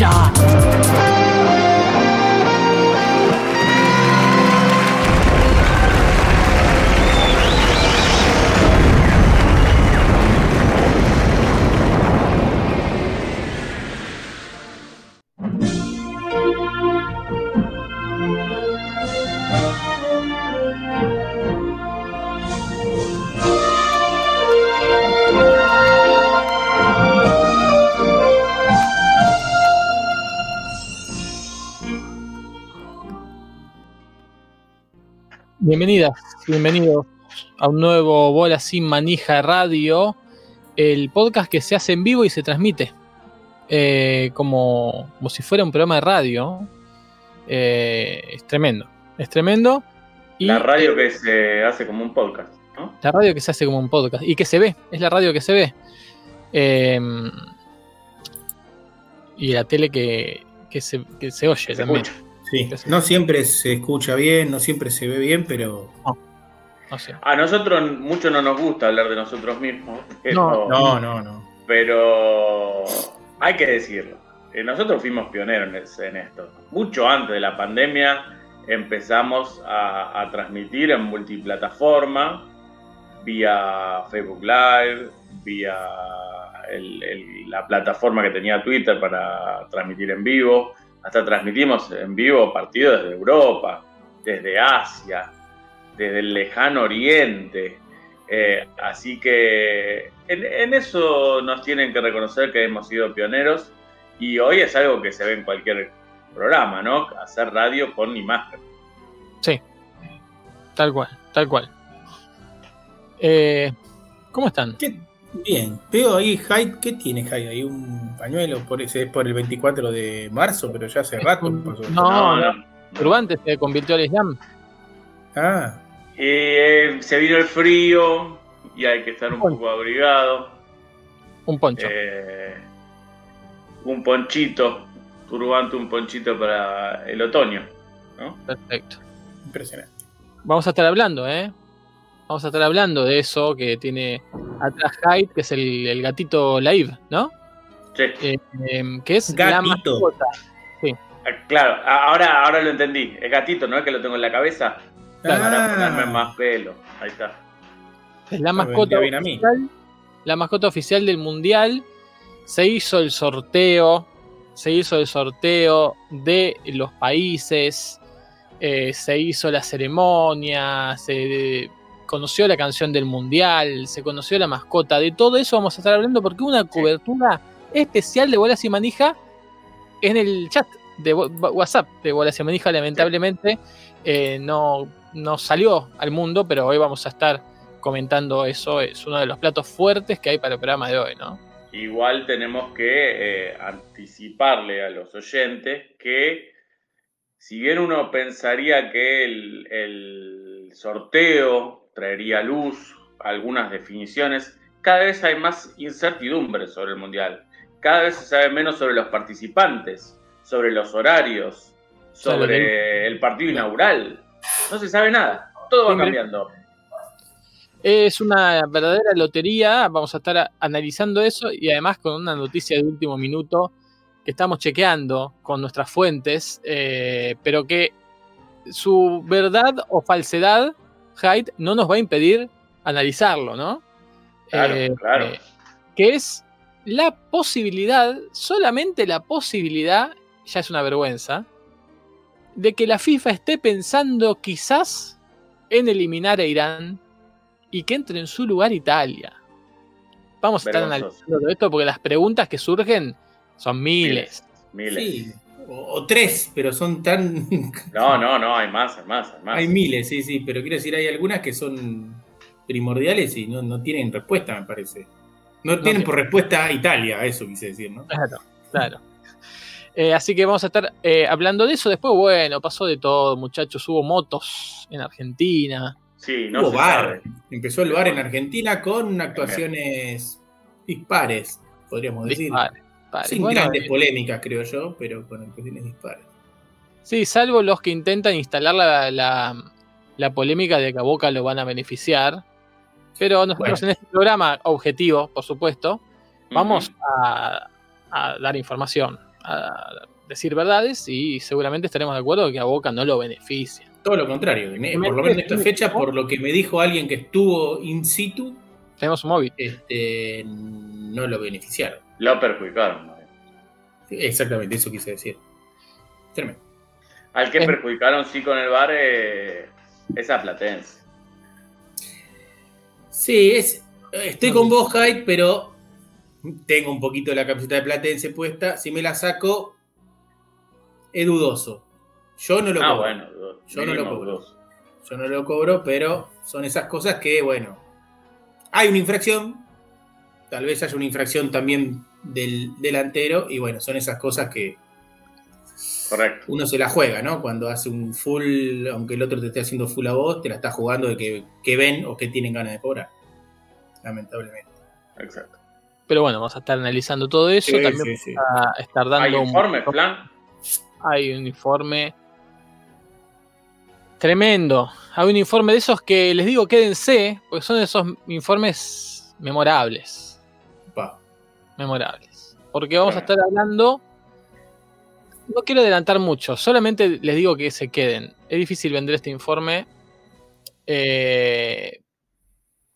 ya. Bienvenidas, bienvenidos a un nuevo Bola Sin Manija Radio, el podcast que se hace en vivo y se transmite eh, como, como si fuera un programa de radio. Eh, es tremendo, es tremendo. Y La radio que se hace como un podcast, ¿no? la radio que se hace como un podcast y que se ve, es la radio que se ve. Eh, y la tele que, que se, que se oye se también. escucha. Sí, no siempre se escucha bien, no siempre se ve bien, pero No sé. A nosotros mucho no nos gusta hablar de nosotros mismos, pero, no, no, no. pero hay que decirlo. Eh, Nosotros fuimos pioneros en, en esto. Mucho antes de la pandemia empezamos a, a transmitir en multiplataforma, vía Facebook Live, vía el- el- la plataforma que tenía Twitter para transmitir en vivo. Hasta transmitimos en vivo partidos desde Europa, desde Asia, desde el lejano oriente. Eh, así que en, en eso nos tienen que reconocer que hemos sido pioneros y hoy es algo que se ve en cualquier programa, ¿no? Hacer radio con imagen. Sí, tal cual, tal cual. Eh, ¿Cómo están? ¿Qué? Bien, veo ahí Hyde, ¿qué tiene Hyde ahí? Un pañuelo, por ese es por el 24 de marzo, pero ya hace rato pasó. No, no. Turbante se convirtió al Islam. Ah, Eh, se vino el frío y hay que estar un poco abrigado. Un poncho. Eh, un ponchito, turbante, un ponchito para el otoño. ¿no? Perfecto. impresionante. Vamos a estar hablando, ¿eh? Vamos a estar hablando de eso que tiene atrás Hyde, que es el, el gatito Live, ¿no? Sí. Eh, em, que es la Gatito. mascota. Ah, Claro, a- ahora, ahora lo entendí. Es gatito, ¿no es que lo tengo en la cabeza? Para Ah. ponerme más pelo. Ahí está. Es la mascota vendría bien a mí. oficial. La mascota oficial del mundial. Se hizo el sorteo. Se hizo el sorteo de los países. eh, se hizo la ceremonia. Se conoció la canción del mundial. Se conoció la mascota. De todo eso vamos a estar hablando porque una cobertura especial de Bolas y Manija en el chat de WhatsApp de Bolas y Manija. Lamentablemente eh, no, no salió al mundo, pero hoy vamos a estar comentando eso. Es uno de los platos fuertes que hay para el programa de hoy, ¿no? Igual tenemos que eh, anticiparle a los oyentes que si bien uno pensaría que el, el sorteo traería luz algunas definiciones, cada vez hay más incertidumbre sobre el Mundial. Cada vez se sabe menos sobre los participantes, sobre los horarios, Sobre el partido inaugural. No se sabe nada. Todo va cambiando. Es una verdadera lotería. Vamos a estar analizando eso y además con una noticia de último minuto que estamos chequeando con nuestras fuentes, eh, pero que su verdad o falsedad, Hyde, no nos va a impedir analizarlo, ¿no? Claro, Eh, claro. eh, que es la posibilidad, solamente la posibilidad, ya es una vergüenza, de que la FIFA esté pensando quizás en eliminar a Irán y que entre en su lugar Italia. Vamos a estar Vergonzoso. analizando todo esto porque las preguntas que surgen son miles. Miles. Sí, o, o tres, pero son tan. No, no, no, hay más, hay más, hay más. hay miles, sí, sí, pero quiero decir, hay algunas que son primordiales y no, no tienen respuesta, me parece. No tienen por respuesta a Italia, eso quise decir, ¿no? Claro, claro. Eh, así que vamos a estar eh, hablando de eso. Después, bueno, pasó de todo, muchachos. Hubo motos en Argentina. Sí, no Hubo bar. sabe. Empezó el bar en Argentina con actuaciones dispares, podríamos decir. Dispare, dispare. Sin Bueno, grandes eh, polémicas, creo yo, pero con actuaciones dispares. Sí, salvo los que intentan instalar la, la- la polémica de que a Boca lo van a beneficiar. Pero nosotros Bueno. en este programa, objetivo, por supuesto, vamos a, a dar información, a decir verdades y seguramente estaremos de acuerdo que a Boca no lo beneficia. Todo lo contrario, en- por lo menos en esta fecha, por lo que me dijo alguien que estuvo in situ, Tenemos un móvil. este, no lo beneficiaron. Lo perjudicaron. Exactamente, eso quise decir. Tremendo. Al que perjudicaron sí con el bar eh, es a Platense. Sí, es, estoy con vos, Hyde, pero tengo un poquito la camiseta de Platense puesta. Si me la saco, es dudoso. Yo no lo Ah, cobro. bueno. Yo no lo cobro. Yo no lo cobro, pero son esas cosas que, bueno, hay una infracción. Tal vez haya una infracción también del delantero. Y bueno, son esas cosas que Correcto. uno se la juega, ¿no? Cuando hace un full, aunque el otro te esté haciendo full a vos, te la estás jugando de que, que ven o que tienen ganas de cobrar. Lamentablemente. Exacto. Pero bueno, vamos a estar analizando todo eso. Sí, También sí, sí. vamos a estar dando ¿Hay un- informe, plan? Hay un informe tremendo. Hay un informe de esos que les digo, quédense, porque son esos informes memorables. Memorables. Porque vamos a estar hablando. No quiero adelantar mucho, solamente les digo que se queden. Es difícil vender este informe. eh,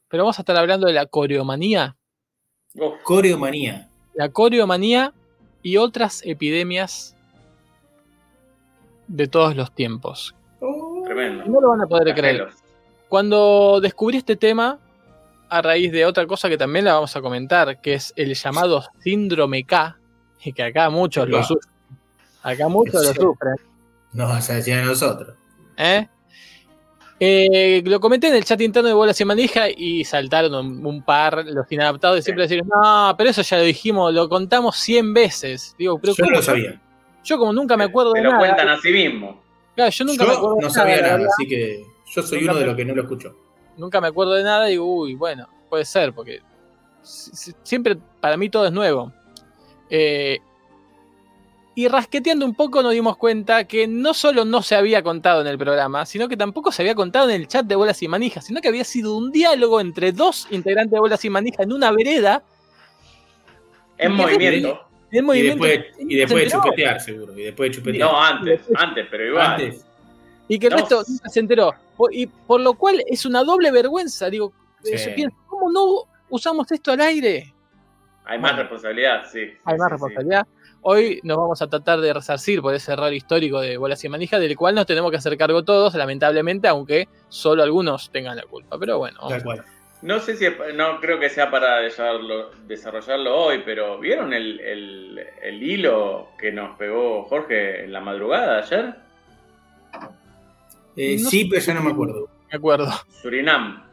pero vamos a estar hablando de la coreomanía. Uf, Coreomanía. La coreomanía y otras epidemias de todos los tiempos. tremendo. No lo van a poder creer. Cuando descubrí este tema, a raíz de otra cosa que también la vamos a comentar, que es el llamado síndrome K, y que acá muchos lo sufren. Acá muchos lo Sí. sufren. No vas a decir a nosotros. ¿eh? Eh, lo comenté en el chat interno de Bolas y Manija y saltaron un, un par los inadaptados y siempre decían, no, pero eso ya lo dijimos, lo contamos 100 veces. Digo, pero Yo no lo sabía. Yo como nunca me acuerdo Te de lo nada. cuentan a sí mismo. Claro, yo nunca me acuerdo de no sabía nada, así que yo soy Nunca uno de los que no lo escuchó. Nunca me acuerdo de nada y digo, uy, bueno, puede ser, porque si- si- siempre para mí todo es nuevo. Eh, y rasqueteando un poco nos dimos cuenta que no solo no se había contado en el programa, sino que tampoco se había contado en el chat de Bolas y Manijas, sino que había sido un diálogo entre dos integrantes de Bolas y Manijas en una vereda En Y movimiento. en Y movimiento. después, y después de chupetear, seguro. Y después de chupetear. No, antes, antes, pero igual. Antes. Y que el No. resto nunca se enteró. Por- Y por lo cual es una doble vergüenza. Digo, Sí. yo pienso, ¿cómo no usamos esto al aire? Hay más responsabilidad, sí. Hay sí, más sí, responsabilidad. Hoy nos vamos a tratar de resarcir por ese error histórico de bolas y manijas, del cual nos tenemos que hacer cargo todos, lamentablemente, aunque solo algunos tengan la culpa. Pero bueno. No sé si, no creo que sea para desarrollarlo, desarrollarlo hoy, pero ¿vieron el, el- el hilo que nos pegó Jorge en la madrugada de ayer? Eh, No sí, sé. pero ya no me acuerdo. me acuerdo. Surinam.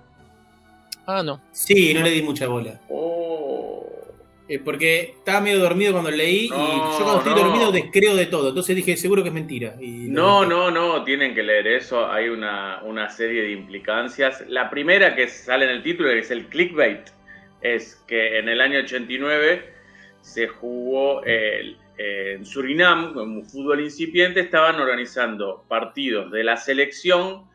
Ah, no. Sí, no le di mucha bola. Oh. Eh, porque estaba medio dormido cuando leí y yo cuando estoy no. dormido descreo de todo. Entonces dije, seguro que es mentira. Y No, no, no, tienen que leer eso. Hay una, una serie de implicancias. La primera que sale en el título, que es el clickbait, es que en el año 89 se jugó el- en Surinam, como fútbol incipiente, estaban organizando partidos de la selección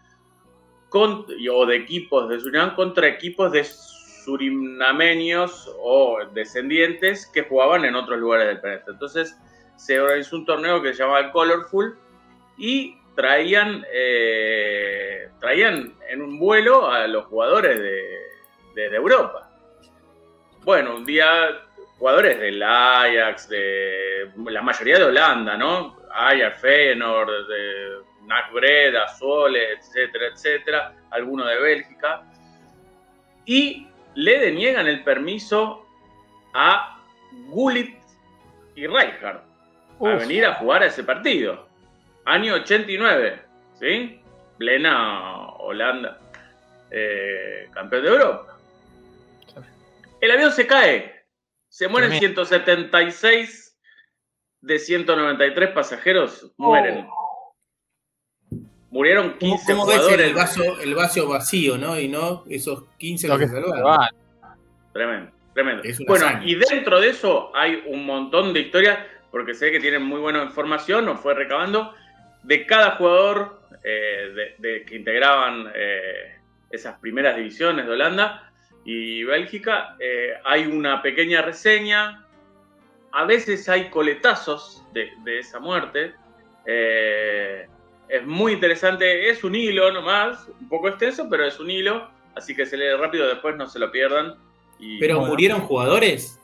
o de equipos de Surinam contra equipos de surinameños o descendientes que jugaban en otros lugares del planeta. Entonces se organizó un torneo que se llamaba Colorful y traían, eh, traían en un vuelo a los jugadores de, desde Europa. Bueno, un día jugadores del Ajax, de la mayoría de Holanda, ¿no? Ajax, Feyenoord, de NAC Breda, Sole, etcétera, etcétera, alguno de Bélgica. Y le deniegan el permiso a Gullit y Rijkaard a venir a jugar a ese partido. Año 89, ¿sí? Plena Holanda, eh, campeón de Europa. El avión se cae, se mueren Tremendo. 176 de 193 pasajeros mueren. Murieron ¿Cómo, 15 cómo ves jugadores. el vaso, el vaso vacío, no? Y no esos 15 Lo que se salvaron. Tremendo, tremendo. Bueno, hazaña. y dentro de eso hay un montón de historias, porque sé que tienen muy buena información, nos fue recabando, de cada jugador eh, de, de que integraban eh, esas primeras divisiones de Holanda y Bélgica. eh, hay una pequeña reseña, a veces hay coletazos de, de esa muerte. eh, es muy interesante, es un hilo nomás, un poco extenso, pero es un hilo, así que se lee rápido, después no se lo pierdan. Y, Pero bueno, murieron jugadores.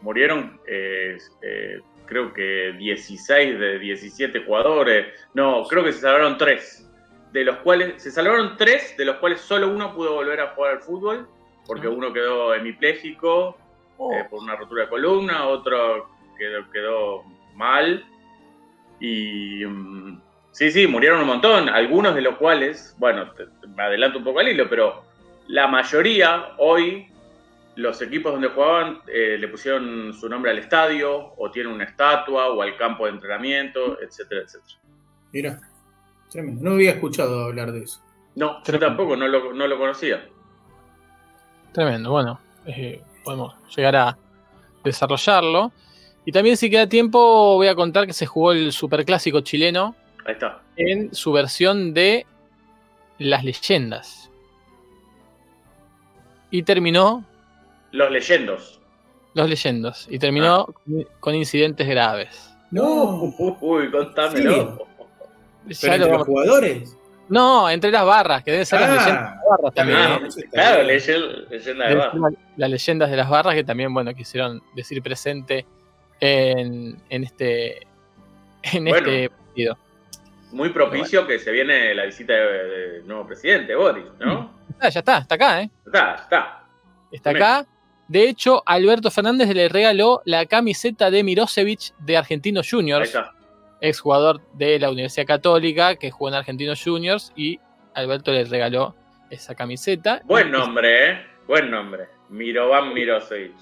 murieron, eh, eh, creo que 16 de 17 jugadores. No, creo que se salvaron 3. De los cuales, se salvaron 3, de los cuales solo uno pudo volver a jugar al fútbol, porque Ah. uno quedó hemipléjico eh, por una rotura de columna, otro quedó, quedó mal. Y mm, sí, sí, murieron un montón, algunos de los cuales, bueno, te- te- me adelanto un poco al hilo, pero la mayoría hoy los equipos donde jugaban eh, le pusieron su nombre al estadio, o tienen una estatua, o al campo de entrenamiento, etcétera, etcétera. Mira, tremendo. No había escuchado hablar de eso. No, yo tampoco, no lo, no lo conocía. Tremendo, bueno, eh, podemos llegar a desarrollarlo. Y también si queda tiempo voy a contar que se jugó el superclásico chileno Ahí está. en su versión de las leyendas. Y terminó Los leyendos. los leyendos. Y terminó con incidentes graves. No, Uy, contámelo. Ya pero entre los jugadores. No, entre las barras, que deben ser las Ah, leyendas de las barras también. Ah, Claro, leyenda, leyenda de Deben bar. ser Las leyendas de las barras que también, bueno, quisieron decir presente en, en este en Bueno. este partido. Muy propicio que se viene la visita de- del nuevo presidente, Boris, ¿no? Ah, ya está, está acá, ¿eh? Está, está. Está acá. De hecho, Alberto Fernández le regaló la camiseta de Mirosevic de Argentinos Ahí Juniors, está. Exjugador de la Universidad Católica que jugó en Argentinos Juniors y Alberto le regaló esa camiseta. Buen nombre, ¿eh? Buen nombre. Mirovan Mirosevic.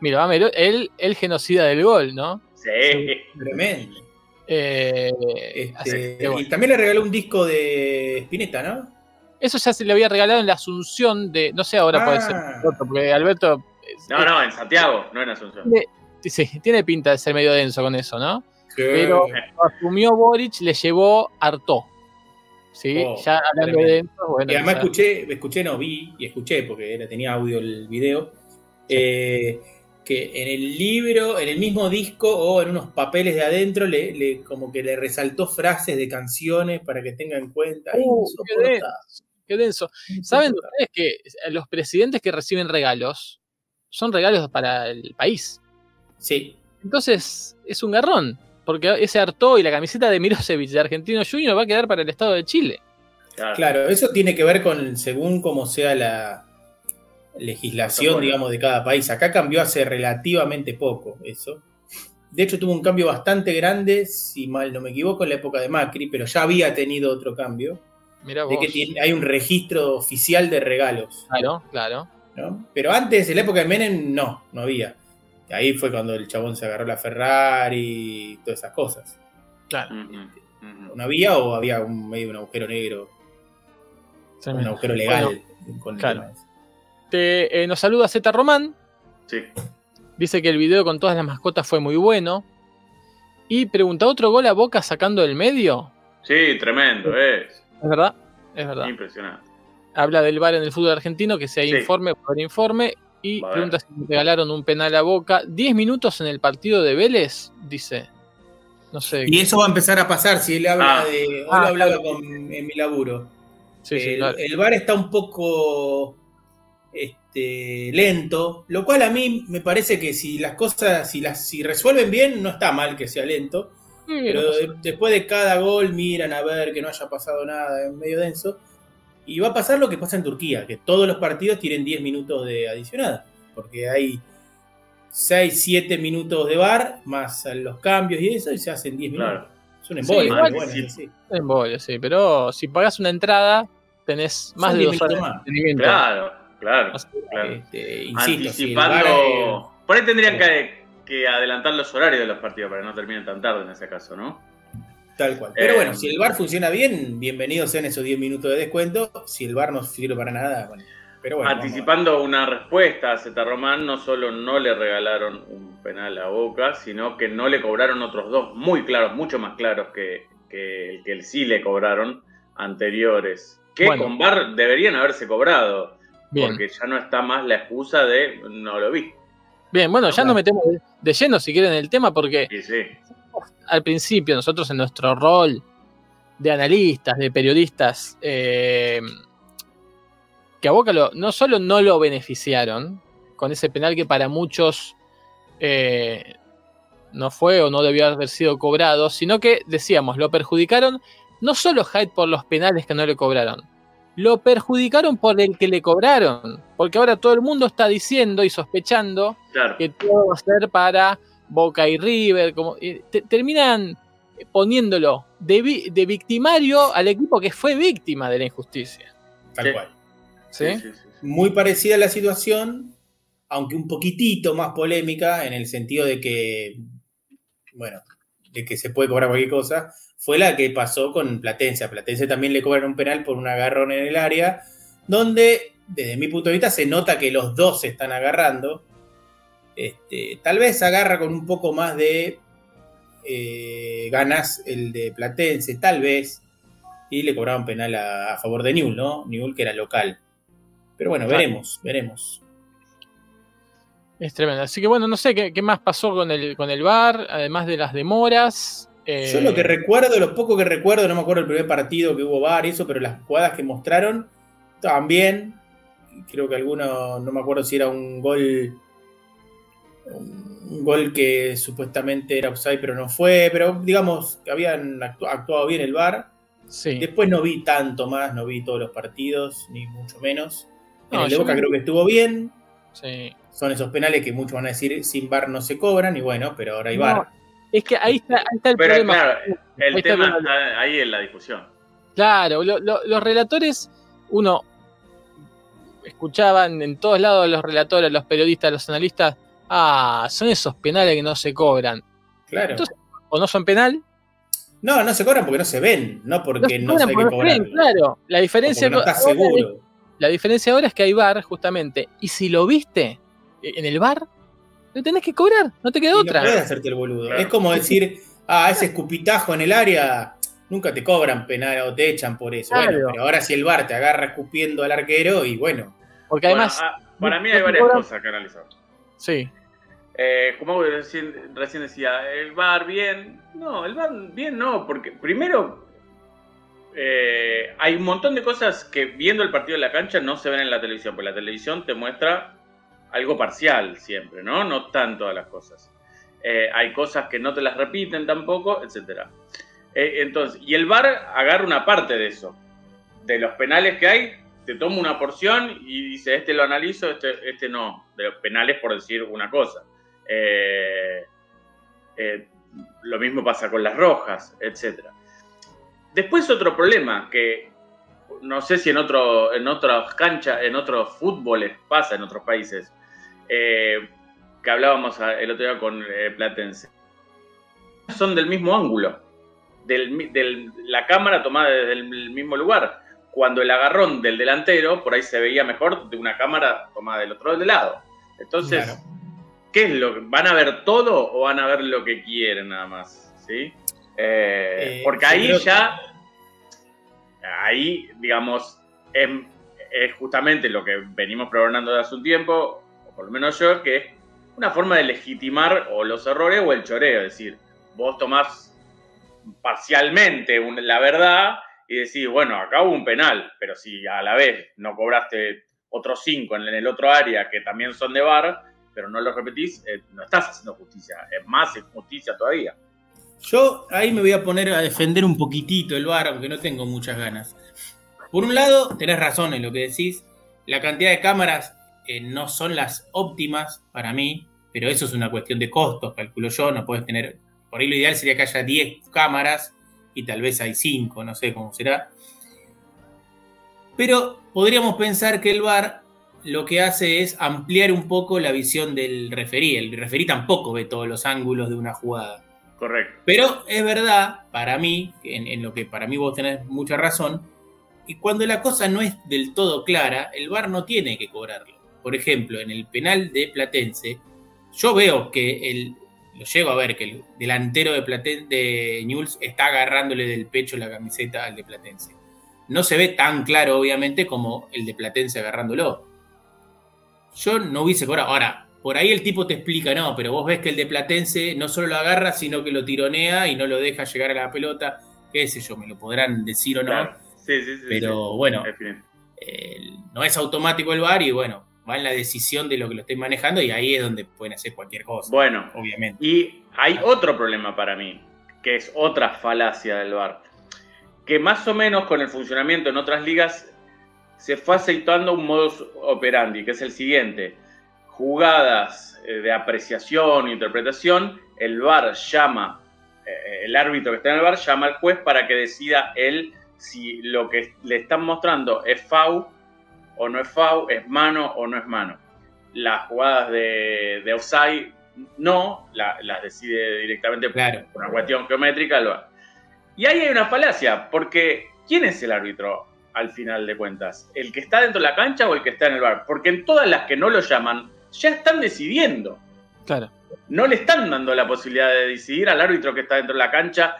Mira, va, Miro- el, el genocida del gol, ¿no? Sí. Tremendo. Eh, Este, así que bueno. Y también le regaló un disco de Spinetta, ¿no? Eso ya se le había regalado en la Asunción de. No sé ahora puede ser. Ah. Porque Alberto. es- No, no, en Santiago, no en Asunción. sí, tiene pinta de ser medio denso con eso, ¿no? Pero- Cuando asumió Boric, le llevó Artó. ¿Sí? Oh, ya hablando de denso, bueno. Y además escuché, escuché, no vi y escuché porque era, tenía audio el video, eh, que en el libro, en el mismo disco o en unos papeles de adentro, le, le- como que le resaltó frases de canciones para que tenga en cuenta. Uh, qué denso. Qué denso. ¿Saben ustedes que los presidentes que reciben regalos son regalos para el país? Sí, Entonces, es un garrón. Porque ese Artó y la camiseta de Mirosevic de Argentino Junior va a quedar para el Estado de Chile. Claro. claro, eso tiene que ver con según cómo sea la legislación, Protocolo. digamos, de cada país. Acá cambió hace relativamente poco eso. De hecho, tuvo un cambio bastante grande, si mal no me equivoco, en la época de Macri, pero ya había tenido otro cambio. Mirá de vos. que tiene- hay un registro oficial de regalos. Claro, claro. ¿no? Pero antes, en la época de Menem, no, no había. Ahí fue cuando el chabón se agarró la Ferrari y todas esas cosas. Claro. ¿No había o había un medio un agujero negro, un agujero legal Bueno, con claro. Te- eh, nos saluda Z Román. Sí. Dice que el video con todas las mascotas fue muy bueno. Y pregunta, ¿otro gol a Boca sacando del medio? Sí, tremendo, es. Es verdad, es verdad. Impresionante. Habla del VAR en el fútbol argentino, que si hay Sí. informe, por informe. Y pregunta si le regalaron un penal a Boca. 10 minutos en el partido de Vélez, dice. No sé. Y eso va a empezar a pasar si él habla Ah. de. Hoy Ah, lo hablaba claro. con, en mi laburo. Sí, sí, el, claro. el VAR está un poco este, lento, lo cual a mí me parece que si las cosas, si las si resuelven bien, no está mal que sea lento. Sí, Pero no sé. de- después de cada gol miran a ver que no haya pasado nada, es medio denso. Y va a pasar lo que pasa en Turquía, que todos los partidos tienen 10 minutos de adicional, porque hay 6, 7 minutos de bar, más los cambios y eso, y se hacen 10 minutos. Claro. Es un embole, Sí, bueno, sí. es así. Embolio, sí, pero si pagás una entrada, tenés más Son de 10 dos horas minutos de más. entretenimiento. Claro, claro. Así claro. Este, insisto, si Anticipando. Por ahí tendrían que, que adelantar los horarios de los partidos para que no terminen tan tarde en ese caso, ¿no? Tal cual. Pero Eh, bueno, si el bar funciona bien, bienvenidos sean esos 10 minutos de descuento. Si el bar no sirve para nada, bueno. Pero bueno. Anticipando una respuesta a Zeta Román, no solo no le regalaron un penal a Boca, sino que no le cobraron otros dos muy claros, mucho más claros que, que el que el sí le cobraron anteriores. Que Bueno. con VAR deberían haberse cobrado, Bien. porque ya no está más la excusa de no lo vi. Bien, bueno, ya nos metemos de- lleno si quieren en el tema porque Y sí, al principio nosotros en nuestro rol de analistas, de periodistas, eh, que a Boca lo- no solo no lo beneficiaron con ese penal que para muchos eh, no fue o no debió haber sido cobrado, sino que decíamos, lo perjudicaron no solo Hyde por los penales que no le cobraron, lo perjudicaron por el que le cobraron, porque ahora todo el mundo está diciendo y sospechando claro. que todo va a ser para Boca y River, como te- terminan poniéndolo de, vi- de victimario al equipo que fue víctima de la injusticia. Tal Sí. cual. ¿sí? Sí, sí, sí, sí. Muy parecida a la situación, aunque un poquitito más polémica, en el sentido de que, bueno, de que se puede cobrar cualquier cosa, fue la que pasó con Platense. A Platense también le cobran un penal por un agarrón en el área, donde, desde mi punto de vista, se nota que los dos se están agarrando. Este, tal vez agarra con un poco más de eh, ganas el de Platense, tal vez, y le cobraban penal a, a favor de Newell, ¿no? Newell que era local. Pero bueno, Claro. veremos, veremos. Es tremendo. Así que bueno, no sé qué, qué más pasó con el, con el VAR, además de las demoras. eh, Yo lo que recuerdo, lo poco que recuerdo, no me acuerdo el primer partido que hubo VAR y eso, pero las jugadas que mostraron bien. Creo que alguno, no me acuerdo si era un gol, un gol que supuestamente era offside, pero no fue. Pero digamos que habían actu- actuado bien el VAR. sí. Después no vi tanto más, no vi todos los partidos, ni mucho menos. En el de Boca creo que estuvo bien. sí. Son esos penales que muchos van a decir sin VAR no se cobran, y bueno, pero ahora hay No, VAR. Es que ahí está, ahí está el Pero problema. claro, Ahí el está tema el está ahí en la discusión. Claro, lo- lo- los relatores, uno escuchaban en todos lados los relatores, los periodistas, los analistas, ah, son esos penales que no se cobran. Claro. Entonces, O no son penal, No, no se cobran porque no se ven, no no porque se no, cobran se hay que porque no cobrar. creen, claro. La diferencia, no estás ahora es- seguro. la diferencia ahora es que hay bar, justamente. Y si lo viste en el bar, lo tenés que cobrar, no te queda Y no otra. puedes hacerte el boludo. Claro. Es como decir, ah, ese escupitajo en el área, nunca te cobran penal o te echan por eso. Claro. Bueno, pero ahora si el bar te agarra escupiendo al arquero y bueno, Porque Bueno, además, ah, para mí no hay varias cobran- cosas que analizar. sí, Eh, como recién, decía, el VAR bien. No, el VAR bien no, porque primero eh, hay un montón de cosas que viendo el partido en la cancha no se ven en la televisión, porque la televisión te muestra algo parcial siempre, ¿no? No están todas las cosas. Eh, hay cosas que no te las repiten tampoco, etc. entonces, y el VAR agarra una parte de eso. De los penales que hay, te toma una porción y dice, este lo analizo, este, este no. De los penales por decir una cosa. Eh, eh, lo mismo pasa con las rojas, etc. Después otro problema que no sé si en otro en otras canchas, en otros fútboles pasa en otros países, eh, que hablábamos el otro día con Platense, son del mismo ángulo, del, del- la cámara tomada desde el mismo lugar. Cuando el agarrón del delantero por ahí se veía mejor de una cámara tomada del otro lado. Entonces. ¿Qué es lo que van a ver todo o van a ver lo que quieren nada más? ¿Sí? Eh, Eh, porque ahí que- ya, ahí, digamos, es, es justamente lo que venimos programando de hace un tiempo, o por lo menos yo, que es una forma de legitimar o los errores o el choreo. Es decir, vos tomás parcialmente la verdad y decís, bueno, acá hubo un penal, pero si a la vez no cobraste otros cinco en el otro área que también son de VAR, pero no los repetís, eh, no estás haciendo justicia, es más injusticia todavía. Yo ahí me voy a poner a defender un poquitito el VAR, aunque no tengo muchas ganas. Por un lado, tenés razón en lo que decís. La cantidad de cámaras eh, no son las óptimas para mí, pero eso es una cuestión de costos, calculo yo. No puedes tener. Por ahí lo ideal sería que haya 10 cámaras y tal vez hay 5, no sé cómo será. Pero podríamos pensar que el VAR lo que hace es ampliar un poco la visión del referí. El referí tampoco ve todos los ángulos de una jugada. Correcto. Pero es verdad, para mí, en, en lo que para mí vos tenés mucha razón, y cuando la cosa no es del todo clara, el VAR no tiene que cobrarlo. Por ejemplo, en el penal de Platense, yo veo que el, lo llego a ver que el delantero de, Platen, de Newell's está agarrándole del pecho la camiseta al de Platense. No se ve tan claro, obviamente, como el de Platense agarrándolo. Yo no hubiese cobrado. Ahora, por ahí el tipo te explica, no, pero vos ves que el de Platense no solo lo agarra, sino que lo tironea y no lo deja llegar a la pelota. Qué sé yo, me lo podrán decir o no. Claro. Sí, sí, sí, pero bueno, eh, no es automático el VAR y bueno, va en la decisión de lo que lo estén manejando y ahí es donde pueden hacer cualquier cosa, Bueno, obviamente. Y hay otro problema para mí, que es otra falacia del VAR. Que más o menos con el funcionamiento en otras ligas se fue aceitando un modus operandi, que es el siguiente. Jugadas eh, de apreciación interpretación, el VAR llama, eh, el árbitro que está en el VAR llama al juez para que decida él si lo que le están mostrando es FAU o no es FAU, es mano o no es mano. Las jugadas de, de offside no, la- las decide directamente Claro. por una cuestión geométrica. el VAR. Y ahí hay una falacia, porque ¿quién es el árbitro al final de cuentas? ¿El que está dentro de la cancha o el que está en el bar? Porque en todas las que no lo llaman, ya están decidiendo. Claro. No le están dando la posibilidad de decidir al árbitro que está dentro de la cancha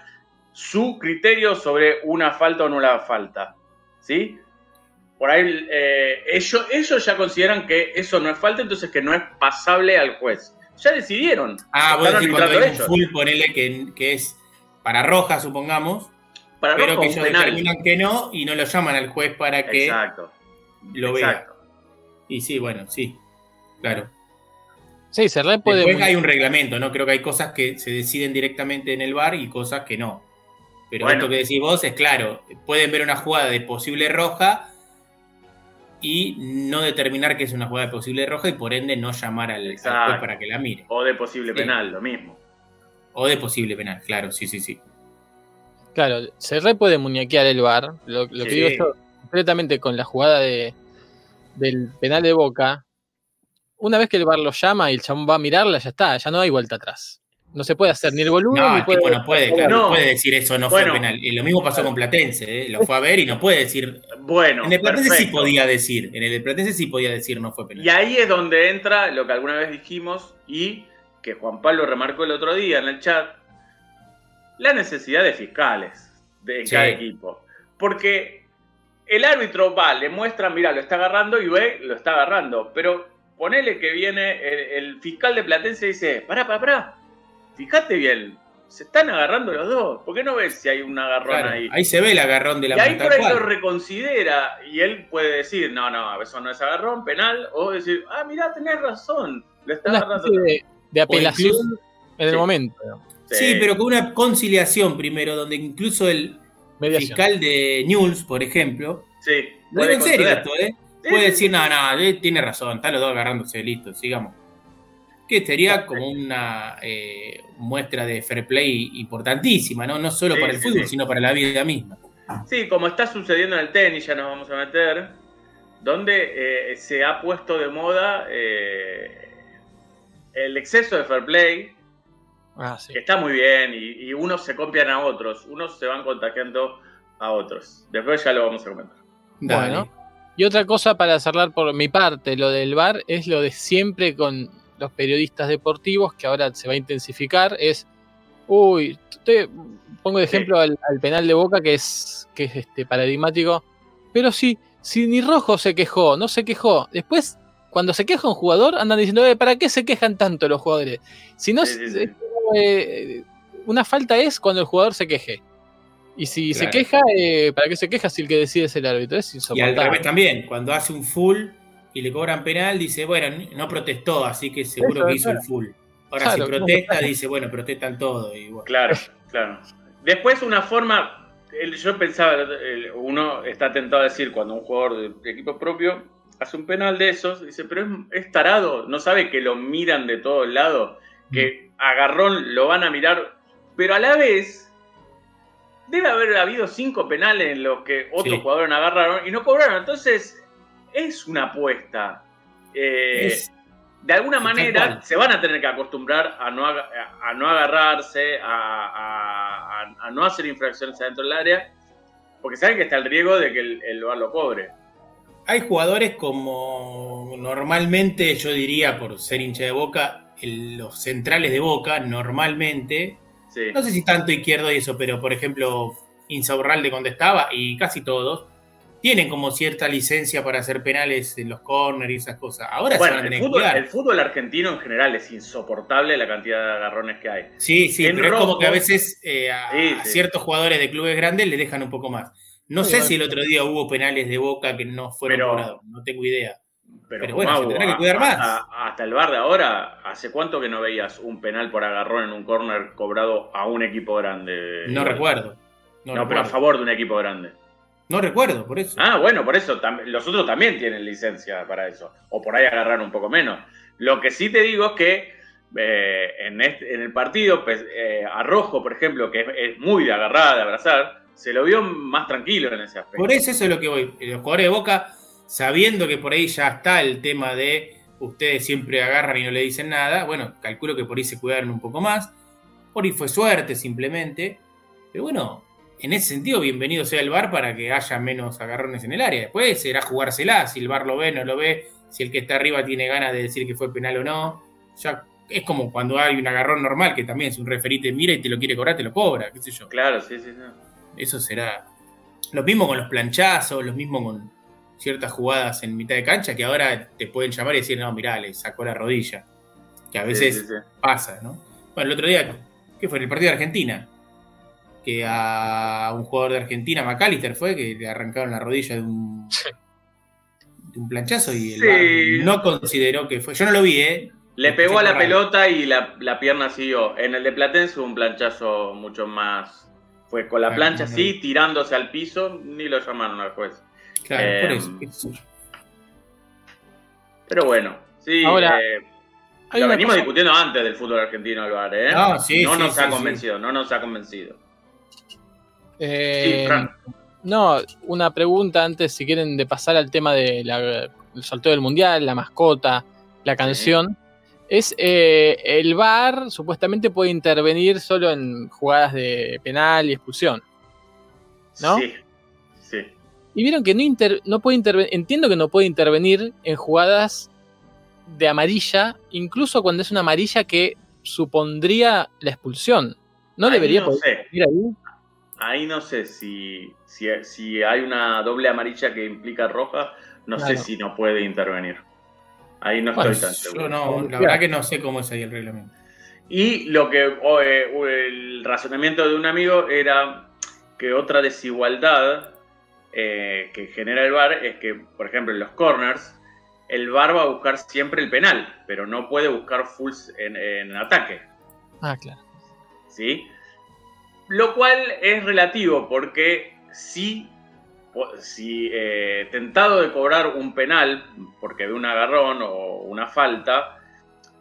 su criterio sobre una falta o no la falta. ¿Sí? Por ahí eh, ellos, ellos ya consideran que eso no es falta, entonces que no es pasable al juez. Ya decidieron. Ah, decís cuando hay un full, ponele que, que es para roja, supongamos, Para pero rojo, que ellos penal. determinan que no y no lo llaman al juez para que Exacto. lo vea. exacto. Y sí, bueno, sí, claro. Sí, se re puede. Después hay un reglamento, ¿no? Creo que hay cosas que se deciden directamente en el bar y cosas que no. Pero Bueno. esto que decís vos es claro, pueden ver una jugada de posible roja y no determinar que es una jugada de posible roja y por ende no llamar al, juez para que la mire. O de posible Sí. penal, lo mismo. O de posible penal, claro, sí, sí, sí. Claro, se re puede muñequear el bar. Lo, lo que digo yo, completamente con la jugada de, del penal de boca. Una vez que el bar lo llama y el chabón va a mirarla, ya está, ya no hay vuelta atrás. No se puede hacer ni el boludo No, ni el puede. tipo no puede, claro, no No. puede decir eso no Bueno. fue penal. Y lo mismo pasó con Platense, ¿eh? lo fue a ver y no puede decir. Bueno, en el Platense sí podía decir, en el Platense sí podía decir no fue penal. Y ahí es donde entra lo que alguna vez dijimos y que Juan Pablo remarcó el otro día en el chat, la necesidad de fiscales de Sí. cada equipo. Porque el árbitro va, le muestra, mira, lo está agarrando y ve, lo está agarrando. Pero ponele que viene el, el fiscal de Platense y dice, pará, pará, pará, fíjate bien, se están agarrando los dos. ¿Por qué no ves si hay un agarrón Claro, ahí? ahí se ve el agarrón de la Y ahí por ahí lo reconsidera y él puede decir, no, no, eso no es agarrón, penal, o decir, ah, mirá, tenés razón, lo está Una agarrando. especie de, de apelación en el momento. Sí, pero con una conciliación primero, donde incluso el Mediación. fiscal de News, por ejemplo, Sí, lo puede digo en serio conceder. esto, ¿eh? Sí, Puede sí, decir, no, no, eh, tiene razón, están los dos agarrándose, listo, sigamos. Que sería como una eh, muestra de fair play importantísima, ¿no? No solo Sí, para el sí, fútbol, sí. sino para la vida misma. Sí, como está sucediendo en el tenis, ya nos vamos a meter, donde eh, se ha puesto de moda eh, el exceso de fair play, Ah, sí. que está muy bien, y, y unos se copian a otros, unos se van contagiando a otros. Después ya lo vamos a comentar. Dale. Bueno. Y otra cosa para cerrar por mi parte, lo del VAR, es lo de siempre con los periodistas deportivos, que ahora se va a intensificar, es, uy, te pongo de Sí. ejemplo al, al penal de Boca, que es, que es este paradigmático, pero si, si ni Rojo se quejó, no se quejó, después, cuando se queja un jugador, andan diciendo, "Eh, ¿para qué se quejan tanto los jugadores? Si no, Sí, sí, sí. Eh, una falta es cuando el jugador se queje. Y si se queja, eh, ¿para qué se queja si el que decide es el árbitro? Es Y al revés también, cuando hace un full y le cobran penal, dice, bueno, no protestó, así que seguro Eso, que hizo el full. Ahora Claro, si protesta, dice, bueno, protestan todo. Y bueno. Claro, claro. Después una forma, el- yo pensaba, el- uno está tentado a decir cuando un jugador de, de equipo propio hace un penal de esos, dice, pero es, es tarado, no sabe que lo miran de todos lados, que agarrón lo van a mirar, pero a la vez debe haber habido cinco penales en los que otros Sí. jugadores agarraron y no cobraron, entonces es una apuesta. eh, Es- de alguna manera se van a tener que acostumbrar a no, a no agarrarse, a, no hacer infracciones adentro del área, porque saben que está el riesgo de que el, el VAR lo cobre. Hay jugadores como normalmente, yo diría, por ser hincha de Boca, el- los centrales de Boca, normalmente, Sí. no sé si tanto izquierdo y eso, pero por ejemplo, Insaurralde cuando estaba, y casi todos, tienen como cierta licencia para hacer penales en los corners y esas cosas. Ahora se Bueno, van a el tener fútbol, el fútbol argentino en general es insoportable la cantidad de agarrones que hay. Sí, sí, en pero es como que a veces eh, a, Sí, a sí. ciertos jugadores de clubes grandes le dejan un poco más. No Sí, sé bueno. si el otro día hubo penales de Boca que no fueron Pero- cobrados, no tengo idea. Pero, Pero bueno, Mau, se que cuidar más. Hasta, hasta el bar de ahora, ¿hace cuánto que no veías un penal por agarrón en un córner cobrado a un equipo grande? No recuerdo. No, No, pero a favor de un equipo grande. No recuerdo, por eso. Ah, bueno, por eso los otros también tienen licencia para eso. O por ahí agarrar un poco menos. Lo que sí te digo es que eh, en, este- en el partido, pues, eh, a Rojo, por ejemplo, que es, es muy de agarrada, de abrazar, se lo vio más tranquilo en ese aspecto. Por eso, eso es lo que voy. Los jugadores de Boca, sabiendo que por ahí ya está el tema de ustedes siempre agarran y no le dicen nada, bueno, calculo que por ahí se cuidaron un poco más. Por ahí fue suerte simplemente. Pero bueno, en ese sentido, bienvenido sea el VAR para que haya menos agarrones en el área. Después será jugársela, si el VAR lo ve, no lo ve, si el que está arriba tiene ganas de decir que fue penal o no. Ya es como cuando hay un agarrón normal, que también si un referite mira y te lo quiere cobrar, te lo cobra, qué sé yo. Claro, sí, sí, sí. Eso será. Lo mismo con los planchazos, lo mismo con ciertas jugadas en mitad de cancha que ahora te pueden llamar y decir, no, mirá, le sacó la rodilla. Que a veces Sí, sí, sí. pasa, ¿no? Bueno, el otro día, ¿qué fue? En el partido de Argentina. Que a un jugador de Argentina, McAllister, fue que le arrancaron la rodilla de un, de un planchazo y el no consideró que fue. Yo no lo vi, ¿eh? Le pegó a la Raro. pelota y la, la pierna siguió. En el de Platense un planchazo mucho más. Fue con la Ah, plancha así, tirándose al piso, ni lo llamaron al juez. Claro, Eh, por eso. sé yo. Pero bueno, sí. Ahora, eh, lo venimos cosa- discutiendo antes del fútbol argentino, Alvar, ¿eh? No, sí, no sí, nos sí, ha sí. convencido, no nos ha convencido. Eh, Sí, Fran. No, una pregunta antes, si quieren, de pasar al tema del sorteo del mundial, la mascota, la canción. Es eh, el VAR supuestamente puede intervenir solo en jugadas de penal y expulsión. ¿no? Sí, sí. Y vieron que no, inter- no puede intervenir, entiendo que no puede intervenir en jugadas de amarilla, incluso cuando es una amarilla que supondría la expulsión. No Ahí debería no poder sé. intervenir ahí. Ahí no sé si, si, si hay una doble amarilla que implica roja, no sé si no puede intervenir. Ahí no Bueno, estoy tan seguro. No, la verdad que no sé cómo es ahí el reglamento. Y lo que o, eh, el razonamiento de un amigo era que otra desigualdad eh, que genera el VAR es que, por ejemplo, en los corners, el VAR va a buscar siempre el penal, pero no puede buscar fulls en, en ataque. Ah, claro. ¿sí? Lo cual es relativo porque si, po- si eh, tentado de cobrar un penal porque ve un agarrón o una falta,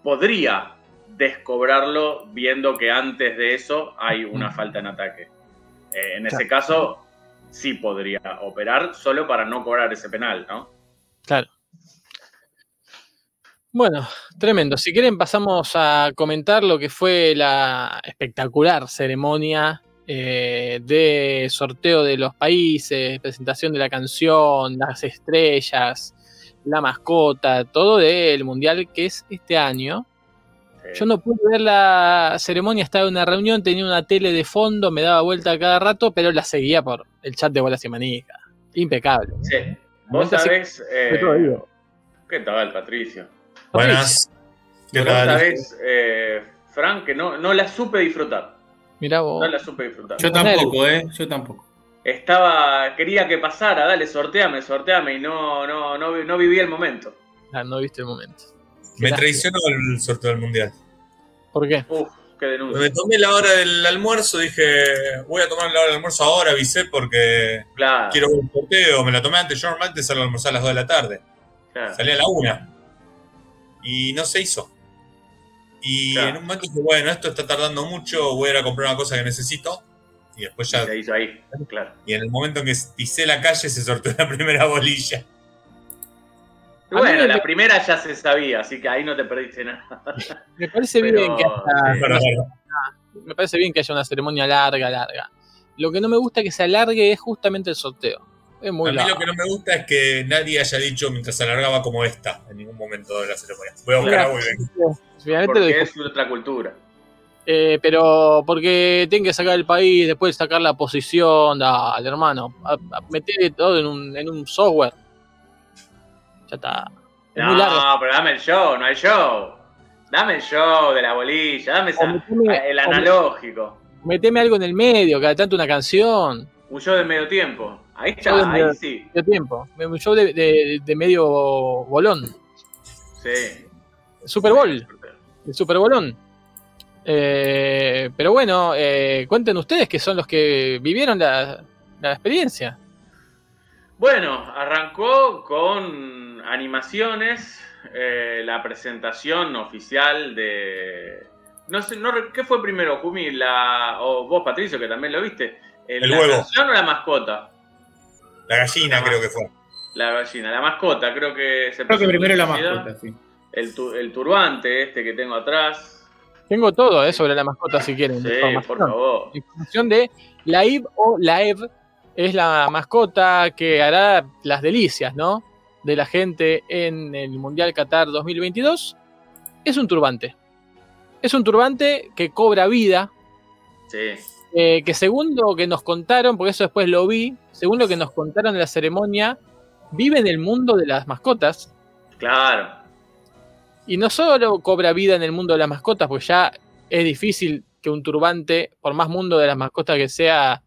podría descobrarlo viendo que antes de eso hay una falta en ataque. Eh, en ese caso, sí podría operar solo para no cobrar ese penal, ¿no? Claro. Bueno, tremendo. Si quieren pasamos a comentar lo que fue la espectacular ceremonia eh, de sorteo de los países, presentación de la canción, las estrellas, la mascota, todo del mundial que es este año. Yo no pude ver la ceremonia, estaba en una reunión, tenía una tele de fondo, me daba vuelta cada rato, pero la seguía por el chat de Bolas y Manija. Impecable. sí. Vos sabés... eh. ¿Qué tal, Patricio? Buenas. ¿Qué Vos tal? sabés, eh, Frank, que no, no la supe disfrutar. Mirá vos. No la supe disfrutar. Yo tampoco, ¿eh? Yo tampoco. Estaba, quería que pasara, dale, sorteame, sorteame, y no, no, no, no viví el momento. Ah, no viste el momento. Me traicionó el sorteo del mundial. ¿Por qué? Uf, qué denuncia. Me tomé la hora del almuerzo, dije, voy a tomar la hora del almuerzo ahora, avisé porque Claro, quiero ver el sorteo. Me la tomé antes, yo normalmente salgo a almorzar a las 2 de la tarde. claro. Salí a la 1. Y no se hizo. Y Claro. en un momento dije, bueno, esto está tardando mucho, voy a ir a comprar una cosa que necesito. Y después ya, Se hizo ahí, claro. y en el momento en que pisé la calle se sorteó la primera bolilla. Bueno, me- la primera ya se sabía, así que ahí no te perdiste nada. Me parece Pero, bien que haya, me parece bien que haya una ceremonia larga, larga. Lo que no me gusta que se alargue es justamente el sorteo. Es muy a mí largo. lo que no me gusta es que nadie haya dicho mientras se alargaba como esta en ningún momento de la ceremonia. Voy a buscar Mira, a Wilbeck. Finalmente lo Porque es otra cultura. Eh, pero porque tienen que sacar el país, después sacar la posición, dale, hermano. A, a meter todo en un, en un software. Ya está. Es muy largo. No, pero dame el show, no hay show. Dame el show de la bolilla, dame esa- O meteme- el analógico. Meteme algo en el medio, cada tanto una canción. Un show de medio tiempo. Ahí medio- ahí sí. Medio tiempo. Un show de, de- de medio bolón. Sí. Super Bowl. El Super Bolón. Eh, pero bueno, eh, cuenten ustedes que son los que vivieron la, la experiencia. Bueno, arrancó con animaciones, eh, la presentación oficial de... No sé, no, ¿qué fue primero, Jumi? La, o vos, Patricio, que también lo viste. Eh, El ¿La huevo. canción o la mascota? La gallina creo que fue. La gallina, la mascota, creo que se Creo que primero la mascota, sí. El, tu- el turbante este que tengo atrás. Tengo todo eh, sobre la mascota si quieren. Sí, información. por favor. Información de la IB o la EV es la mascota que hará las delicias, ¿no? De la gente en el Mundial Qatar 2022. Es un turbante. Es un turbante que cobra vida, Sí. eh, que según lo que nos contaron, porque eso después lo vi, según lo que nos contaron en la ceremonia, vive en el mundo de las mascotas. Claro. Y no solo cobra vida en el mundo de las mascotas, porque ya es difícil que un turbante, por más mundo de las mascotas que sea,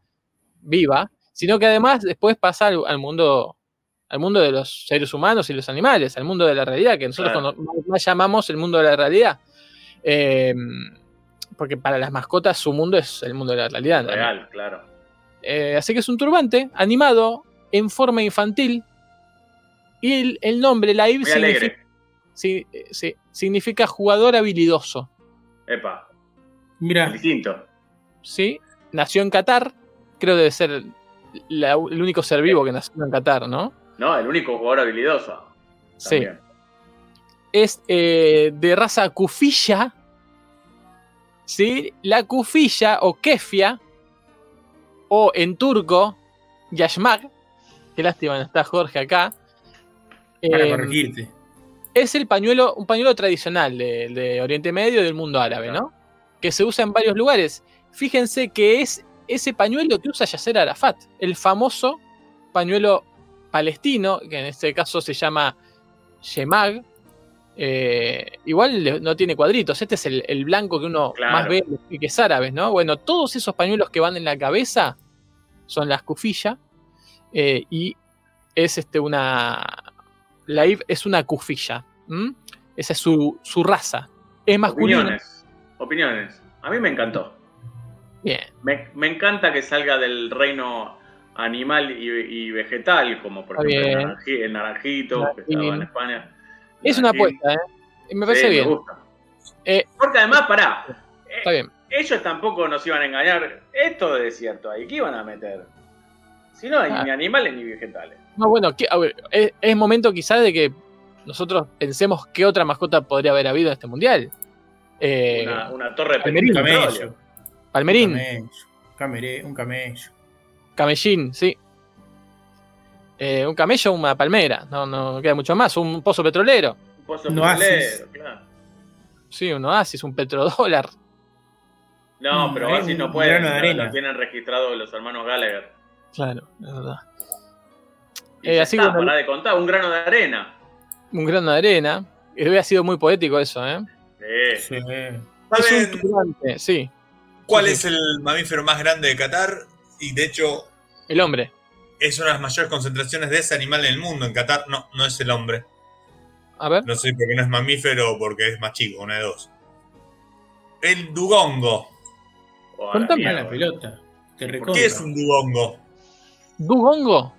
viva, sino que además después pasa al, al mundo al mundo de los seres humanos y los animales, al mundo de la realidad, que nosotros Claro. cuando más- llamamos el mundo de la realidad. Eh, porque para las mascotas su mundo es el mundo de la realidad. también. Real, claro. Eh, así que es un turbante animado en forma infantil. Y el, el nombre, la Muy alegre. Sí, eh, significa jugador habilidoso. Epa, Mira, distinto. ¿sí? Nació en Qatar, creo debe ser la- el único ser vivo que nació en Qatar, ¿no? No, el único jugador habilidoso. Sí. Es eh, de raza kufilla, ¿sí? La kufilla o kefia, o en turco, yashmak, qué lástima no está Jorge acá. para Eh, corregirte. es el pañuelo, un pañuelo tradicional de, de Oriente Medio y del mundo árabe, ¿no? Que se usa en varios lugares. Fíjense que es ese pañuelo que usa Yasser Arafat, el famoso pañuelo palestino, que en este caso se llama Shemag. Eh, igual no tiene cuadritos, este es el, el blanco que uno Claro. más ve y que es árabes, ¿no? Bueno, todos esos pañuelos que van en la cabeza son las cufillas eh, y es este una la es una cufilla. ¿m? Esa es su, su raza. Es masculina. Opiniones. Opiniones. A mí me encantó. Bien. Me, me encanta que salga del reino animal y, y vegetal, como por Está ejemplo el, bien. naranji- el naranjito, que estaba en España. Es una apuesta, ¿eh? Me parece Sí, bien. Me gusta. Eh, Porque además, pará, Está bien. ellos tampoco nos iban a engañar. Esto de desierto ahí, ¿qué iban a meter? Si no hay Ah. ni animales ni vegetales. No, bueno, ¿qué- a ver, es, es momento quizás de que nosotros pensemos qué otra mascota podría haber habido en este mundial. Eh, Una, una torre de Palmerín. Un petróleo. camello. Palmerín, Un camello. Camere- un camello. Camellín, sí. Eh, un camello, una palmera, no, no queda mucho más. Un pozo petrolero, Un pozo Un oasis. petrolero, claro. sí, un oasis, un petrodólar. No, Un- pero así un no pueden. grano de no, arena. Lo tienen registrado los hermanos Gallagher. Claro, es verdad. Y Eh, ya así está, de contar, un grano de arena. Un grano de arena. Eh, Hubiera sido muy poético eso, ¿eh? Sí. Sí. Es ¿Saben un turbante, sí, cuál Sí, es el mamífero más grande de Qatar? Y de hecho, el hombre. es una de las mayores concentraciones de ese animal en el mundo. En Qatar no, no es el hombre. A ver. No sé por qué no es mamífero o porque es más chico, una de dos. El dugongo. Oh, la Contame la pelota. Te ¿Por recontra. qué es un dugongo? Dugongo.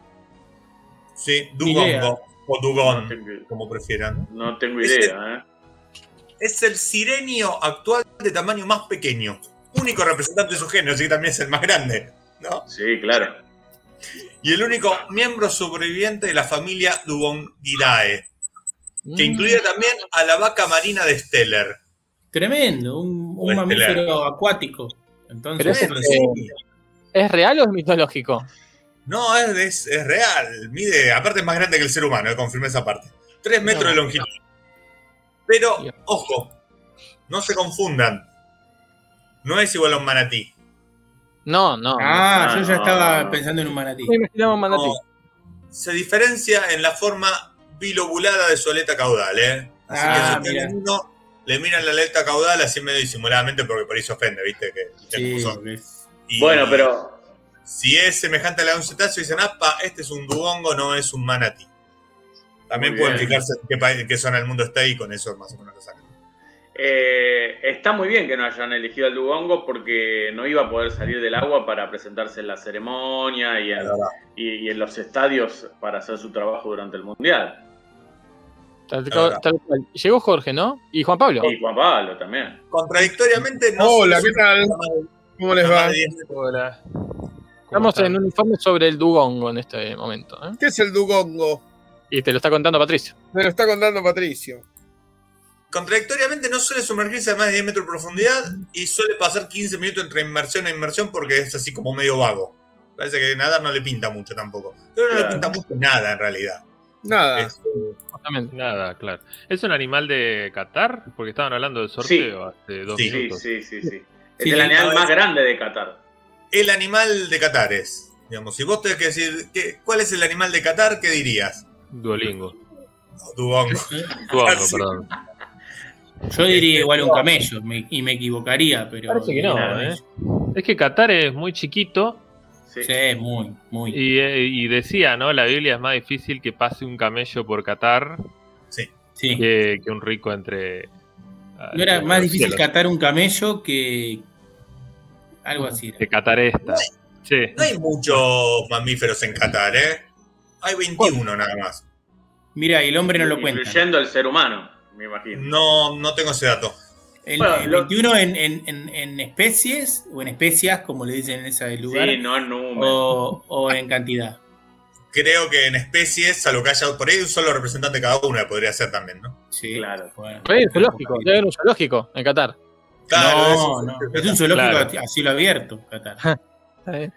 Sí, idea. dugongo. O No dugón, tengo, como prefieran. no tengo idea, ¿eh? Es el sirenio actual de tamaño más pequeño. Único representante de su género, así que también es el más grande. ¿No? Sí, claro. Y el único miembro sobreviviente de la familia Dugongidae. que incluía también a la vaca marina de Steller. Tremendo, un, un mamífero acuático. Entonces, Bueno, eh. ¿Es real o es mitológico? No, es, es- es real. Mide, aparte es más grande que el ser humano, eh, confirmé esa parte. Tres metros de longitud. Pero, ojo, no se confundan. No es igual a un manatí. No, no. ah, no, yo ya no, estaba no. pensando en un manatí. no. imaginamos un manatí. No, se diferencia en la forma bilobulada de su aleta caudal, ¿eh? Así Ah, que si mira. uno le miran la aleta caudal así medio disimuladamente porque por ahí se ofende, ¿viste? Que, Sí, Y Bueno, pero Si es semejante a la de un cetáceo, dicen, apa, este es un dugongo, no es un manatí. También Muy pueden bien. fijarse en qué, país- en qué zona del mundo está y con eso más o menos lo sacan. Eh, está muy bien que no hayan elegido al Dugongo porque no iba a poder salir del agua para presentarse en la ceremonia y en, La verdad. y, y en los estadios para hacer su trabajo durante el Mundial. Tal, tal. Llegó Jorge, ¿no? Y Juan Pablo. Y Juan Pablo también. Contradictoriamente, no Hola, ¿qué tal? ¿Cómo les va? de 10 metros. Hola. Estamos en un informe sobre el Dugongo en este momento. ¿eh? ¿Qué es el Dugongo? Y te lo está contando Patricio. Me lo está contando Patricio. Contradictoriamente no suele sumergirse a más de 10 metros de profundidad y suele pasar 15 minutos entre inmersión e inmersión porque es así como medio vago. Parece que nadar no le pinta mucho tampoco. Pero no le pinta mucho nada en realidad. Nada. Es- Justamente. Nada, claro. ¿Es un animal de Qatar? Porque estaban hablando del sorteo hace dos Sí. Sí, minutos. sí, sí, sí. Es Sí, el sí, animal no, más es- grande de Qatar. el animal de Qatar es. Digamos, si vos tenés que decir que, cuál es el animal de Qatar, ¿qué dirías? Duolingo. No, Dugongo. Duolingo, Sí. perdón. Yo diría igual un camello, me- y me equivocaría, pero. Parece que no, ¿eh? Es que Qatar es muy chiquito Sí. Sí, muy, muy. y, eh, y decía, ¿no? La Biblia es más difícil que pase un camello por Qatar Sí. que, que un rico entre. ah, No era más difícil cielos. catar un camello que. Algo así. era. Que Qatar esta. Sí. No hay muchos mamíferos en Qatar, ¿eh? Hay 21 nada más. Mira, el hombre no lo cuenta. Incluyendo el ser humano, me imagino. No, no tengo ese dato. El, Bueno, el lo- 21 en, en- en- en especies, o en especias, como le dicen en ese lugar, Sí, no en número. o, o en cantidad. Creo que en especies, a lo que haya por ahí, un solo representante cada una podría ser también, ¿no? Sí, Claro. bueno. Hay un zoológico. Debe haber un zoológico en Qatar. no, eso- no, es un zoológico Claro. a cielo abierto, Qatar. Está bien.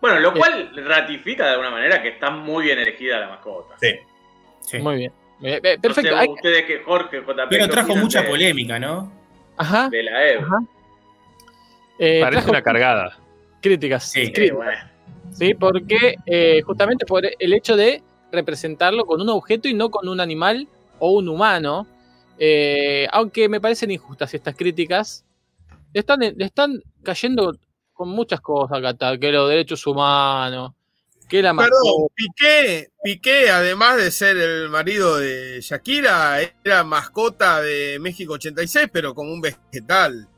Bueno, lo cual ratifica de alguna manera que está muy bien elegida la mascota. Sí. Sí. Muy bien. Eh, eh, No Perfecto. sé Hay- ustedes que Jorge JP. Pero ¿qué trajo mucha de- polémica, ¿no? Ajá. De la. Ajá. Eh, Parece trajo una cargada. Críticas. Sí. Eh, críticas, bueno. ¿sí? Porque eh, justamente por el hecho de representarlo con un objeto y no con un animal o un humano. eh, aunque me parecen injustas estas críticas. Le están, están cayendo con muchas cosas a Qatar, que los derechos humanos, que la Perdón, mascota. Piqué, Piqué, además de ser el marido de Shakira, era mascota de México 86, pero como un vegetal.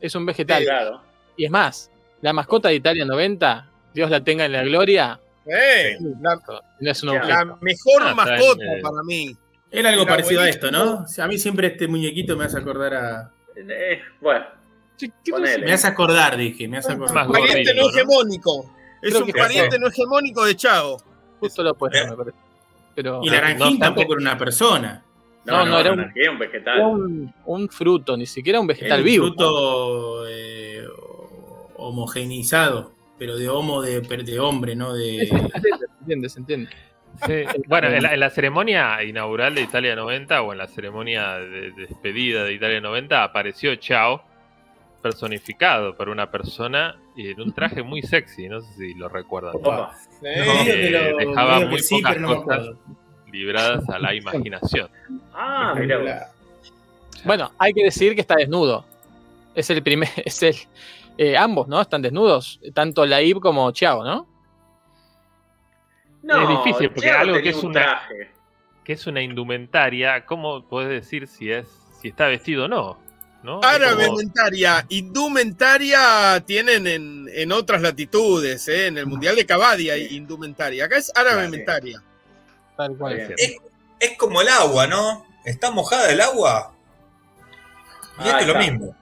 es un vegetal. Claro. Y es más, la mascota de Italia 90, Dios la tenga en la gloria, Eh, la, no es un la mejor Ah, mascota bien, eh. para mí. Era algo Era parecido a esto, ¿no? O sea, a mí siempre este muñequito me hace acordar a. Eh, bueno. Me hace acordar, dije, me hace acordar. Más Pariente gordito, no ¿no? Es Creo un que pariente no hegemónico de Chavo. Justo lo opuesto, Eh. me parece. Pero Y la- Naranjín no obstante- tampoco era una persona. no, No, no, no, no, era un- un, un vegetal. un, un fruto, ni siquiera un Era vegetal un vivo. fruto eh, homogeneizado, pero de homo de, de hombre, no de. Se entiende, se entiende. Sí. Bueno, en la, en la ceremonia inaugural de Italia 90 o en la ceremonia de despedida de Italia 90 apareció Chao personificado por una persona en un traje muy sexy, no sé si lo recuerdan. Opa. Que lo- Eh, dejaba muy sí, pocas no cosas. libradas a la imaginación. Ah, mira. Bueno, hay que decir que está desnudo. Es el primer, es el. eh, ambos, ¿no? Están desnudos. Tanto Laib como Chiao, ¿no? No, Es difícil, porque algo que es un una- traje. Que es una indumentaria, ¿cómo podés decir si es si está vestido o no? ¿No? Árabe como- mentaria, indumentaria tienen en, en otras latitudes, ¿eh? en el Mundial de Cabadia hay indumentaria. Acá es árabe mentaria. Tal cual. Es, es como el agua, ¿no? ¿Está mojada el agua? Y Ah, esto es lo mismo.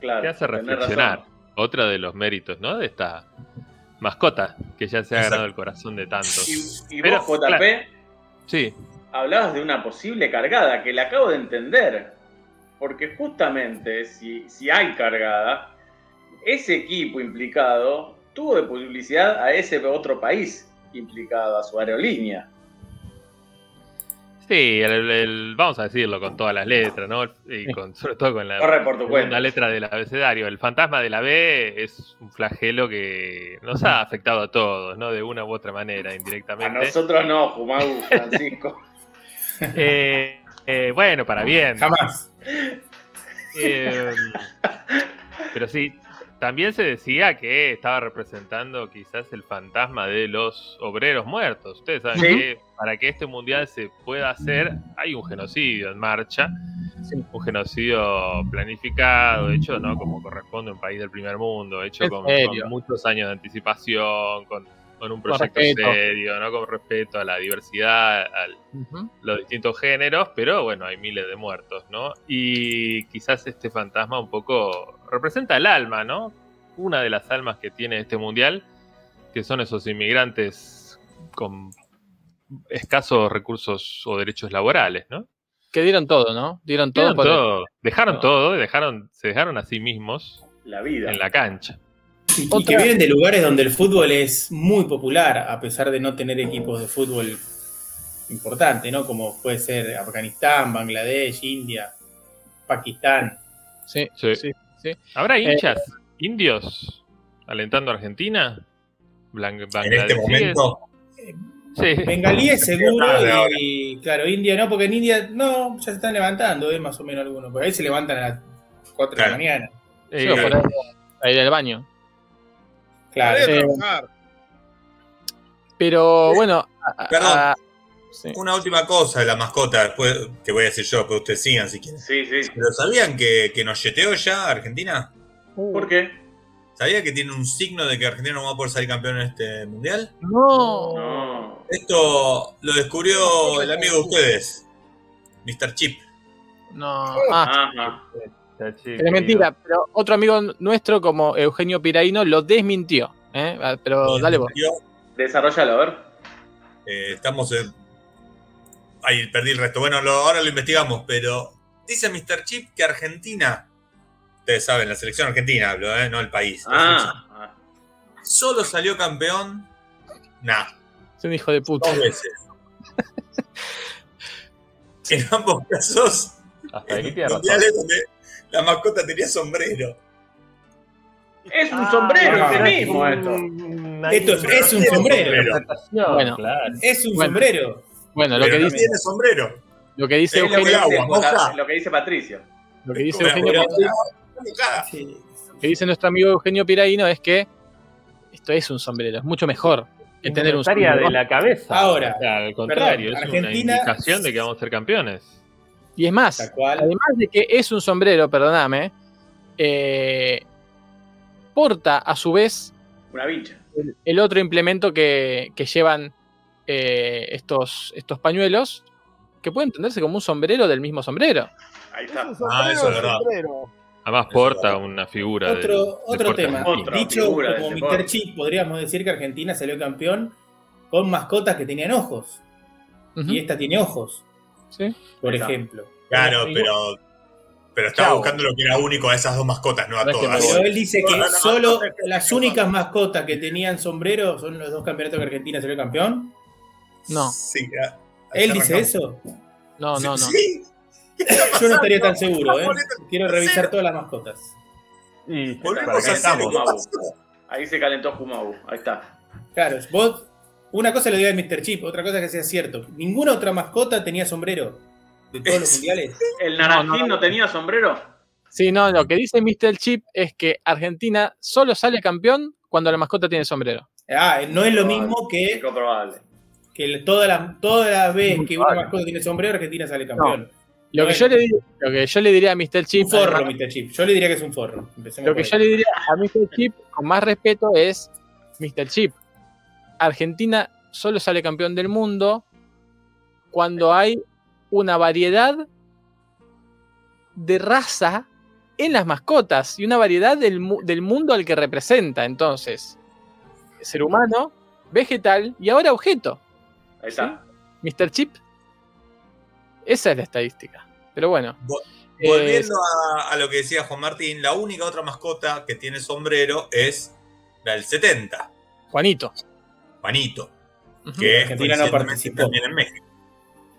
Claro, te hace reflexionar. Otra de los méritos, ¿no? De esta mascota que ya se ha Exacto. ganado el corazón de tantos. ¿Y, y Pero, vos, JP? Sí. hablabas de una posible cargada, que la acabo de entender. Porque justamente si, si hay cargada, ese equipo implicado tuvo de publicidad a ese otro país implicado, a su aerolínea. Sí, el- el- vamos a decirlo con todas las letras, ¿no? Y con, sobre todo con la, Corre por tu segunda cuenta. letra del abecedario. El fantasma de la B es un flagelo que nos ha afectado a todos, ¿no? De una u otra manera, A indirectamente. nosotros no, Jumau, Francisco. Eh, eh, bueno, para bien. Jamás. Eh, pero sí, también se decía que estaba representando quizás el fantasma de los obreros muertos. Ustedes saben Sí. que para que este mundial se pueda hacer, hay un genocidio en marcha. Un genocidio planificado, hecho no como corresponde a un país del primer mundo, hecho ¿En con, con muchos años de anticipación, con, con un proyecto serio, ¿no? con respeto a la diversidad, Ujú. los distintos géneros, pero bueno, hay miles de muertos, ¿no? Y quizás este fantasma un poco representa el alma, ¿no? Una de las almas que tiene este mundial, que son esos inmigrantes con escasos recursos o derechos laborales, ¿no? Que dieron todo, ¿no? Dieron todo Dieron por todo, dejaron No. todo, dejaron, se dejaron a sí mismos La vida. en la cancha. Y, que vienen de lugares donde el fútbol es muy popular, a pesar de no tener equipos de fútbol importantes, ¿no? Como puede ser Afganistán, Bangladesh, India, Pakistán. Sí, Sí. sí, sí. ¿Habrá Eh, hinchas indios alentando a Argentina? En este momento, Sí. Bengalíes seguro y claro, India no, porque en India no, ya se están levantando, ¿eh? más o menos algunos. Por ahí se levantan a las 4 de la mañana. Sí, por ahí, al baño. Claro. Que eh. Pero bueno, Perdón. a- sí. una última cosa de la mascota, después que voy a decir yo, pero ustedes sigan si quieren. Sí, sí. ¿Pero sabían que, que nos yeteó ya Argentina? ¿Por qué? ¿Sabía que tiene un signo de que Argentina no va a poder salir campeón en este mundial? No. No. Esto lo descubrió el amigo de ustedes, Mr. Chip. No. Ah, Ajá. Es mentira, pero otro amigo nuestro como Eugenio Piraino lo desmintió. ¿eh? Ah, Pero dale vos. Desarrollalo, a ver. eh, estamos en... Ahí perdí el resto. Bueno, lo- ahora lo investigamos, pero dice Mr. Chip que Argentina, ustedes saben, la selección argentina hablo, ¿eh? no el país. Ah, ah. Solo salió campeón, nah, Es un hijo de puta. dos veces. en ambos casos, Hasta aquí en tiene razón. mundiales donde la mascota tenía sombrero. Es un sombrero, Ah, ese mismo Mm, esto. Esto es, es un sombrero. Bueno. claro. Es un Bueno. sombrero. Bueno, lo Pero que no dice, tiene sombrero. lo que dice Es Eugenio, agua, lo que dice Patricio. lo que dice Eugenio. Sí. lo que dice nuestro amigo Eugenio Piraino es que esto es un sombrero, es mucho mejor que tener un sombrero. de la cabeza. Ahora, O sea, al contrario, perdón, es Argentina- una indicación de que vamos a ser campeones. Y es más, además de que es un sombrero, perdóname, eh, porta a su vez Una el, el otro implemento que, que llevan eh, estos, estos pañuelos, que pueden entenderse como un sombrero del mismo sombrero. Ahí está. Ah, eso es verdad. Además Eso porta es una figura. del Otro, otro tema. Otra Dicho como Mr. Chip, podríamos decir que Argentina salió campeón con mascotas que tenían ojos. Y esta tiene ojos, ¿sí? por ejemplo. Claro, Pero- pero, estaba buscando lo que era único a esas dos mascotas, no a todas. Pero él dice que No, no, no, solo no, no, no, las no. únicas mascotas que tenían sombrero son los dos campeonatos que Argentina salió campeón. No. Sí, a- ¿Él dice eso? No, no, no. Sí. Yo no estaría tan seguro, ¿eh? Quiero revisar todas las mascotas. Y para qué estamos. Ahí se calentó Jumabu. Ahí está. Claro, vos. Una cosa lo diga el Mr. Chip, otra cosa que sea cierto. Ninguna otra mascota tenía sombrero de todos los mundiales. ¿El naranjín No, no, no. tenía sombrero? Sí, no, lo que dice Mr. Chip es que Argentina solo sale campeón cuando la mascota tiene sombrero. Ah, no es lo Probable. mismo Es que, comprobable. que toda la, toda la vez Muy que una probable. mascota tiene sombrero, Argentina sale campeón. Lo que, yo le, di- lo que yo le diría a Mr. Chip, un forro, además, Mr. Chip. Yo le diría que es un forro. Empecemos lo que yo le diría a Mr. Chip con más respeto es Mr. Chip. Argentina solo sale campeón del mundo cuando hay una variedad de raza en las mascotas y una variedad del, mu- del mundo al que representa. Entonces, ser humano, vegetal y ahora objeto. Ahí está. Mr. Chip. Esa es la estadística. Pero bueno. Volviendo a, a, lo que decía Juan Martín, la única otra mascota que tiene sombrero es la del 70. Juanito. Juanito. Que Argentina no participó. también en México.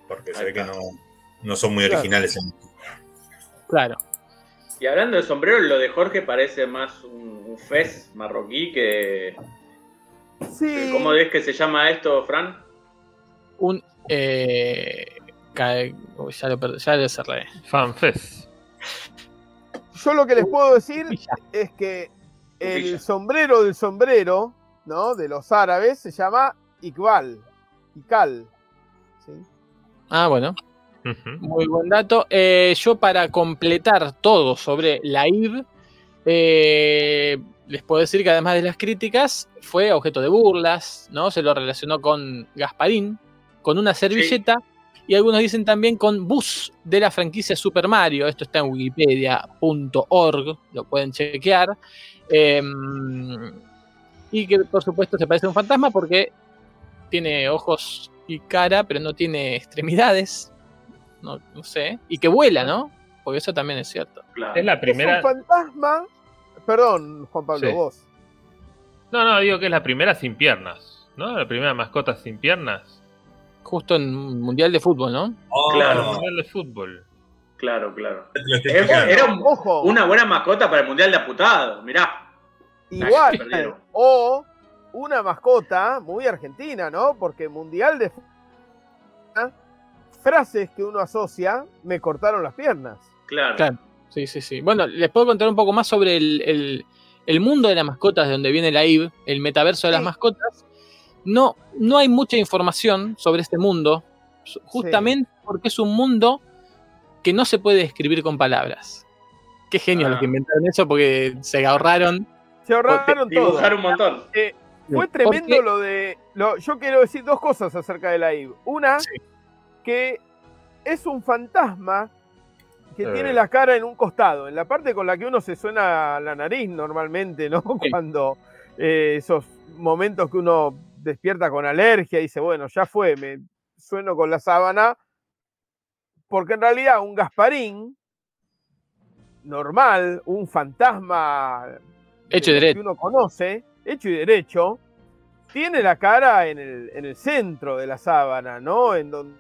Porque se ve que no, no, son muy originales en México. Claro. Y hablando de sombrero, lo de Jorge parece más un, un fez marroquí que. Sí. ¿Cómo es que se llama esto, Fran? Un. Eh, ya, lo, ya lo cerré. Fanfest. Yo lo que les puedo decir es que el sombrero del sombrero, ¿no? De los árabes se llama Iqbal. Iqal. ¿sí? Ah, bueno. Uh -huh. Muy buen dato. Eh, yo para completar todo sobre la IB, eh, les puedo decir que además de las críticas, fue objeto de burlas, ¿no? Se lo relacionó con Gasparín, con una servilleta. Sí y algunos dicen también con Bus de la franquicia Super Mario. Esto está en wikipedia.org, lo pueden chequear. Eh, y que por supuesto se parece a un fantasma porque tiene ojos y cara, pero no tiene extremidades. No, no sé. Y que vuela, ¿no? Porque eso también es cierto. Claro. Es la primera. Es un fantasma. Perdón, Juan Pablo, sí. vos. No, no, digo que es la primera sin piernas. ¿No? La primera mascota sin piernas justo en Mundial de Fútbol, ¿no? Oh, claro. Mundial de Fútbol. Claro, claro. Era, era un, Ojo. una buena mascota para el Mundial de Aputado, mirá. Igual. o una mascota muy argentina, ¿no? Porque Mundial de frases que uno asocia, me cortaron las piernas. Claro. claro. Sí, sí, sí. Bueno, les puedo contar un poco más sobre el, el, el mundo de las mascotas, de donde viene la IB, el metaverso de sí. las mascotas no, no hay mucha información sobre este mundo, justamente sí. porque es un mundo que no se puede describir con palabras. Qué genio ah. los que inventaron eso porque se ahorraron. Se ahorraron todo. un montón. Eh, fue tremendo lo de. Lo, yo quiero decir dos cosas acerca de la IB. Una, sí. que es un fantasma que eh. tiene la cara en un costado, en la parte con la que uno se suena la nariz normalmente, ¿no? Sí. Cuando eh, esos momentos que uno despierta con alergia y dice, bueno, ya fue, me sueno con la sábana, porque en realidad un Gasparín normal, un fantasma hecho y derecho. que uno conoce, hecho y derecho, tiene la cara en el, en el centro de la sábana, ¿no? En donde,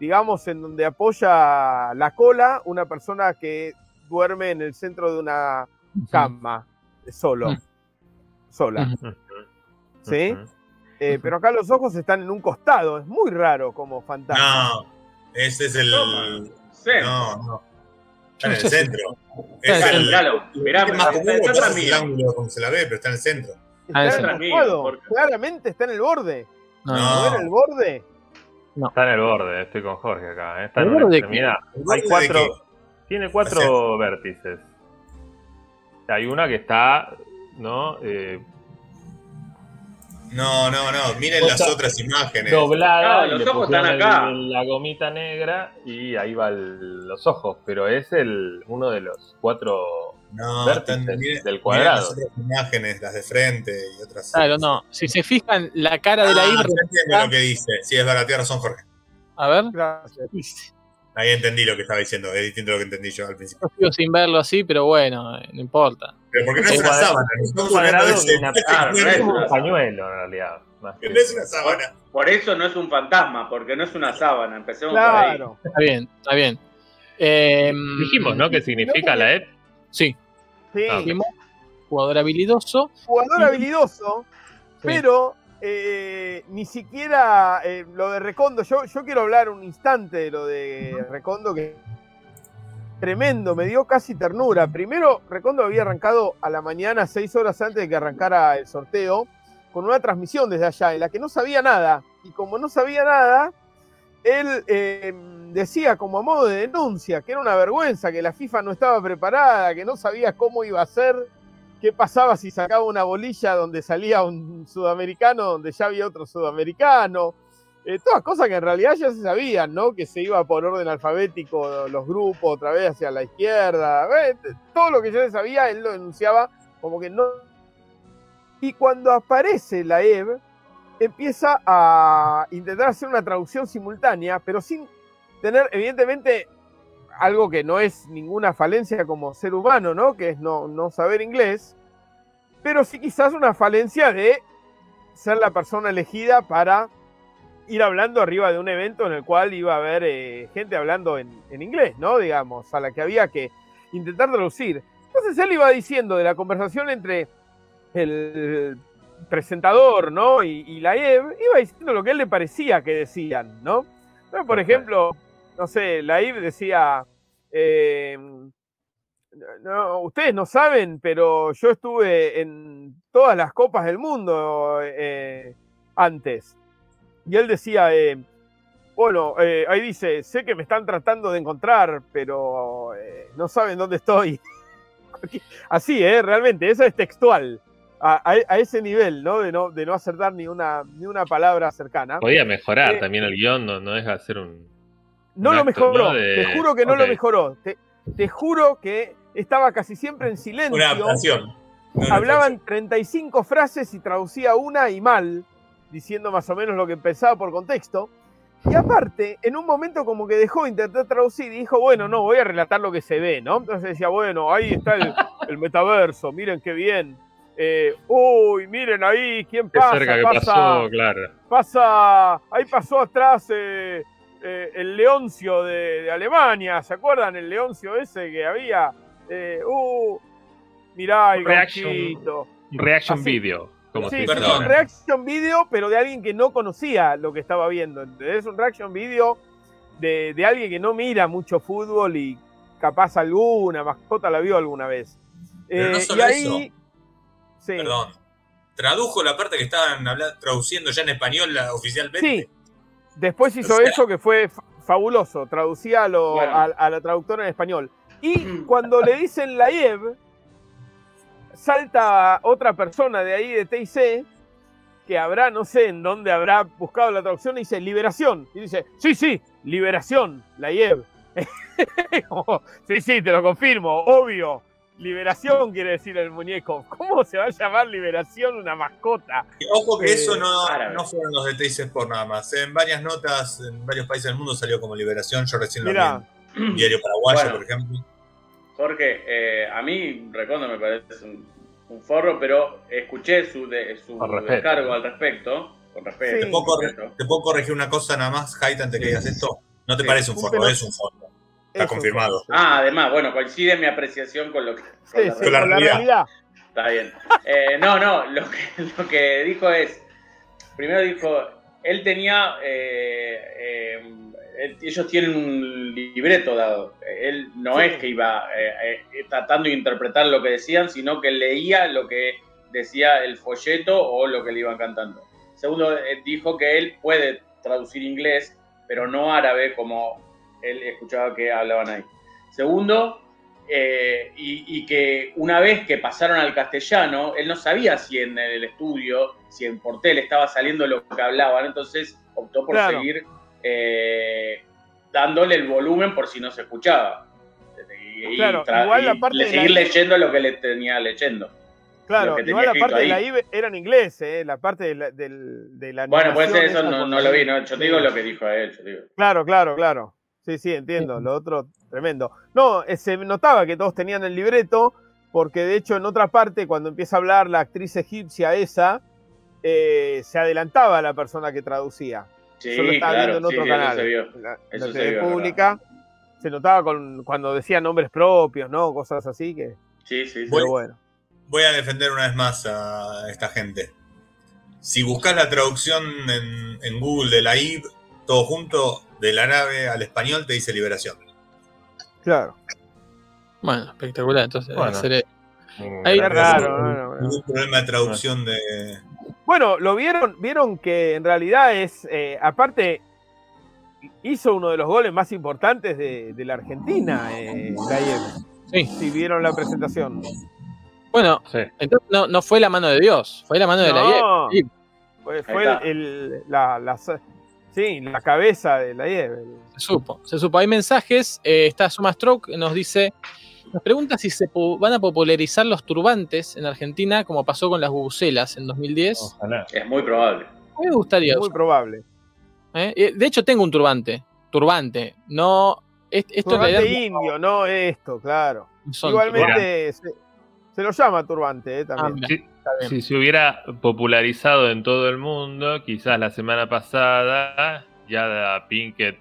digamos, en donde apoya la cola una persona que duerme en el centro de una cama, solo, sola. ¿sí? Eh, pero acá los ojos están en un costado, es muy raro como fantasma. No, ese es el. No, no. Está en el centro. Es el, claro, mirá, es más común está el ángulo como se la ve, pero está en el centro. Está en el porque... claramente está en el borde. No, ¿No en el borde? No. Está en el borde, estoy con Jorge acá. ¿eh? Está en una extremidad. Hay cuatro. Tiene cuatro vértices. Hay una que está, ¿no? Eh, no, no, no. Miren las otras imágenes. Doblada. No, los ojos están acá. El, la gomita negra y ahí va el, los ojos. Pero es el uno de los cuatro no, están, miren, del cuadrado. Las otras imágenes, las de frente y otras. Claro, no. Si se fijan, la cara de la ah, Ibra. entiendo lo que dice. Sí, es tiene razón, Jorge. A ver. Gracias. Ahí entendí lo que estaba diciendo, es distinto a lo que entendí yo al principio. Yo sigo sin verlo así, pero bueno, no importa. Pero porque no es, una sábana, una, ah, no es un pañuelo en realidad. Que no es una sábana. Por eso no es un fantasma, porque no es una sábana. Empecemos claro. por ahí. Está bien, está bien. Eh, Dijimos, ¿no? ¿Qué significa la EP? Sí. Sí. Ah, Dijimos, jugador habilidoso. Jugador habilidoso, sí. pero eh, ni siquiera eh, lo de Recondo. Yo, yo quiero hablar un instante de lo de Recondo, que tremendo, me dio casi ternura. Primero, Recondo había arrancado a la mañana, seis horas antes de que arrancara el sorteo, con una transmisión desde allá, en la que no sabía nada. Y como no sabía nada, él eh, decía como a modo de denuncia que era una vergüenza, que la FIFA no estaba preparada, que no sabía cómo iba a ser, qué pasaba si sacaba una bolilla donde salía un sudamericano, donde ya había otro sudamericano. Eh, todas cosas que en realidad ya se sabían, ¿no? Que se iba por orden alfabético los grupos, otra vez hacia la izquierda. Eh, todo lo que ya se sabía, él lo denunciaba como que no. Y cuando aparece la EV, empieza a intentar hacer una traducción simultánea, pero sin tener, evidentemente, algo que no es ninguna falencia como ser humano, ¿no? Que es no, no saber inglés, pero sí quizás una falencia de ser la persona elegida para ir hablando arriba de un evento en el cual iba a haber eh, gente hablando en, en, inglés, ¿no? Digamos, a la que había que intentar traducir. Entonces él iba diciendo de la conversación entre el presentador, ¿no? Y, y la EV, iba diciendo lo que a él le parecía que decían, ¿no? Entonces, por ejemplo, no sé, la IB decía, eh, no, ustedes no saben, pero yo estuve en todas las copas del mundo eh, antes. Y él decía, eh, bueno, eh, ahí dice, sé que me están tratando de encontrar, pero no saben dónde estoy. Así, ¿eh? Realmente, eso es textual. A, a, a, ese nivel, ¿no? De, ¿no? de no acertar ni una, ni una palabra cercana. Podía mejorar también el guion, no, no deja de hacer un... No lo mejoró, ¿no? De... te juro que no okay. lo mejoró. Te, te, juro que estaba casi siempre en silencio. Una adaptación. Una Hablaban 35 frases y traducía una y mal, diciendo más o menos lo que pensaba por contexto. Y aparte, en un momento como que dejó de intentar traducir y dijo, bueno, no, voy a relatar lo que se ve, ¿no? Entonces decía, bueno, ahí está el, el metaverso, miren qué bien. Eh, uy, miren ahí, ¿quién pasa? Qué cerca que pasa, pasó, claro. Pasa, ahí pasó atrás eh, eh, el Leoncio de, de, Alemania, ¿se acuerdan? El Leoncio ese que había. Eh, uh, mirá, el reaction, ganchito. reaction Así. video. Como sí, es un reaction video, pero de alguien que no conocía lo que estaba viendo. Es un reaction video de, de, alguien que no mira mucho fútbol y capaz alguna mascota la vio alguna vez. Pero no solo y ahí, eso. Sí. Perdón. Tradujo la parte que estaban hablando, traduciendo ya en español la, oficialmente. Sí. Después hizo o sea, eso que fue fabuloso. Traducía a, lo, bueno. a, a, la traductora en español. Y cuando le dicen la IEV, salta otra persona de ahí de TIC que habrá, no sé en dónde habrá buscado la traducción y dice liberación. Y dice, sí, sí, liberación, la IEV. sí, sí, te lo confirmo, obvio. Liberación quiere decir el muñeco. ¿Cómo se va a llamar liberación una mascota? Y ojo que eh, eso no, no, fueron los de TIC por nada más. En varias notas, en varios países del mundo salió como liberación. Yo recién Mirá. lo vi en Diario Paraguayo, bueno, por ejemplo. Jorge, eh, a mí Recondo me parece un, un forro, pero escuché su, de, su descargo al respecto. Con respeto, sí. ¿Te, puedo corregir, ¿Te, puedo corregir una cosa nada más, Haita, antes que digas esto? ¿No te sí. parece un forro? Es un forro. Está confirmado. Ah, además, bueno, coincide mi apreciación con lo que. Con sí, la, con la, la realidad. realidad. Está bien. Eh, no, no, lo que, lo que dijo es. Primero dijo, él tenía. Eh, eh, ellos tienen un libreto dado. Él no sí. es que iba eh, eh, tratando de interpretar lo que decían, sino que leía lo que decía el folleto o lo que le iban cantando. Segundo, eh, dijo que él puede traducir inglés, pero no árabe como él escuchaba que hablaban ahí. Segundo, eh, y, y, que una vez que pasaron al castellano, él no sabía si en el estudio, si en Portel estaba saliendo lo que hablaban, entonces optó por claro. seguir eh, dándole el volumen por si no se escuchaba. Y, claro, igual la parte y seguir la... leyendo lo que le tenía leyendo. Claro, igual la parte ahí. de la IBE era en inglés, ¿eh? la parte de la, de, de la Bueno, puede ser eso, no, no, lo vi, ¿no? yo te digo lo que dijo él. Digo. Claro, claro, claro. Sí, sí, entiendo. Lo otro, tremendo. No, eh, se notaba que todos tenían el libreto, porque de hecho en otra parte, cuando empieza a hablar la actriz egipcia esa, eh, se adelantaba a la persona que traducía. Sí, Yo lo estaba claro, viendo en otro sí, canal. Eso se vio. La, eso la se vio, pública. Se notaba con, cuando decía nombres propios, ¿no? Cosas así que. Sí, sí, sí. Pero bueno. Voy a defender una vez más a esta gente. Si buscas la traducción en, en Google de la IB, todo junto, del árabe al español, te dice liberación. Claro. Bueno, espectacular. Entonces, bueno. seré... Ahí, raro, no, no, no. problema de traducción de. Bueno, lo vieron, vieron que en realidad es, eh, aparte, hizo uno de los goles más importantes de, de la Argentina, eh, Sí. Si vieron la presentación. Bueno, sí. entonces no, no, fue la mano de Dios, fue la mano de la. Fue, fue el, el, la, la, sí, la cabeza de la IEP. Se supo, se supo. Hay mensajes, eh, está Suma Stroke, nos dice, nos pregunta si se van a popularizar los turbantes en Argentina, como pasó con las bubucelas en 2010. Ojalá. Es muy probable. Me gustaría. Es muy probable. ¿Eh? De hecho, tengo un turbante. turbante. No. es- Esto turbante realidad indio, no esto, claro. Igualmente se, se lo llama turbante, eh, Ah, también. mira, Si, se hubiera popularizado en todo el mundo, quizás la semana pasada, ya Pinkett,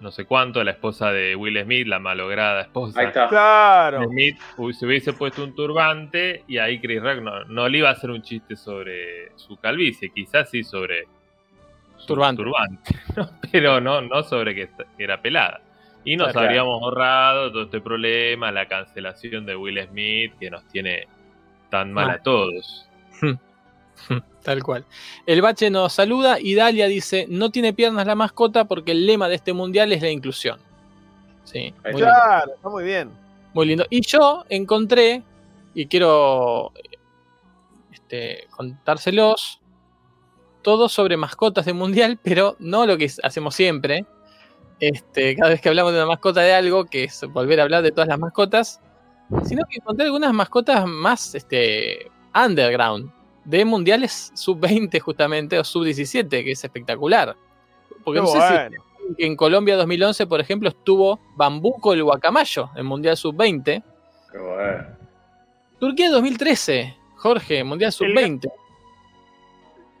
no sé cuánto, la esposa de Will Smith, la malograda esposa. Ahí está. Claro. Will Smith se hubiese puesto un turbante y ahí Chris Rock no, no le iba a hacer un chiste sobre su calvicie, quizás sí sobre su Turbante. ¿no? pero no, no sobre que, era pelada. Y nos Claro. habríamos ahorrado todo este problema, la cancelación de Will Smith que nos tiene tan mal Ah. a todos. Tal cual. El bache nos saluda y Dalia dice: No tiene piernas la mascota porque el lema de este mundial es la inclusión. Sí, muy lindo. Claro, está muy bien. Muy lindo. Y yo encontré, y quiero este, contárselos, todo sobre mascotas de mundial, pero no lo que hacemos siempre. Este, cada vez que hablamos de una mascota de algo, que es volver a hablar de todas las mascotas, sino que encontré algunas mascotas más este, underground, de mundiales sub-20 justamente, o sub-17, que es espectacular. Porque no sé si bueno. en Colombia 2011, por ejemplo, estuvo Bambuco el Guacamayo en Mundial Sub-20. Qué bueno. Turquía 2013, Jorge, Mundial Sub-20.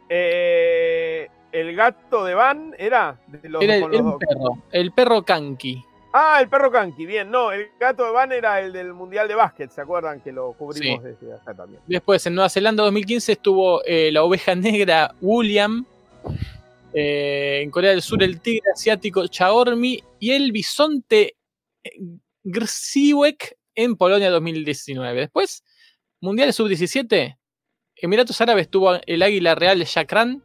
Eh, el gato de Van era de los, Era el, los el perro, el perro Kanki. Ah, el perro Kanki, bien. No, el gato de Van era el del Mundial de Básquet, ¿se acuerdan? Que lo cubrimos Sí. desde acá también. Después, en Nueva Zelanda 2015 estuvo eh, la oveja negra William. Eh, en Corea del Sur el tigre asiático Chaormi y el bisonte eh, Grziwek en Polonia 2019. Después, Mundial Sub-17, Emiratos Árabes tuvo el águila real Shakran.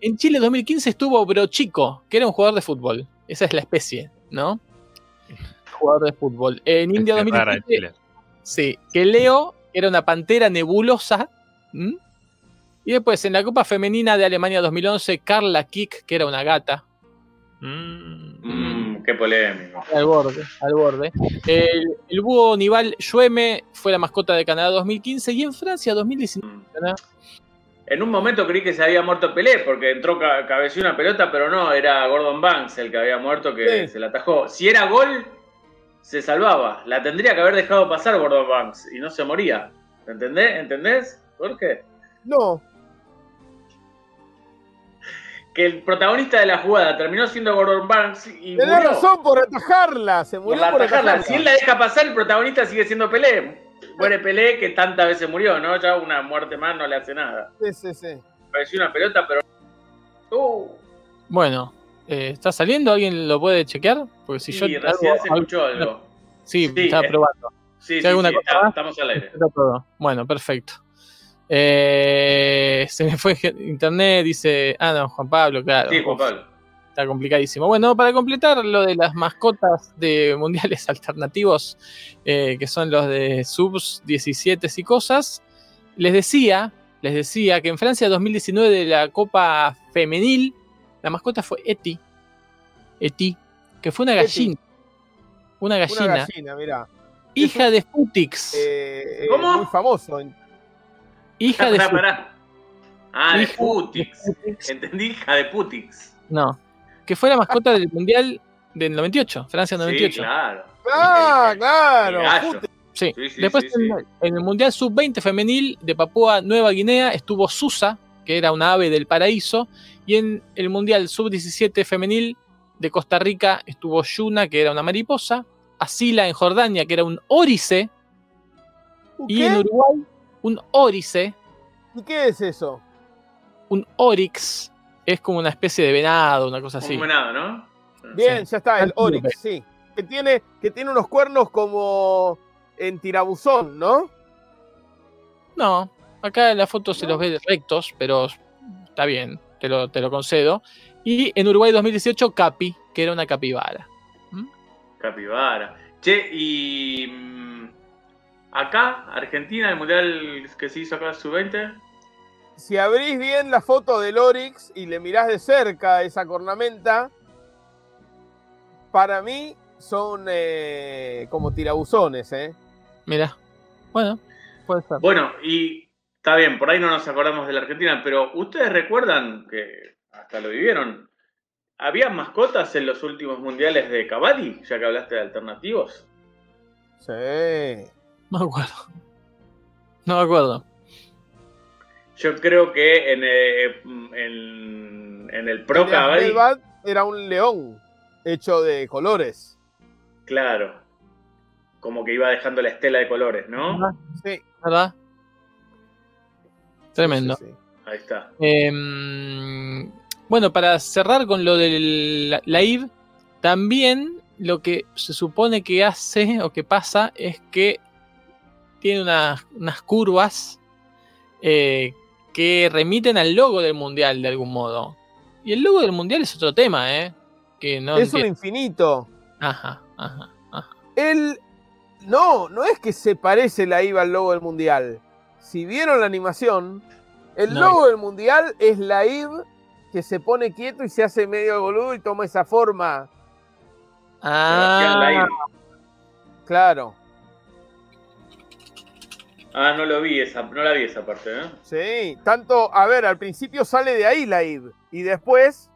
En Chile 2015 estuvo Brochico, que era un jugador de fútbol. Esa es la especie, ¿no? Jugador de fútbol. En India Es en 2017, Chile. Sí, que Leo era una pantera nebulosa. ¿m? Y después en la Copa Femenina de Alemania 2011, Carla Kick, que era una gata. Mm, Mmm, qué polémico. Al borde, al borde. El, el búho Nival Schweme fue la mascota de Canadá 2015 y en Francia 2019. Mm. ¿no? En un momento creí que se había muerto Pelé porque entró, ca- cabeció una pelota, pero no, era Gordon Banks el que había muerto que Sí. se la atajó. Si era gol, se salvaba. La tendría que haber dejado pasar Gordon Banks y no se moría. ¿Entendés? ¿Entendés, Jorge? No, Que el protagonista de la jugada terminó siendo Gordon Banks y tenés murió razón por atajarla. Se murió por, atajarla. atajarla. Si él la deja pasar, el protagonista sigue siendo Pelé. Muere Pelé que tantas veces murió, ¿no? Ya una muerte más no le hace nada. Sí, sí, sí. Pareció una pelota, pero... Uh, Bueno, eh, ¿está saliendo? ¿Alguien lo puede chequear? Porque si sí, yo. recién algo- se escuchó algo. Sí, Sí, estaba eh, probando. Sí, Si sí, alguna sí, cosa está- más. estamos al aire. Está todo. Bueno, perfecto. Eh, se me fue internet, dice. Ah, no, Juan Pablo, claro. Sí, Juan Pablo. Está complicadísimo. Bueno, para completar lo de las mascotas de mundiales alternativos, eh, que son los de subs 17 y cosas, les decía, les decía que en Francia 2019 de la Copa Femenil, la mascota fue Eti. Eti, que fue una Eti. gallina. Una gallina. Una gallina, mirá. hija de Futix. Eh, ¿Cómo? Muy famoso. en- hija de Pará. Ah, de Hija Putix. Futix. Entendí, hija de Putix. No. Que fue la mascota del mundial del 98, Francia 98. Sí, claro. Ah, claro. Sí. Sí, sí, Después sí, en, sí. en el Mundial Sub-20 femenil de Papúa Nueva Guinea estuvo Susa, que era una ave del paraíso, y en el Mundial Sub-17 femenil de Costa Rica estuvo Yuna, que era una mariposa, Asila en Jordania, que era un órice, y en Uruguay un órice, ¿Y qué es eso? un orix, es como una especie de venado, una cosa así. Un venado, ¿no? Bien, Sí. ya está, el. Oryx, sí. Que tiene, que tiene unos cuernos como en tirabuzón, ¿no? No, acá en la foto se los ve rectos, pero está bien, te lo, te lo concedo. Y en Uruguay 2018, Capi, que era una capibara. Capibara. Che, y. mm, Acá, Argentina, el mundial que se hizo acá sub-20. Si abrís bien la foto del Oryx y le mirás de cerca esa cornamenta, para mí son eh, como tirabuzones, ¿eh? Mira, bueno, puede ser. Bueno, y está bien, por ahí no nos acordamos de la Argentina, pero ¿ustedes recuerdan que hasta lo vivieron? ¿Había mascotas en los últimos mundiales de Cavani? Ya que hablaste de alternativos. Sí. No me acuerdo. No me acuerdo. Yo creo que en, eh, en, en el Pro. Ahmedabad era un león hecho de colores. Claro. Como que iba dejando la estela de colores, ¿no? Sí. ¿Verdad? Tremendo. Sí, sí, sí. Ahí está. Em, bueno, para cerrar con lo de la, la IV, también lo que se supone que hace o que pasa es que tiene unas, unas curvas eh, que remiten al logo del mundial de algún modo. Y el logo del mundial es otro tema, ¿eh? Que no es un infinito. Ajá, ajá, ajá. Él. No, no es que se parece la IVA al logo del mundial. Si vieron la animación, el No. logo del mundial es la IV que se pone quieto y se hace medio boludo y toma esa forma. Ah. Claro. Ah, no lo vi esa, no la vi esa parte, ¿eh? Sí. Tanto, a ver, al principio sale de ahí la IV y después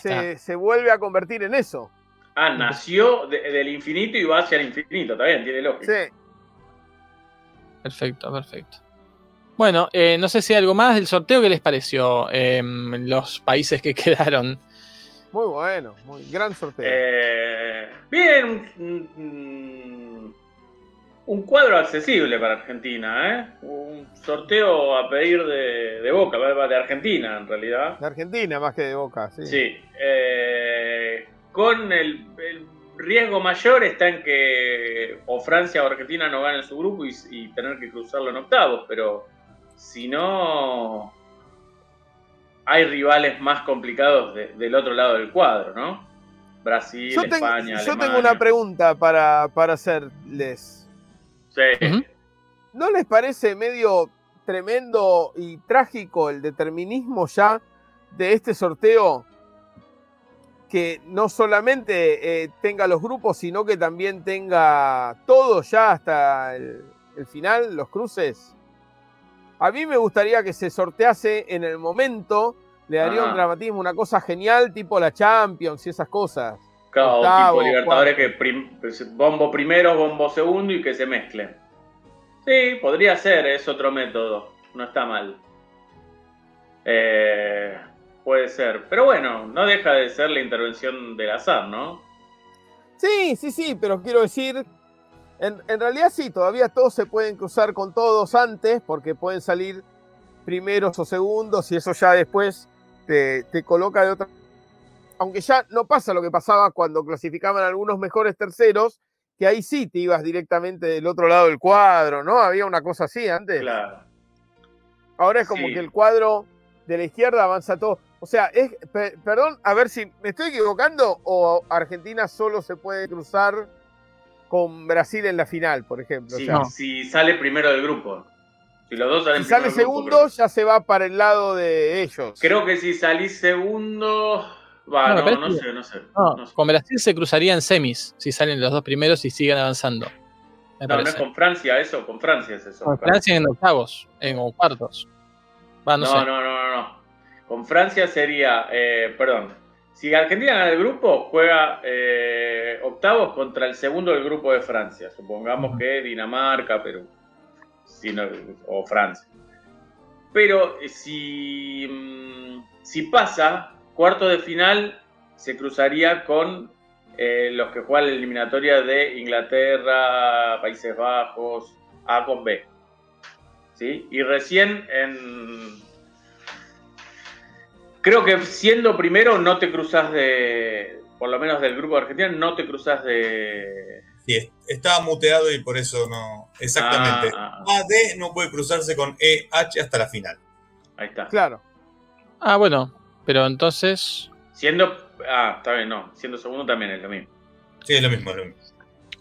se, se vuelve a convertir en eso. Ah, nació de- del infinito y va hacia el infinito, está bien, tiene lógica. Sí. Perfecto, perfecto. Bueno, eh, no sé si hay algo más del sorteo. ¿Qué les pareció em, los países que quedaron? Muy bueno, muy gran sorteo. Eh, bien, un, un- cuadro accesible para Argentina, ¿eh? Un sorteo a pedir de, de boca, de Argentina en realidad. De Argentina más que de Boca, sí. Sí. eh, con el, el riesgo mayor está en que o Francia o Argentina no ganen su grupo y, y tener que cruzarlo en octavos, pero si no, hay rivales más complicados de- del otro lado del cuadro, ¿no? Brasil, Yo, tengo, España, yo Alemania. tengo una pregunta para, para hacerles. Sí. ¿No les parece medio tremendo y trágico el determinismo ya de este sorteo? Que no solamente eh, tenga los grupos, sino que también tenga todo ya hasta el, el final, los cruces. A mí me gustaría que se sortease en el momento, le daría Ah. un dramatismo, una cosa genial, tipo la Champions y esas cosas. Claro, Octavo, tipo Libertadores que prim- pues, bombo primero, bombo segundo y que se mezclen. Sí, podría ser, es otro método. No está mal. Eh, puede ser. Pero bueno, no deja de ser la intervención del azar, ¿no? Sí, sí, sí, pero quiero decir, en, en realidad sí, todavía todos se pueden cruzar con todos antes, porque pueden salir primeros o segundos y eso ya después te, te coloca de otra... Aunque ya no pasa lo que pasaba cuando clasificaban algunos mejores terceros, que ahí sí te ibas directamente del otro lado del cuadro, ¿no? Había una cosa así antes. Claro. Ahora es como Sí. que el cuadro de la izquierda avanza todo. O sea, es, pe- perdón, a ver si me estoy equivocando o Argentina solo se puede cruzar con Brasil en la final, por ejemplo. No. si sale primero del grupo. Si los dos salen Si sale grupo, segundo, ya se va para el lado de ellos. Creo que si salís segundo. Va, No, no, sé, no sé. No, No sé. con Brasil se cruzaría en semis si salen los dos primeros y siguen avanzando. No, no es con Francia eso, con Francia es eso. Con parece. Francia en octavos, en o cuartos. Va, no, No, sé. no, no, no, no. Con Francia sería, eh, perdón, si Argentina gana el grupo, juega eh, octavos contra el segundo del grupo de Francia. Supongamos que Dinamarca, Perú, si no- o Francia. Pero eh, si, mm, si pasa, cuarto de final se cruzaría con eh, los que juegan la eliminatoria de Inglaterra, Países Bajos, A con B. ¿Sí? Y recién en, Creo que siendo primero no te cruzas de, por lo menos del grupo de Argentina, no te cruzas de... Sí, es- estaba muteado y por eso no. Exactamente. Ah, ah, AD no puede cruzarse con EH hasta la final. ahí está. Claro. Ah, bueno, pero entonces Siendo... Ah, está bien, no. Siendo segundo también es lo mismo. Sí, es lo mismo, es lo mismo.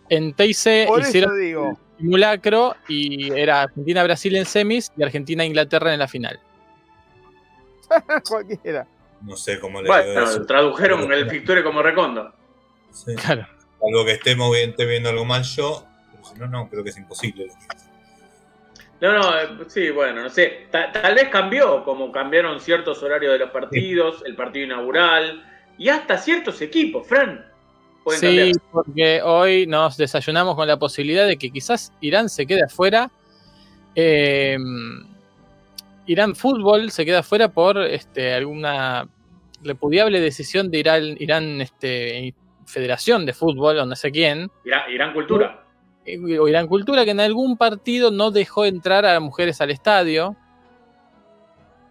en Teise hicieron digo. simulacro y era Argentina-Brasil en semis y Argentina-Inglaterra en la final. Cualquiera. No sé cómo le Bueno, eso. tradujeron el Ficture como Recondo. Sí. Claro. Algo que esté viendo algo mal yo, no, no, creo que es imposible. No, no, eh, sí, bueno, no sé. Ta- tal vez cambió, como cambiaron ciertos horarios de los partidos, el partido inaugural, y hasta ciertos equipos, Fran. Sí, porque hoy nos desayunamos con la posibilidad de que quizás Irán se quede afuera. Eh, Irán Fútbol se queda afuera por este, alguna repudiable decisión de Irán, Irán este, Federación de Fútbol o no sé quién. Irán, Cultura. O Irán Cultura, que en algún partido no dejó entrar a mujeres al estadio.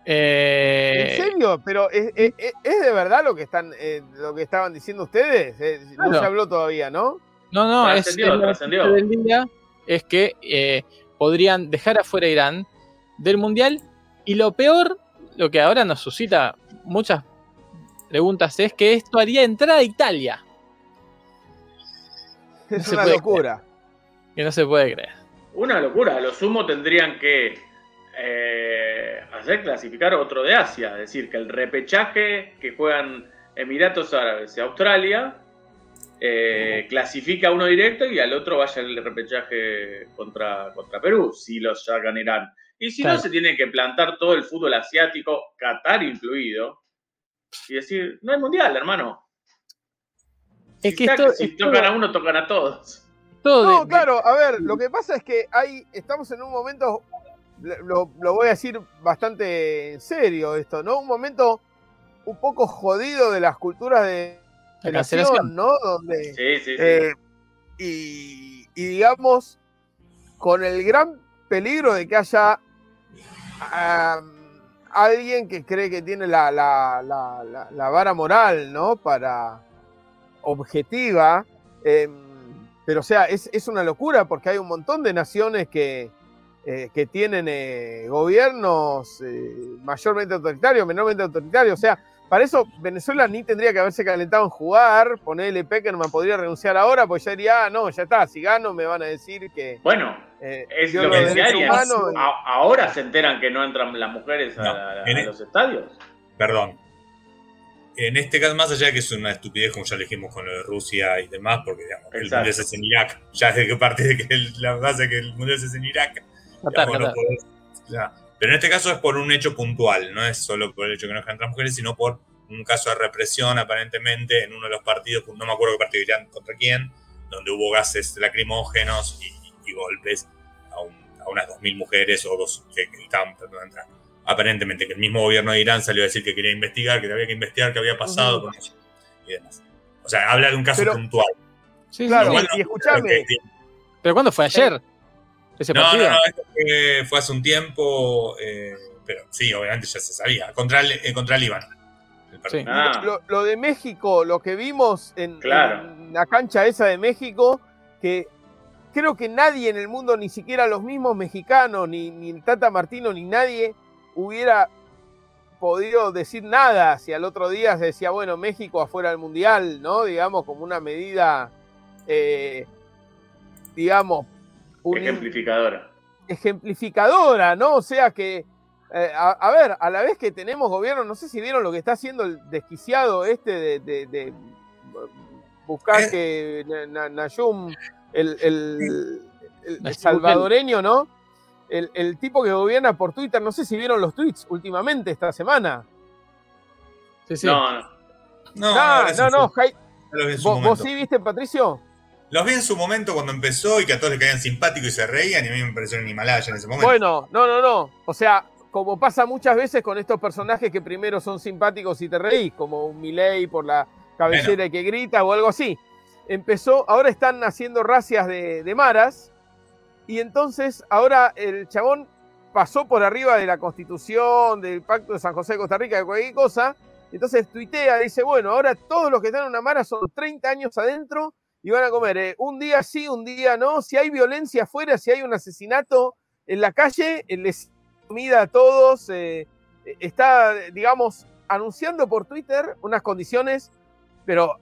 Eh, ¿En serio? Pero ¿es, de verdad lo que están eh, lo que estaban diciendo ustedes? Eh, no se habló todavía, ¿no? No, no, es, del día es que podrían dejar afuera a Irán del Mundial y lo peor, lo que ahora nos suscita muchas preguntas es que esto haría entrar a Italia. Es una locura. Que no se puede creer. Una locura. A lo sumo tendrían que eh, hacer clasificar otro de Asia. Es decir, que el repechaje que juegan Emiratos Árabes y Australia eh, clasifica uno directo y al otro vaya el repechaje contra, contra Perú, si los sacan Irán. Y si no, se tiene que plantar todo el fútbol asiático, Qatar incluido, y decir, no hay mundial, hermano. Es que si tocan a uno, tocan a todos. No, claro, a ver, lo que pasa es que hay, estamos en un momento, lo, voy a decir bastante en serio esto, ¿no? Un momento un poco jodido de las culturas de, la nación, ¿no? Donde, sí, sí, sí. Eh, y, digamos, con el gran peligro de que haya alguien que cree que tiene la, la, vara moral, ¿no? Para objetiva. Em, pero o sea, es, una locura porque hay un montón de naciones que, eh, que tienen eh, gobiernos eh, mayormente autoritarios, menormente autoritarios. O sea, para eso Venezuela ni tendría que haberse calentado en jugar. Ponerle Peckerman podría renunciar ahora, pues ya diría, ah, no, ya está, si gano me van a decir que. Bueno, eh, es lo que decía Ahora se enteran que no entran las mujeres a, e- los estadios. Perdón. En este caso, más allá de que es una estupidez, como ya dijimos con lo de Rusia y demás, porque digamos, el mundial es en Irak. Ya desde que parte de que la base que el mundial es en Irak. Pero en este caso es por un hecho puntual, no es solo por el hecho de que no dejan entrar mujeres, sino por un caso de represión aparentemente en uno de los partidos, no me acuerdo qué partido irían contra quién, donde hubo gases lacrimógenos y, golpes a, unas 2.000 mujeres o dos que, estaban tratando de entrar. Aparentemente que el mismo gobierno de Irán salió a decir que quería investigar, que había que investigar qué había pasado con eso y demás. O sea, habla de un caso puntual. Sí, claro, y escúchame. ¿Pero cuándo fue ayer? no, no, no, esto fue, hace un tiempo, eh, pero sí, obviamente ya se sabía, contra el, eh, contra el Líbano. Ah. Lo, de México, lo que vimos en, la cancha esa de México, que creo que nadie en el mundo, ni siquiera los mismos mexicanos, ni, ni Tata Martino, ni nadie, hubiera podido decir nada si al otro día se decía, bueno, México afuera del Mundial, ¿no? Digamos, como una medida, eh, digamos, ejemplificadora. Ejemplificadora, ¿no? O sea que, eh, a, ver, a la vez que tenemos gobierno, no sé si vieron lo que está haciendo el desquiciado este de, buscar eh. que Nayum, el, salvadoreño, ¿no? El, tipo que gobierna por Twitter, no sé si vieron los tweets últimamente esta semana. Sí, sí. No, no. No, no, ¿Vos sí viste, Patricio? Los vi en su momento cuando empezó y que a todos les caían simpáticos y se reían y a mí me pareció un Himalaya en ese momento. Bueno, no, no, no. O sea, como pasa muchas veces con estos personajes que primero son simpáticos y te reís, como un Miley por la cabellera que grita o algo así. Empezó, ahora están haciendo racias de, de maras y entonces ahora el chabón pasó por arriba de la constitución, del pacto de San José de Costa Rica, de cualquier cosa. Entonces tuitea, dice, bueno, ahora todos los que están en una mara son 30 años adentro y van a comer eh, un día sí, un día no. Si hay violencia afuera, si hay un asesinato en la calle, les comida a todos. Eh, está, digamos, anunciando por Twitter unas condiciones, pero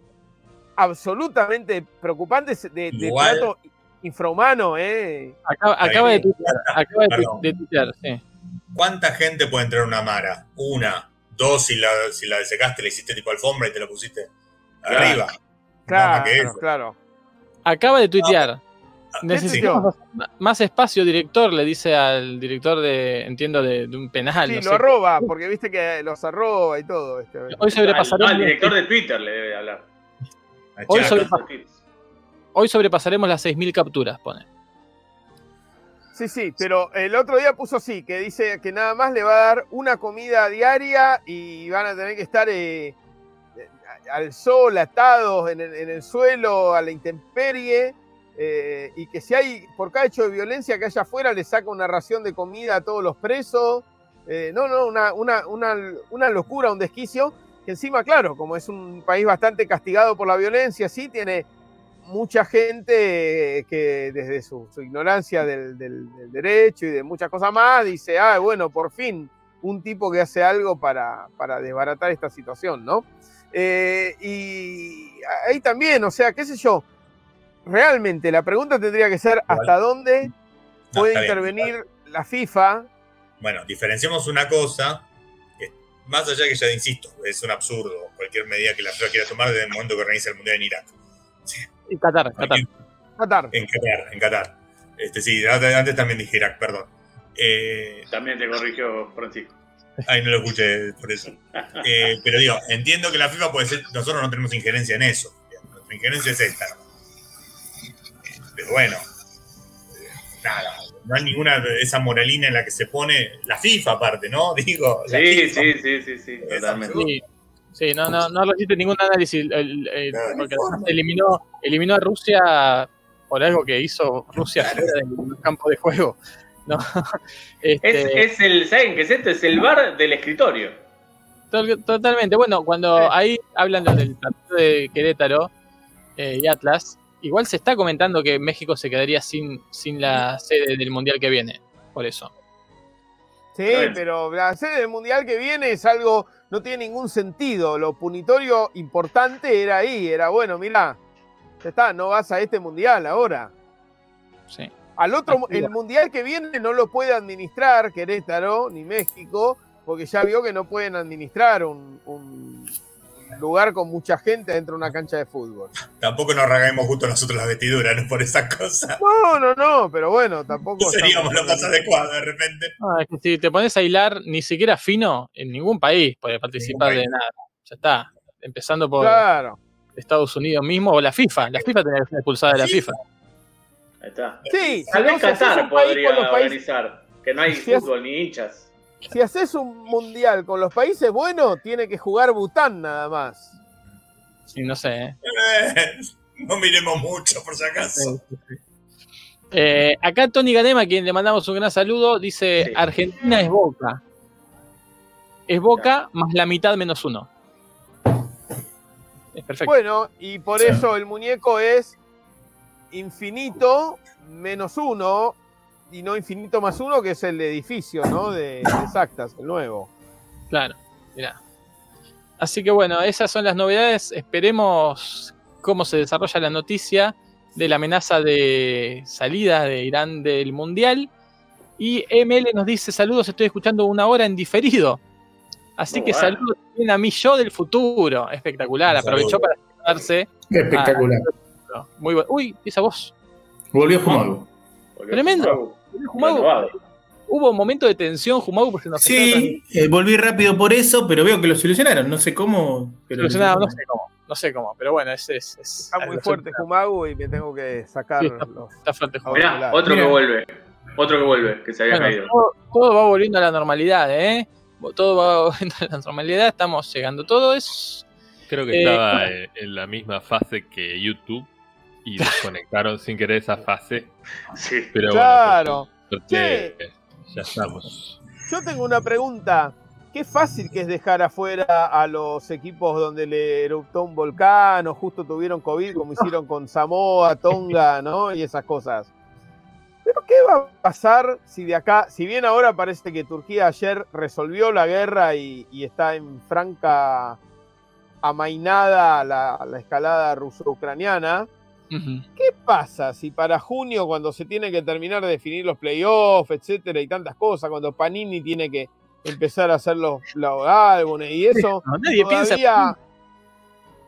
absolutamente preocupantes de, trato infrahumano. Eh. Acaba, de tuitear, acaba de, sí. ¿Cuánta gente puede entrar a una mara? Una, dos, si la, si la desecaste, le hiciste tipo alfombra y te lo pusiste arriba. Claro, claro. Acaba de tuitear. Necesitamos más- más espacio, director, le dice al director de, entiendo, de, de un penal. Sí, no lo sé. arroba, porque viste que los arroba y todo. este. Hoy Al, sobrepasaremos, al director de Twitter le debe hablar. Hoy Chaca. Hoy sobrepasaremos las 6.000 capturas, pone. Sí, sí, pero el otro día puso sí, que dice que nada más le va a dar una comida diaria y van a tener que estar eh, al sol, atados en el, en el suelo, a la intemperie, eh, y que si hay, por cada hecho de violencia que haya afuera, le saca una ración de comida a todos los presos. Eh, no, no, una, una locura, un desquicio, que encima, claro, como es un país bastante castigado por la violencia, sí, tiene mucha gente que desde su, su ignorancia del, del- del derecho y de muchas cosas más dice, ah, bueno, por fin un tipo que hace algo para, para desbaratar esta situación, ¿no? Eh, y ahí también, o sea, qué sé yo, realmente la pregunta tendría que ser hasta dónde No, puede bien. intervenir la FIFA. Bueno, diferenciemos una cosa, que más allá que ya insisto, es un absurdo cualquier medida que la FIFA quiera tomar desde el momento que organiza el Mundial en Irak. Y Qatar, Qatar. Qatar. En Qatar, en Qatar. Este, sí, antes también dije Irak, perdón. Eh, También te corrigió Francisco. Ay, no lo escuché por eso. Eh, pero digo, entiendo que la FIFA puede ser. Nosotros no tenemos injerencia en eso. Nuestra injerencia es esta. Pero bueno, nada. No hay ninguna de esa moralina en la que se pone la FIFA, aparte, ¿no? Digo, Sí, FIFA. sí, sí, sí, sí, totalmente. Sí, no, no, no resiste ningún análisis. el- el- porque eliminó, eliminó a Rusia por algo que hizo Rusia fuera del campo de juego. ¿no? Este, Es, es el, ¿saben qué es esto? Es el bar del escritorio. to- Totalmente. Bueno, cuando Sí. ahí hablan del partido de Querétaro eh, y Atlas, igual se está comentando que México se quedaría sin, sin la sede del mundial que viene. Por eso. Sí, pero la sede del mundial que viene es algo, no tiene ningún sentido. Lo punitorio importante era ahí, era bueno, mira, ya está, no vas a este mundial ahora. Sí. Al otro, el mundial que viene no lo puede administrar Querétaro ni México, porque ya vio que no pueden administrar un, un lugar con mucha gente dentro de una cancha de fútbol. Tampoco nos regaemos justo nosotros las vestiduras, ¿no? Por esa cosa. No, no, no, pero bueno, tampoco. No seríamos lo más adecuado de repente. Ah, es que si te pones a hilar, ni siquiera fino, en ningún país puede participar país. de nada. Ya está. Empezando por Claro. Estados Unidos mismo o la FIFA. La FIFA tendría que ser expulsada de la FIFA. Ahí está. Sí, Tal vez Qatar podría con los países- organizar, que no hay Si es- fútbol ni hinchas. Si haces un mundial con los países buenos, tiene que jugar Bután nada más. Sí, no sé. ¿eh? Eh, no miremos mucho, por si acaso. Eh, acá Tony Ganema, a quien le mandamos un gran saludo, dice: Sí. Argentina es Boca. Es Boca más la mitad menos uno. Es perfecto. Bueno, y por Sí. eso el muñeco es infinito menos uno y no infinito más uno, que es el edificio, ¿no? De, exactas, el nuevo. Claro, mirá. Así que bueno, esas son las novedades. Esperemos cómo se desarrolla la noticia de la amenaza de salida de Irán del Mundial. Y ML nos dice, saludos, estoy escuchando una hora en diferido. Así Muy que bueno. saludos también a mi yo del futuro. Espectacular, aprovechó para darse. Espectacular. Muy bueno. Uy, esa voz. Volvió Jumago. Tremendo. Hubo un momento de tensión, Jumagu, porque nos Sí, eh, volví rápido por eso, pero veo que lo solucionaron. No sé cómo. Pero lo Solucionado, no solucionaron. sé cómo, no sé cómo, pero bueno, es, es, es- Está muy fuerte Jumagu y me tengo que sacar Sí, está- los. Está fuerte. Mirá, otro Mirá. que vuelve. Otro que vuelve, que se había Bueno, caído. todo, todo va volviendo a la normalidad, ¿eh? Todo va volviendo a la normalidad, estamos llegando. Todo es. Creo que Eh, estaba en, en la misma fase que YouTube y desconectaron sin querer esa fase. Sí. Pero Claro. bueno, por suerte, ya estamos. Yo tengo una pregunta. Qué fácil que es dejar afuera a los equipos donde le eruptó un volcán o justo tuvieron COVID, como hicieron con Samoa, Tonga, ¿no? Y esas cosas. Pero ¿qué va a pasar si de acá, si bien ahora parece que Turquía ayer resolvió la guerra y, y está en franca amainada la, la escalada ruso-ucraniana, ¿Qué pasa si para junio, cuando se tiene que terminar de definir los playoffs, etcétera, y tantas cosas, cuando Panini tiene que empezar a hacer los, los álbumes y eso, No, nadie piensa. todavía.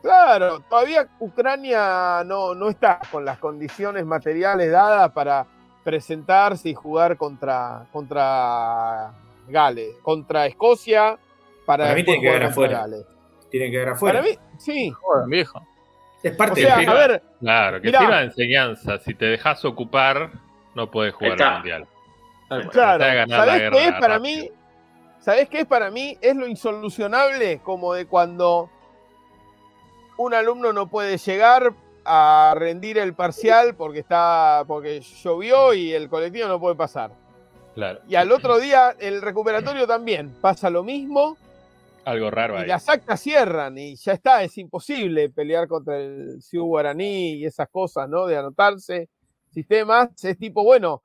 Claro, todavía Ucrania no, no está con las condiciones materiales dadas para presentarse y jugar contra, contra Gales, contra Escocia, para, Para mí tiene que quedar afuera. Gales. Tienen que quedar afuera. Para mí, sí. Joder, viejo. Es O parte sea, del a ver, Claro, que Mirá. sirva de enseñanza. Si te dejas ocupar, no puedes jugar Está. al mundial. Claro, de ¿sabés qué es para rápido. mí? ¿Sabés qué es para mí? Es lo insolucionable como de cuando un alumno no puede llegar a rendir el parcial porque está porque llovió y el colectivo no puede pasar. Claro, Y al otro día el recuperatorio también pasa lo mismo algo raro y ahí. las actas cierran y ya está, es imposible pelear contra el Ciudad Guaraní y esas cosas, ¿no? De anotarse sistemas. Es tipo, bueno,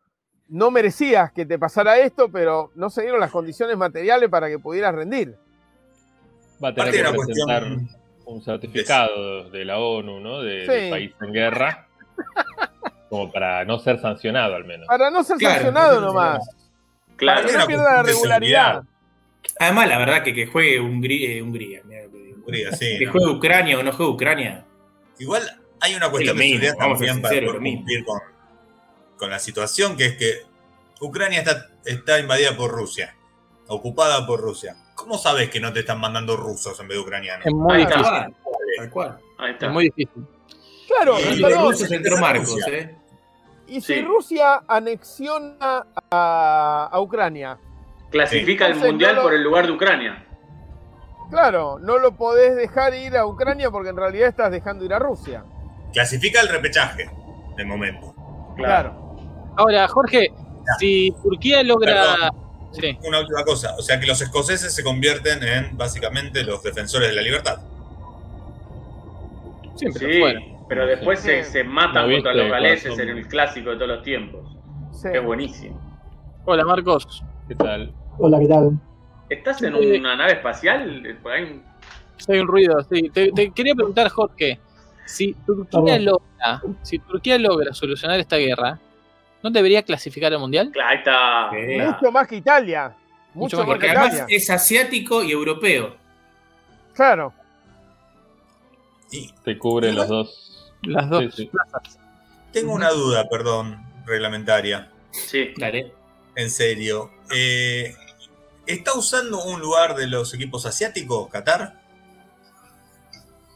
no merecías que te pasara esto, pero no se dieron las condiciones materiales para que pudieras rendir. Va a tener que presentar cuestión. un certificado de la ONU, ¿no? De, Sí. de país en guerra. Como para no ser sancionado al menos. Para no ser Claro, sancionado nomás. Claro. Para que no pierda la regularidad. Además, la verdad que que juegue Hungría, eh, Hungría, mirá lo que digo. Hungría, sí, que no. juegue Ucrania o no juegue Ucrania. Igual hay una cuestión de mismo, seguridad vamos a ser también para poder cumplir con, con la situación, que es que Ucrania está, está invadida por Rusia, ocupada por Rusia. ¿Cómo sabes que no te están mandando rusos en vez de ucranianos? Es muy Ahí está. difícil. cual. Tal cual. Ahí está. Es muy difícil. Claro, Y Y entró Marcos, Rusia. ¿eh? y si Sí. Rusia anexiona a, a Ucrania, Clasifica el Entonces, mundial no lo- por el lugar de Ucrania. claro, no lo podés dejar ir a Ucrania porque en realidad estás dejando ir a Rusia. Clasifica el repechaje, de momento. Claro. Ahora, Jorge, si Turquía logra. Sí, Una última cosa, o sea que los escoceses se convierten en básicamente los defensores de la libertad. siempre Sí, pero después Sí. se, se matan ¿No contra los galeses en el clásico de todos los tiempos. Sí. Es buenísimo. Hola, Marcos. ¿Qué tal? Hola, ¿qué tal? ¿Estás en una nave espacial? Por ahí- Hay un ruido, sí. Te, te quería preguntar, Jorge, si Turquía logra, si Turquía logra solucionar esta guerra, ¿no debería clasificar al mundial? Claro, ahí está. Claro. Mucho más que Italia. Mucho Mucho, más Porque que además Italia. es asiático y europeo. Claro. Y Te cubre los dos. Las dos Sí, sí. plazas. tengo una duda, perdón, reglamentaria. Sí. Dale. En serio. Eh, ¿Está usando un lugar de los equipos asiáticos, Qatar?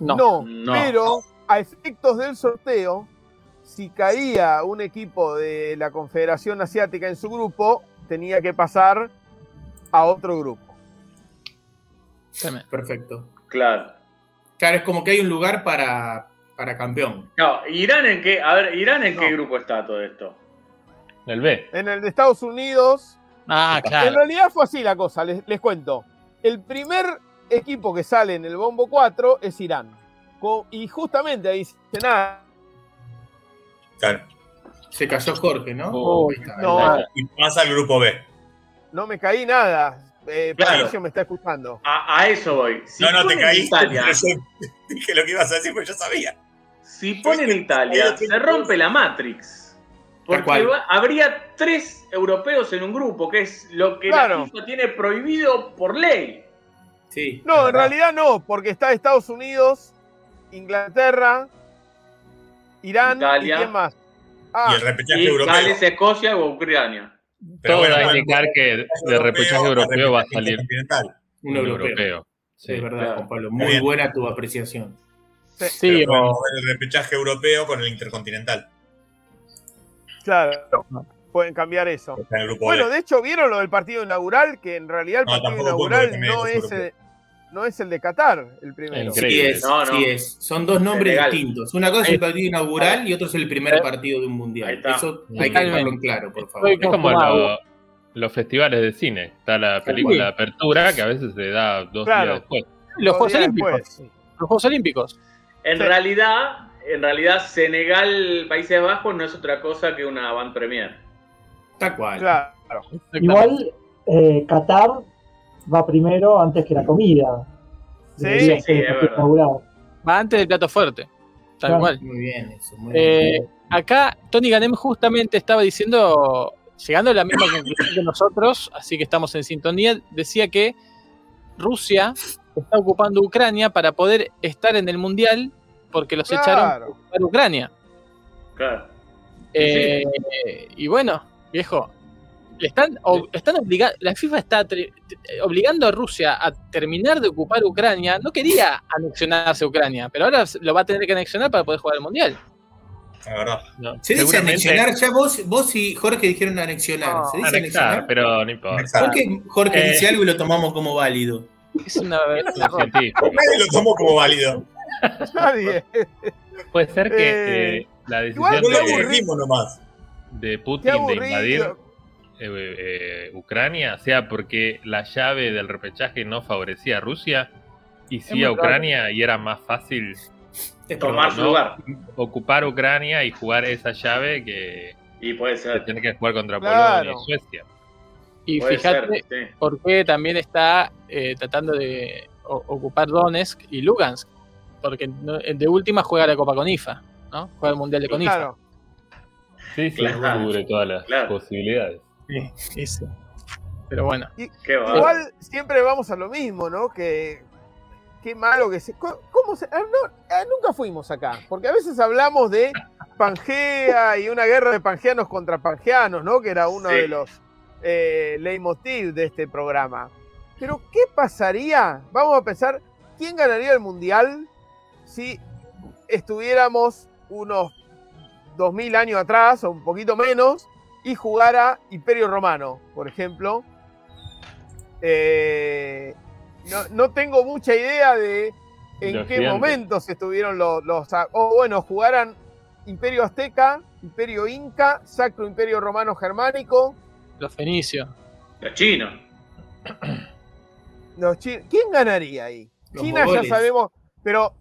No. No, No. pero a efectos del sorteo, si caía un equipo de la Confederación Asiática en su grupo, tenía que pasar a otro grupo. Perfecto. Claro. Claro, es como que hay un lugar para, para campeón. No, ¿Irán en qué? A ver, ¿Irán en qué grupo está todo esto? El B. En el de Estados Unidos, Ah, en realidad fue así la cosa, les, les cuento. El primer equipo que sale en el bombo 4 es Irán. Y justamente ahí dice nada. Claro. Se cayó Jorge, ¿no? Oh, no. Y pasa al grupo B. No me caí nada. Eh, Claro. Patricio me está escuchando. A, a eso voy. Si no, no, te yo dije lo que ibas a decir, porque yo sabía. si ponen Italia, se rompe la Matrix. Porque habría tres europeos en un grupo, que es lo que Claro. la FIFA tiene prohibido por ley. Sí. No, en realidad no, porque está Estados Unidos, Inglaterra, Irán Italia. y quién más. y Ah, el repechaje Y europeo. Gales, Escocia o Ucrania. Pero Todo bueno, va a bueno, indicar que de repechaje europeo va a repechaje salir. Un europeo. Sí. es verdad, claro. Juan Pablo. Muy bien. buena tu apreciación. Sí, podemos o- ver el repechaje europeo con el intercontinental. Claro, pueden cambiar eso. Bueno, de hecho, ¿vieron lo del partido inaugural? Que en realidad el partido inaugural no es, el, no es el de Qatar, el primero. Sí es, No, no. sí es. Son dos nombres Legal. distintos. Una cosa es el partido inaugural y otro es el primer partido de un mundial. Eso hay que dejarlo en claro, por favor. Es como lo- los festivales de cine. Está la película de apertura que a veces se da dos Claro. días después. los Juegos Olímpicos. después. Los Juegos Olímpicos. En Sí. realidad, en realidad, Senegal, Países Bajos no es otra cosa que una van premier. Tal cual. Claro. Igual eh, Qatar va primero antes que la comida. Sí, sí, es inaugural. Va antes del plato fuerte. Tal Claro. cual. Muy bien eso. Muy Eh, bien. acá Tony Ganem justamente estaba diciendo, llegando a la misma conclusión que nosotros, así que estamos en sintonía, decía que Rusia está ocupando Ucrania para poder estar en el mundial porque los echaron a ocupar Ucrania. Claro. Eh, Y bueno, viejo, le están, o- están obligando, la FIFA está tri- obligando a Rusia a terminar de ocupar Ucrania. No quería anexionarse a Ucrania, pero ahora lo va a tener que anexionar para poder jugar el mundial. La verdad. No, Se dice anexionar, ya vos, vos y Jorge dijeron anexionar. No, ¿Se dice Anexar, anexionar? pero no importa. Anexar. ¿Por qué Jorge Eh. dice algo y lo tomamos como válido? Es una científico. Nadie lo tomó como válido. Nadie. Puede ser que Eh, eh, la decisión de, nomás. de Putin de invadir eh, eh, Ucrania sea porque la llave del repechaje no favorecía a Rusia y sí a. Ucrania y era más fácil Tomar su no. lugar. ocupar Ucrania y jugar esa llave que, Y puede que tener que jugar contra Claro. Polonia y Suecia. Y Puede fíjate ser, sí. por qué también está eh, tratando de ocupar Donetsk y Lugansk. Porque no- de última juega la Copa con IFA, ¿no? Juega el Mundial de con IFA. Claro. Sí, sí, Claro. cubre todas las Claro. posibilidades. Sí, ese. Pero bueno. Qué va. Igual siempre vamos a lo mismo, ¿no? Que qué malo que se. ¿Cómo se.? ah, no, ah, nunca fuimos acá. Porque a veces hablamos de Pangea y una guerra de pangeanos contra pangeanos, ¿no? Que era uno Sí. de los eh, leitmotiv de este programa. Pero, ¿qué pasaría? Vamos a pensar, ¿quién ganaría el mundial si estuviéramos unos 2000 años atrás o un poquito menos y jugara Imperio Romano, por ejemplo? Eh, no, no tengo mucha idea de en Los qué gigantes. momentos estuvieron los, los... O bueno, jugaran Imperio Azteca, Imperio Inca, Sacro Imperio Romano Germánico. Los fenicios. Los chinos. Los chi- ¿Quién ganaría ahí? Los China ya sabemos, pero...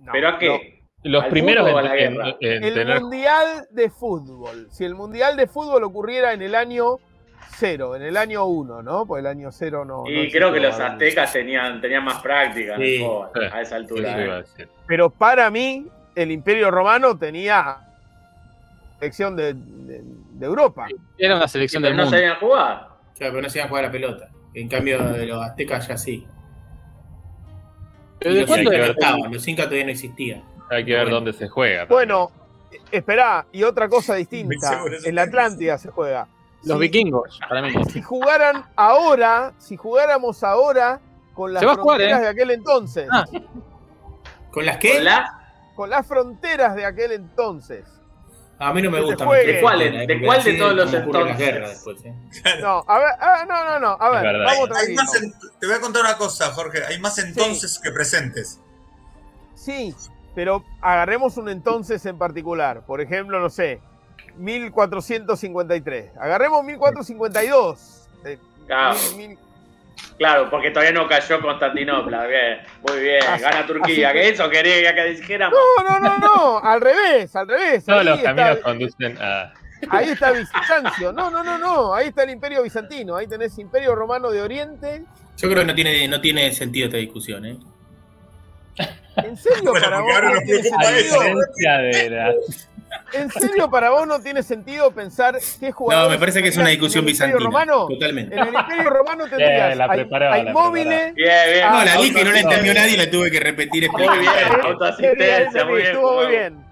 No, ¿Pero a no. qué? Los ¿Al primeros en, a la en- El tener Mundial de Fútbol. Si el Mundial de Fútbol ocurriera en el año cero, en el año uno, ¿no? Pues el año cero no. Y no creo que los aztecas tenían, tenían más práctica ¿no? Sí. A esa altura. ¿eh? Pero para mí, el Imperio Romano tenía selección de, de- de Europa. Era una Sí, selección pero del no mundo. sabían jugar. Claro, pero no a jugar a la pelota. En cambio, de los aztecas ya sí. ¿Pero de los cuándo era? los incas todavía no existían. Hay que ver Bueno. dónde se juega. también. Bueno, esperá, y otra cosa distinta. En la Atlántida se juega. Los Si- vikingos, para mí. Si jugaran ahora, si jugáramos ahora con las jugar, fronteras ¿eh? de aquel entonces, Ah. ¿Con las qué? Hola. con las fronteras de aquel entonces. A mí no me gusta. ¿De cuál- gente, de cuál de todos los entonces? ¿eh? No, a ver, ah, no, no, no, a ver, Es verdad. vamos Hay tranquilos. más en- te voy a contar una cosa, Jorge. Hay más entonces que presentes. Sí, pero agarremos un entonces en particular. Por ejemplo, no sé, 1453. Agarremos 1452. Eh, Claro, mil- mil- claro, porque todavía no cayó Constantinopla. Bien, muy bien. Así- Gana Turquía. así ¿Qué eso quería que dijéramos? No, no, no, no, al revés, al revés. Todos Ahí los está- caminos conducen a. Ahí está Bizancio. No, no, no, no. Ahí está el Imperio Bizantino. Ahí tenés Imperio Romano de Oriente. Yo creo que no tiene, no tiene sentido esta discusión, ¿eh? ¿En serio Bueno, para vos ahora no tiene sentido? diferencia de la. ¿En serio para vos no tiene sentido pensar qué jugadores No, me parece que es una discusión en el Imperio bizantina. Romano? Totalmente. En el Imperio Romano tendrías la a- preparaba, a la Inmóviles. Bien, bien. Ah, No, la dije y no la Autoasistencia. entendió nadie y la tuve que repetir. Muy bien, autoasistencia, muy bien. Estuvo muy bien.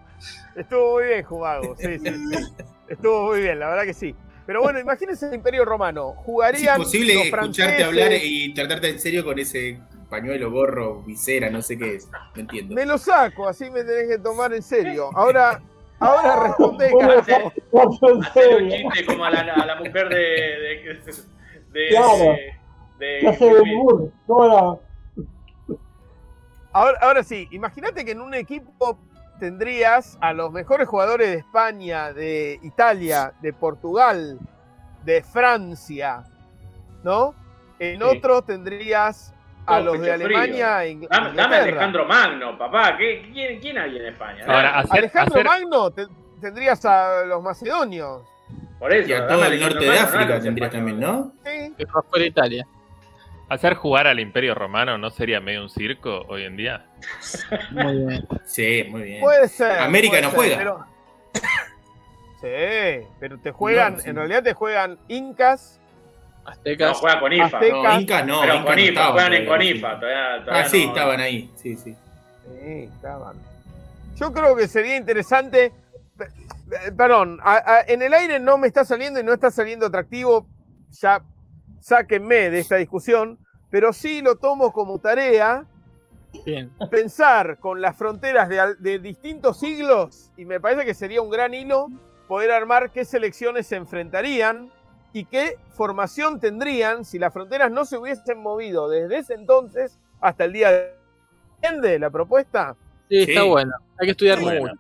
Estuvo muy bien, Jumago. Sí, sí, sí. Estuvo muy bien, la verdad que sí. Pero bueno, imagínense el Imperio Romano. Es Jugarían imposible los escucharte hablar y tratarte en serio con ese pañuelo, gorro, visera, no sé qué es. No entiendo. Me lo saco, así me tenés que tomar en serio. Ahora, ahora. Cuatro en Hacer un chiste como a la, a la mujer de. de, de, Claro. de- de- ¿Qué hace? ¿Cómo no? Ahora, ahora sí, imagínate que en un equipo tendrías a los mejores jugadores de España, de Italia, de Portugal, de Francia, ¿no? En Sí. otro tendrías a los de Alemania e Dame, dame. Alejandro Magno, papá. ¿Qué, quién, ¿Quién hay en España? Ahora, Dame. hacer, Alejandro hacer- Magno te- tendrías a los macedonios. Por eso, Y a todo el Alejandro norte de Magno, África no tendrías también, ¿no? Sí. Que fue fuera de Italia. hacer jugar al Imperio Romano no sería medio un circo hoy en día. Muy bien. Sí, muy bien. Puede ser. América puede no ser, juega. pero- Sí, pero te juegan, No, sí. en realidad te juegan incas, No, Aztecas. juega con IFA. Azteca. No, Incas no. Pero con no IFA, juegan en con sí. IFA. Todavía, todavía Ah, sí, no- estaban ahí. Sí, sí. Sí, estaban. Yo creo que sería interesante. eh, Perdón, a- a- en el aire no me está saliendo y no está saliendo atractivo. Ya sáquenme de esta discusión, pero sí lo tomo como tarea Bien. pensar con las fronteras de, de distintos siglos y me parece que sería un gran hilo poder armar qué selecciones se enfrentarían y qué formación tendrían si las fronteras no se hubiesen movido desde ese entonces hasta el día de ¿Entiende la propuesta? Sí, Sí. está bueno. Hay que estudiar Bueno. mucho.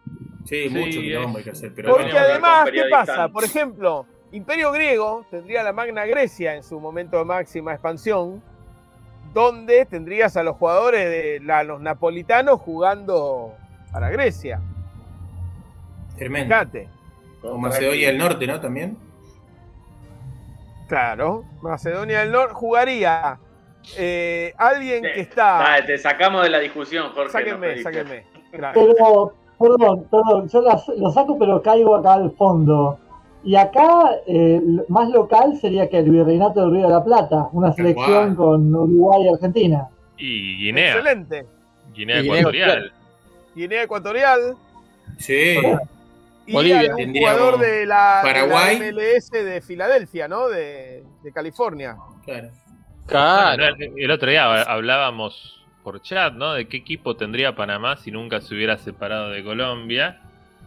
Sí, Sí, mucho quilombo hay que hacer. Pero Porque además, ¿qué pasa? Por ejemplo, Imperio Griego tendría la Magna Grecia en su momento de máxima expansión, donde tendrías a los jugadores de la- los napolitanos jugando para Grecia. tremendo. Fíjate. O Macedonia del Norte, ¿no? También. Claro, Macedonia del Norte jugaría eh, alguien Sí. que está. Dale, te sacamos de la discusión, Jorge. Sáquenme, pediste. sáquenme. Pero, perdón, perdón, yo las- lo saco pero caigo acá al fondo. Y acá, eh, más local sería que el Virreinato del Río de la Plata, una selección con Uruguay y Argentina. Y Guinea. Excelente. Guinea Ecuatorial. Guinea Ecuatorial. Sí. Y Bolivia. Tendríamos jugador de la, de la Paraguay. MLS de Filadelfia, ¿no? De, de California. Claro. Claro. Bueno, el otro día hablábamos por chat, ¿no? De qué equipo tendría Panamá si nunca se hubiera separado de Colombia.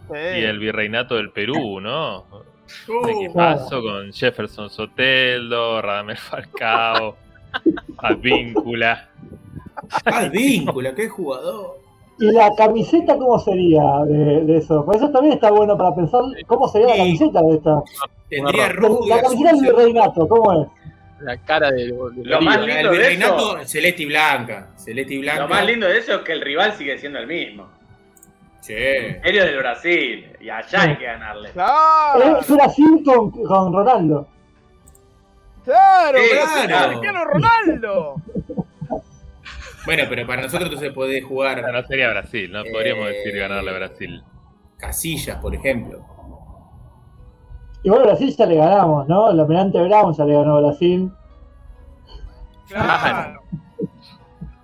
Sí. Y el virreinato del Perú, ¿no? Un Uh, equipazo con Jefferson Soteldo, Radamel Falcao, Advíncula. Vínculo, qué jugador. ¿Y la camiseta cómo sería de, de eso? Por eso también está bueno para pensar cómo sería la camiseta de esta. Tendría La- rojo La camiseta del Virreinato, ¿cómo es? La cara del. del Lo más El lindo de virreinato, eso- celeste y blanca. Celeste y blanca. Lo más lindo de eso es que el rival sigue siendo el mismo. Sí. Imperio del Brasil. Y allá hay que ganarle. Claro, Es Brasil con, con Ronaldo. claro, Sí, Brasil, claro. Cristiano Ronaldo. Bueno, pero para nosotros entonces podés jugar No sería Brasil, ¿no? Podríamos Eh, decir ganarle a Brasil. casillas, por ejemplo. Igual a Brasil ya le ganamos, ¿no? El Almirante Brown ya le ganó a Brasil. Claro.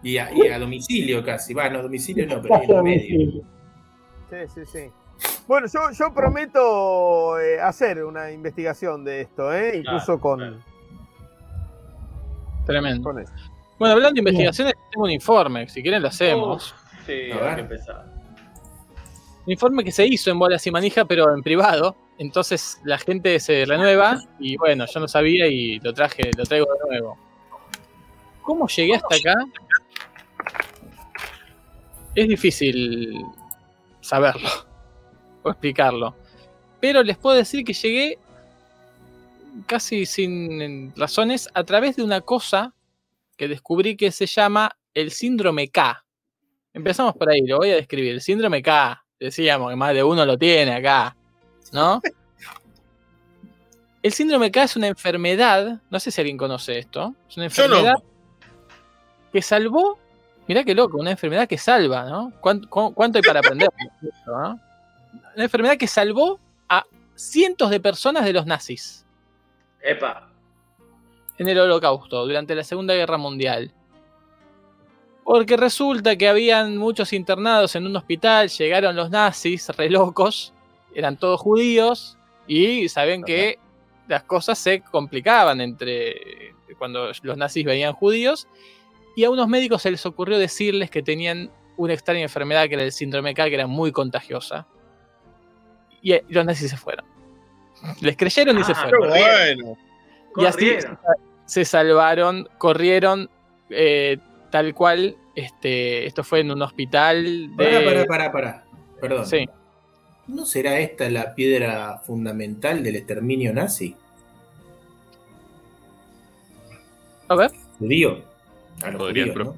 Y a, y a domicilio casi. Va, no, a domicilio no, pero Casi en. Sí, sí, sí. Bueno, yo, yo prometo eh, hacer una investigación de esto, ¿eh? Incluso Claro, con, claro. Tremendo. con eso. Bueno, hablando de investigaciones, tengo un informe. Si quieren, lo hacemos. Sí, A hay ver. que empezar. Un informe que se hizo en Bolas y Manija, pero en privado. Entonces la gente se renueva. Y bueno, yo no sabía y lo traje, lo traigo de nuevo. ¿Cómo llegué hasta acá? Es difícil saberlo o explicarlo. Pero les puedo decir que llegué casi sin razones a través de una cosa que descubrí que se llama el síndrome K. Empezamos por ahí, lo voy a describir. El síndrome K, decíamos que más de uno lo tiene acá, ¿no? El síndrome K es una enfermedad, no sé si alguien conoce esto, es una Yo no. enfermedad que salvó, mirá qué loco, una enfermedad que salva, ¿no? ¿Cuánto, cu- cuánto hay para aprender? no? Una enfermedad que salvó a cientos de personas de los nazis Epa. En el holocausto, durante la Segunda Guerra Mundial. Porque resulta que habían muchos internados en un hospital, llegaron los nazis, re locos, eran todos judíos, y saben que las cosas se complicaban entre cuando los nazis veían judíos, y a unos médicos se les ocurrió decirles que tenían una extraña enfermedad que era el síndrome K, que era muy contagiosa. Y eh, los nazis se fueron. Les creyeron y se Ah, fueron. bueno. Y así se salvaron, corrieron eh, tal cual. Este, esto fue en un hospital de. Pará, pará, pará, pará. Perdón. Sí. ¿No será esta la piedra fundamental del exterminio nazi? A ver. Judío. A los Podrías judíos,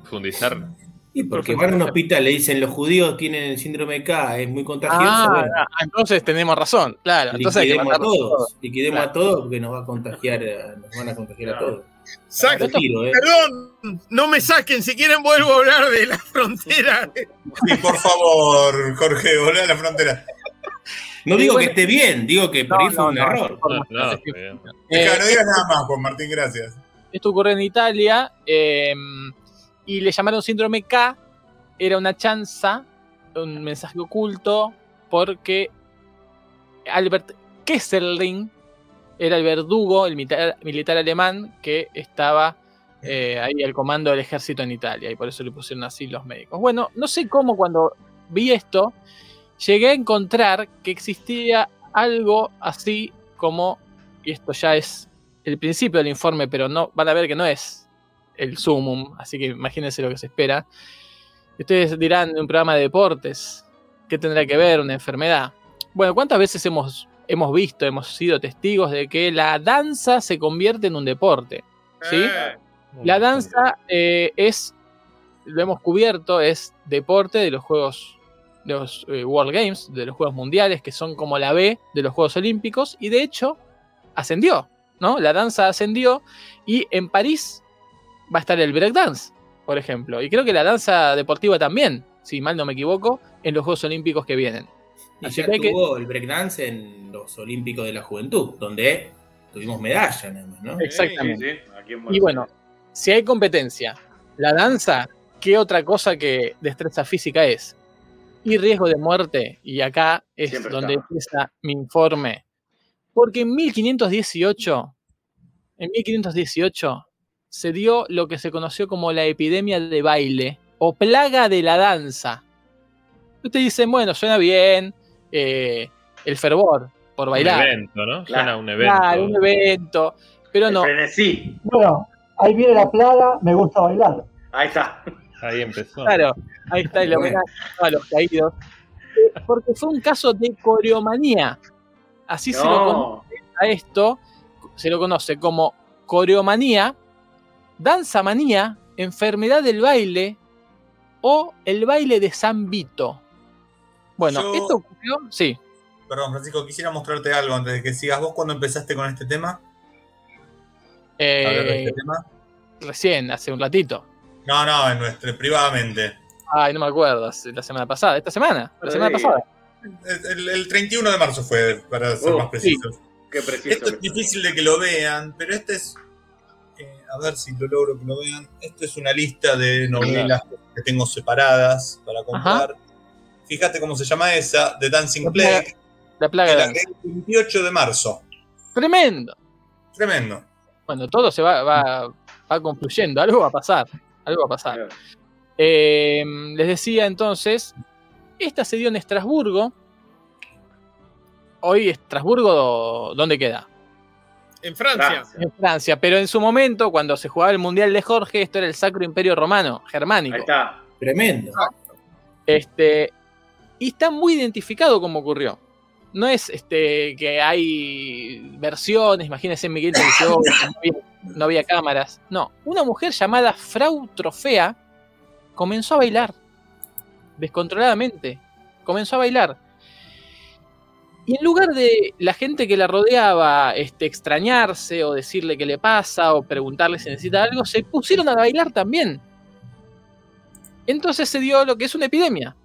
¿no? Y porque van a un hospital, le dicen los judíos tienen el síndrome K, es muy contagioso. Ah, bueno, ah, entonces tenemos razón, claro. Entonces hay que liquidemos a matarlos todos. Liquidemos Claro. a todos porque nos va a contagiar, eh, nos van a contagiar a todos. Saca- tiro, eh. Perdón, no me saquen, si quieren vuelvo a hablar de la frontera. Sí, por favor, Jorge, volvé a la frontera. No Eh, digo bueno, que esté bien, digo que por No, ahí fue no, un no, error. No, Eh, digas nada más, Juan Martín, gracias. Esto ocurrió en Italia eh, y le llamaron síndrome K. Era una chanza, un mensaje oculto, porque Albert Kesselring era el verdugo, el militar, militar alemán que estaba eh, ahí al comando del ejército en Italia y por eso le pusieron así los médicos. Bueno, no sé cómo cuando vi esto, llegué a encontrar que existía algo así como, y esto ya es el principio del informe, pero no van a ver que no es el sumum, así que imagínense lo que se espera. Ustedes dirán un programa de deportes, ¿qué tendrá que ver una enfermedad? Bueno, ¿cuántas veces hemos, hemos visto, hemos sido testigos de que la danza se convierte en un deporte? ¿Sí? Eh, La danza eh, es, lo hemos cubierto, es deporte de los Juegos, de los eh, World Games, de los Juegos Mundiales, que son como la B de los Juegos Olímpicos, y de hecho ascendió, ¿no? La danza ascendió, y en París va a estar el breakdance, por ejemplo, y creo que la danza deportiva también, si mal no me equivoco, en los Juegos Olímpicos que vienen. Y Así ya que hay que- tuvo el breakdance en los Olímpicos de la Juventud, donde tuvimos medalla, ¿no? Exactamente. Sí, sí, aquí en Y bueno, si hay competencia, la danza, ¿qué otra cosa que destreza física es? Y riesgo de muerte, y acá es Siempre donde está. empieza mi informe. Porque en 1518, en 1518, se dio lo que se conoció como la epidemia de baile o plaga de la danza. Ustedes dicen, bueno, suena bien, eh, el fervor por bailar. Un evento, ¿no? Claro. Suena un evento. Claro, un evento, pero no. frenesí. Bueno, ahí viene la plaga, me gusta bailar. Ahí está. Ahí empezó. Claro, ahí está el homenaje a los caídos. Eh, Porque fue un caso de coreomanía. Así se lo conoce No. a esto, se lo conoce como coreomanía, danza manía, enfermedad del baile o el baile de San Vito. Bueno, Yo- esto ocurrió, sí. Perdón, Francisco, quisiera mostrarte algo antes de que sigas. ¿Vos cuando empezaste con este tema? Hablar de eh, este tema. recién, hace un ratito. No, no, en nuestro, privadamente. Ay, no me acuerdo, la semana pasada, esta semana, la semana Sí. pasada. El, el 31 de marzo fue, para ser Oh, más precisos. Qué preciso. Esto es difícil de que lo vean, pero este es. A ver si lo logro que lo vean. Esto es una lista de novelas que tengo separadas para comprar. Fíjate cómo se llama esa: The Dancing La plaga- Plague, La plaga de la el 28 de marzo. Tremendo. Tremendo. Bueno, todo se va, va, va confluyendo, algo va a pasar, algo va a pasar. Claro. Eh, les decía entonces, esta se dio en Estrasburgo. Hoy Estrasburgo, ¿dónde queda? En Francia. Francia. En Francia, pero en su momento, cuando se jugaba el Mundial de Jorge, esto era el Sacro Imperio Romano, germánico. Ahí está. Tremendo. Este, y está muy identificado como ocurrió. No es este, que hay versiones, imagínense en Miguel no había, no había cámaras. No, una mujer llamada Frau Trofea comenzó a bailar descontroladamente. Comenzó a bailar. Y en lugar de la gente que la rodeaba este, extrañarse o decirle qué le pasa o preguntarle si necesita algo, se pusieron a bailar también. Entonces se dio lo que es una epidemia.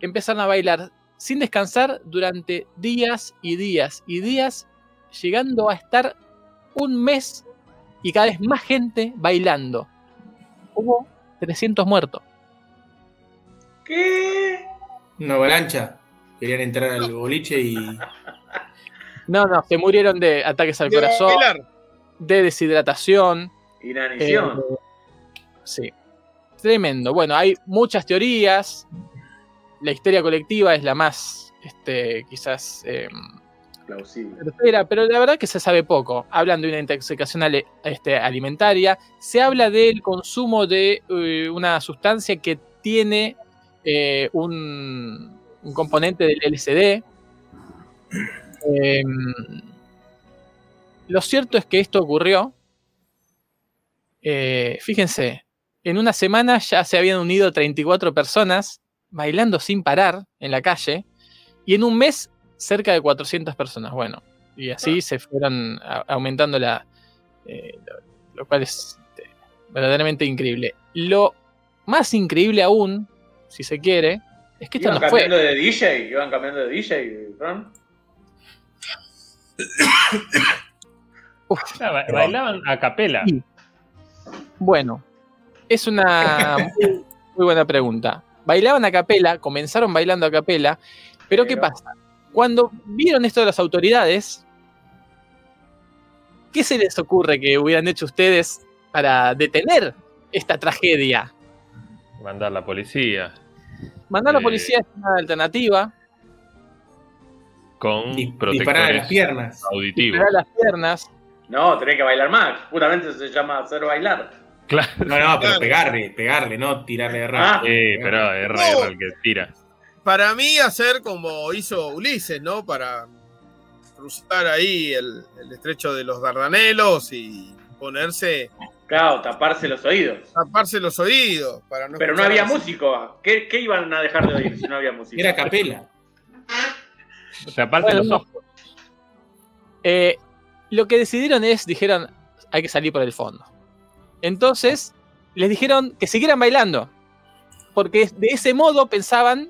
Empezaron a bailar sin descansar durante días y días y días, llegando a estar un mes y cada vez más gente bailando. Hubo 300 muertos. ¿Qué? Una avalancha. Querían entrar al boliche y. No, no, se murieron de ataques al De corazón, bailar. de deshidratación. Inanición. eh, sí, tremendo. Bueno, hay muchas teorías. La histeria colectiva es la más, este, quizás, eh, Plausible. pero la verdad que se sabe poco. Hablan de una intoxicación ale- este, alimentaria. Se habla del consumo de eh, una sustancia que tiene eh, un, un componente del LSD. Em, lo cierto es que esto ocurrió. Eh, fíjense, en una semana ya se habían unido 34 personas bailando sin parar en la calle. Y en un mes cerca de 400 personas. Bueno, y así se fueron aumentando la. eh, lo, lo cual es este, verdaderamente increíble. Lo más increíble aún, si se quiere, Es que esto ¿Iban fue. cambiando de DJ? ¿Iban cambiando de DJ, Ron? Ba- bailaban a capela. Sí. Bueno, es una muy, muy buena pregunta. Bailaban a capela, comenzaron bailando a capela, pero ¿qué Pero- pasa? Cuando vieron esto de las autoridades, ¿qué se les ocurre que hubieran hecho ustedes para detener esta tragedia? Mandar la policía. Mandar a la Eh, policía es una alternativa, Con Di- disparar a las piernas. auditivos. tirar las piernas. No, tenés que bailar más. Justamente se llama hacer bailar. Claro. No, no, pero Claro. pegarle, pegarle, no tirarle de Ah. rápido. Sí, pero es No. el que tira. Para mí, hacer como hizo Ulises, ¿no? Para cruzar ahí el, el estrecho de los Dardanelos y ponerse, Claro, taparse los oídos. taparse los oídos. Para no Pero no había músico. ¿Qué, qué iban a dejar de oír si no había música? Era capela. O sea, aparte Bueno, los ojos. Eh, lo que decidieron es, dijeron, hay que salir por el fondo. Entonces, les dijeron que siguieran bailando, porque de ese modo pensaban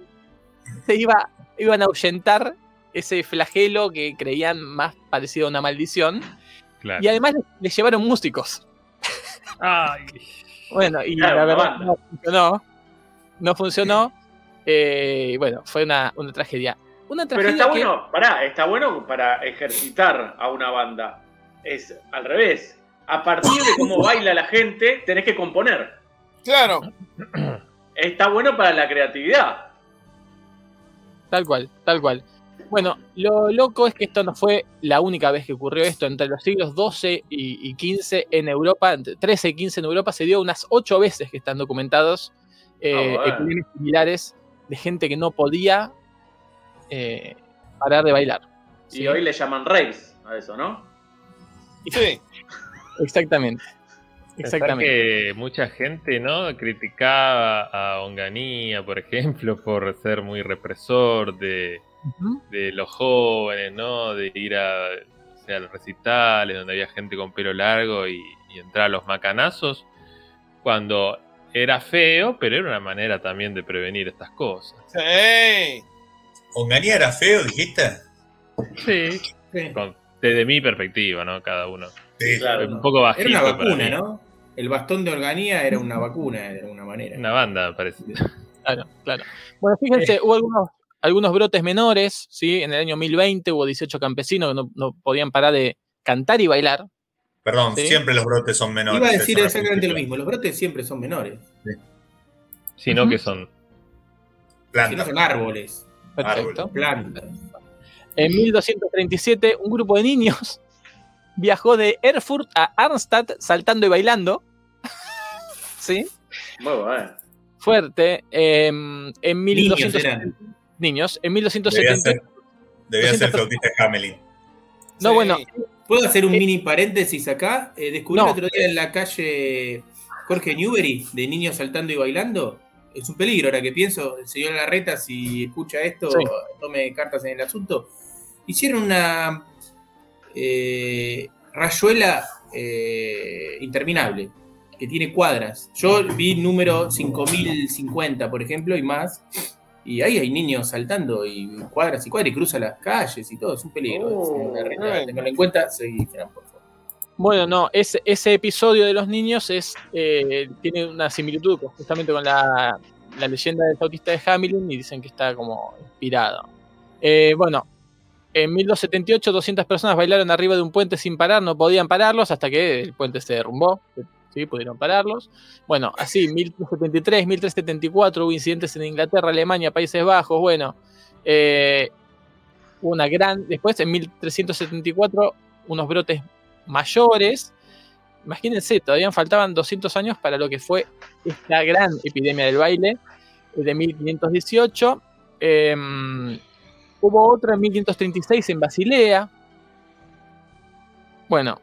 se iba, iban a ahuyentar ese flagelo que creían más parecido a una maldición, Claro. y además les llevaron músicos. Ay. Bueno, y Claro, la verdad no funcionó, no funcionó, eh, bueno, fue una, una tragedia. Una Pero tragedia está que- bueno, pará, está bueno para ejercitar a una banda. Es al revés. A partir de cómo baila la gente, tenés que componer. Claro, Está bueno para la creatividad. Tal cual, tal cual. Bueno, lo loco es que esto no fue la única vez que ocurrió esto. Entre los siglos XII y, XV en Europa, entre 13 y 15 en Europa, se dio unas ocho veces que están documentados eh, Ah, bueno. epidemias similares de gente que no podía eh, parar de bailar. Y ¿sí? hoy le llaman raves a eso, ¿no? sí. Exactamente. Exactamente. que mucha gente, ¿no? Criticaba a Onganía, por ejemplo, por ser muy represor de, De los jóvenes, ¿no? De ir a, o sea, a los recitales donde había gente con pelo largo y, y entrar a los macanazos, cuando era feo, pero era una manera también de prevenir estas cosas. Sí. ¿Onganía era feo, dijiste? Sí. Sí. Con- desde mi perspectiva, ¿no? Cada uno. Sí. Claro. Un poco bajito. Era una vacuna. ¿no? El bastón de organia era una vacuna, de alguna manera. Una banda, parece. Claro, claro. Bueno, fíjense, hubo algunos, algunos brotes menores, ¿sí? En el año 1020 hubo 18 campesinos que no, no podían parar de cantar y bailar. Perdón, Sí. siempre los brotes son menores. Iba a decir exactamente lo mismo. Los brotes siempre son menores. Sino Ujú. que son Si no Planta. son árboles, Perfecto. plantas. En 1237, un grupo de niños viajó de Erfurt a Arnstadt saltando y bailando. ¿Sí? Muy bueno. Fuerte. Em, en Niños 1270 eran. Niños. En Debía 1270. ser, debía ser 200 flautista de Hamelin. No, Sí. bueno, ¿Puedo hacer un Eh, mini paréntesis acá? Eh, descubrí no. el otro día en la calle Jorge Newbery de niños saltando y bailando. Es un peligro ahora que pienso. El señor Larreta, si escucha esto, Sí. tome cartas en el asunto. Hicieron una eh, rayuela eh, interminable que tiene cuadras. Yo vi número 5050, por ejemplo, y más. Y ahí hay niños saltando y cuadras y cuadras y cruzan las calles y todo. Es un peligro. Oh. Ténganlo en cuenta. Seguí, Fran, por favor. Bueno, no, ese, ese episodio de los niños es eh, tiene una similitud con- justamente con la, la leyenda del flautista de Hamilton y dicen que está como inspirado. Eh, bueno, en 1278 200 personas bailaron arriba de un puente sin parar, no podían pararlos hasta que el puente se derrumbó, ¿sí? pudieron pararlos. Bueno, así, 1373, 1374 hubo incidentes en Inglaterra, Alemania, Países Bajos, bueno. eh, una gran... Después, en 1374, unos brotes mayores. Imagínense, todavía faltaban 200 años para lo que fue esta gran epidemia del baile de 1518. Eh, hubo otra en 1536 en Basilea. Bueno,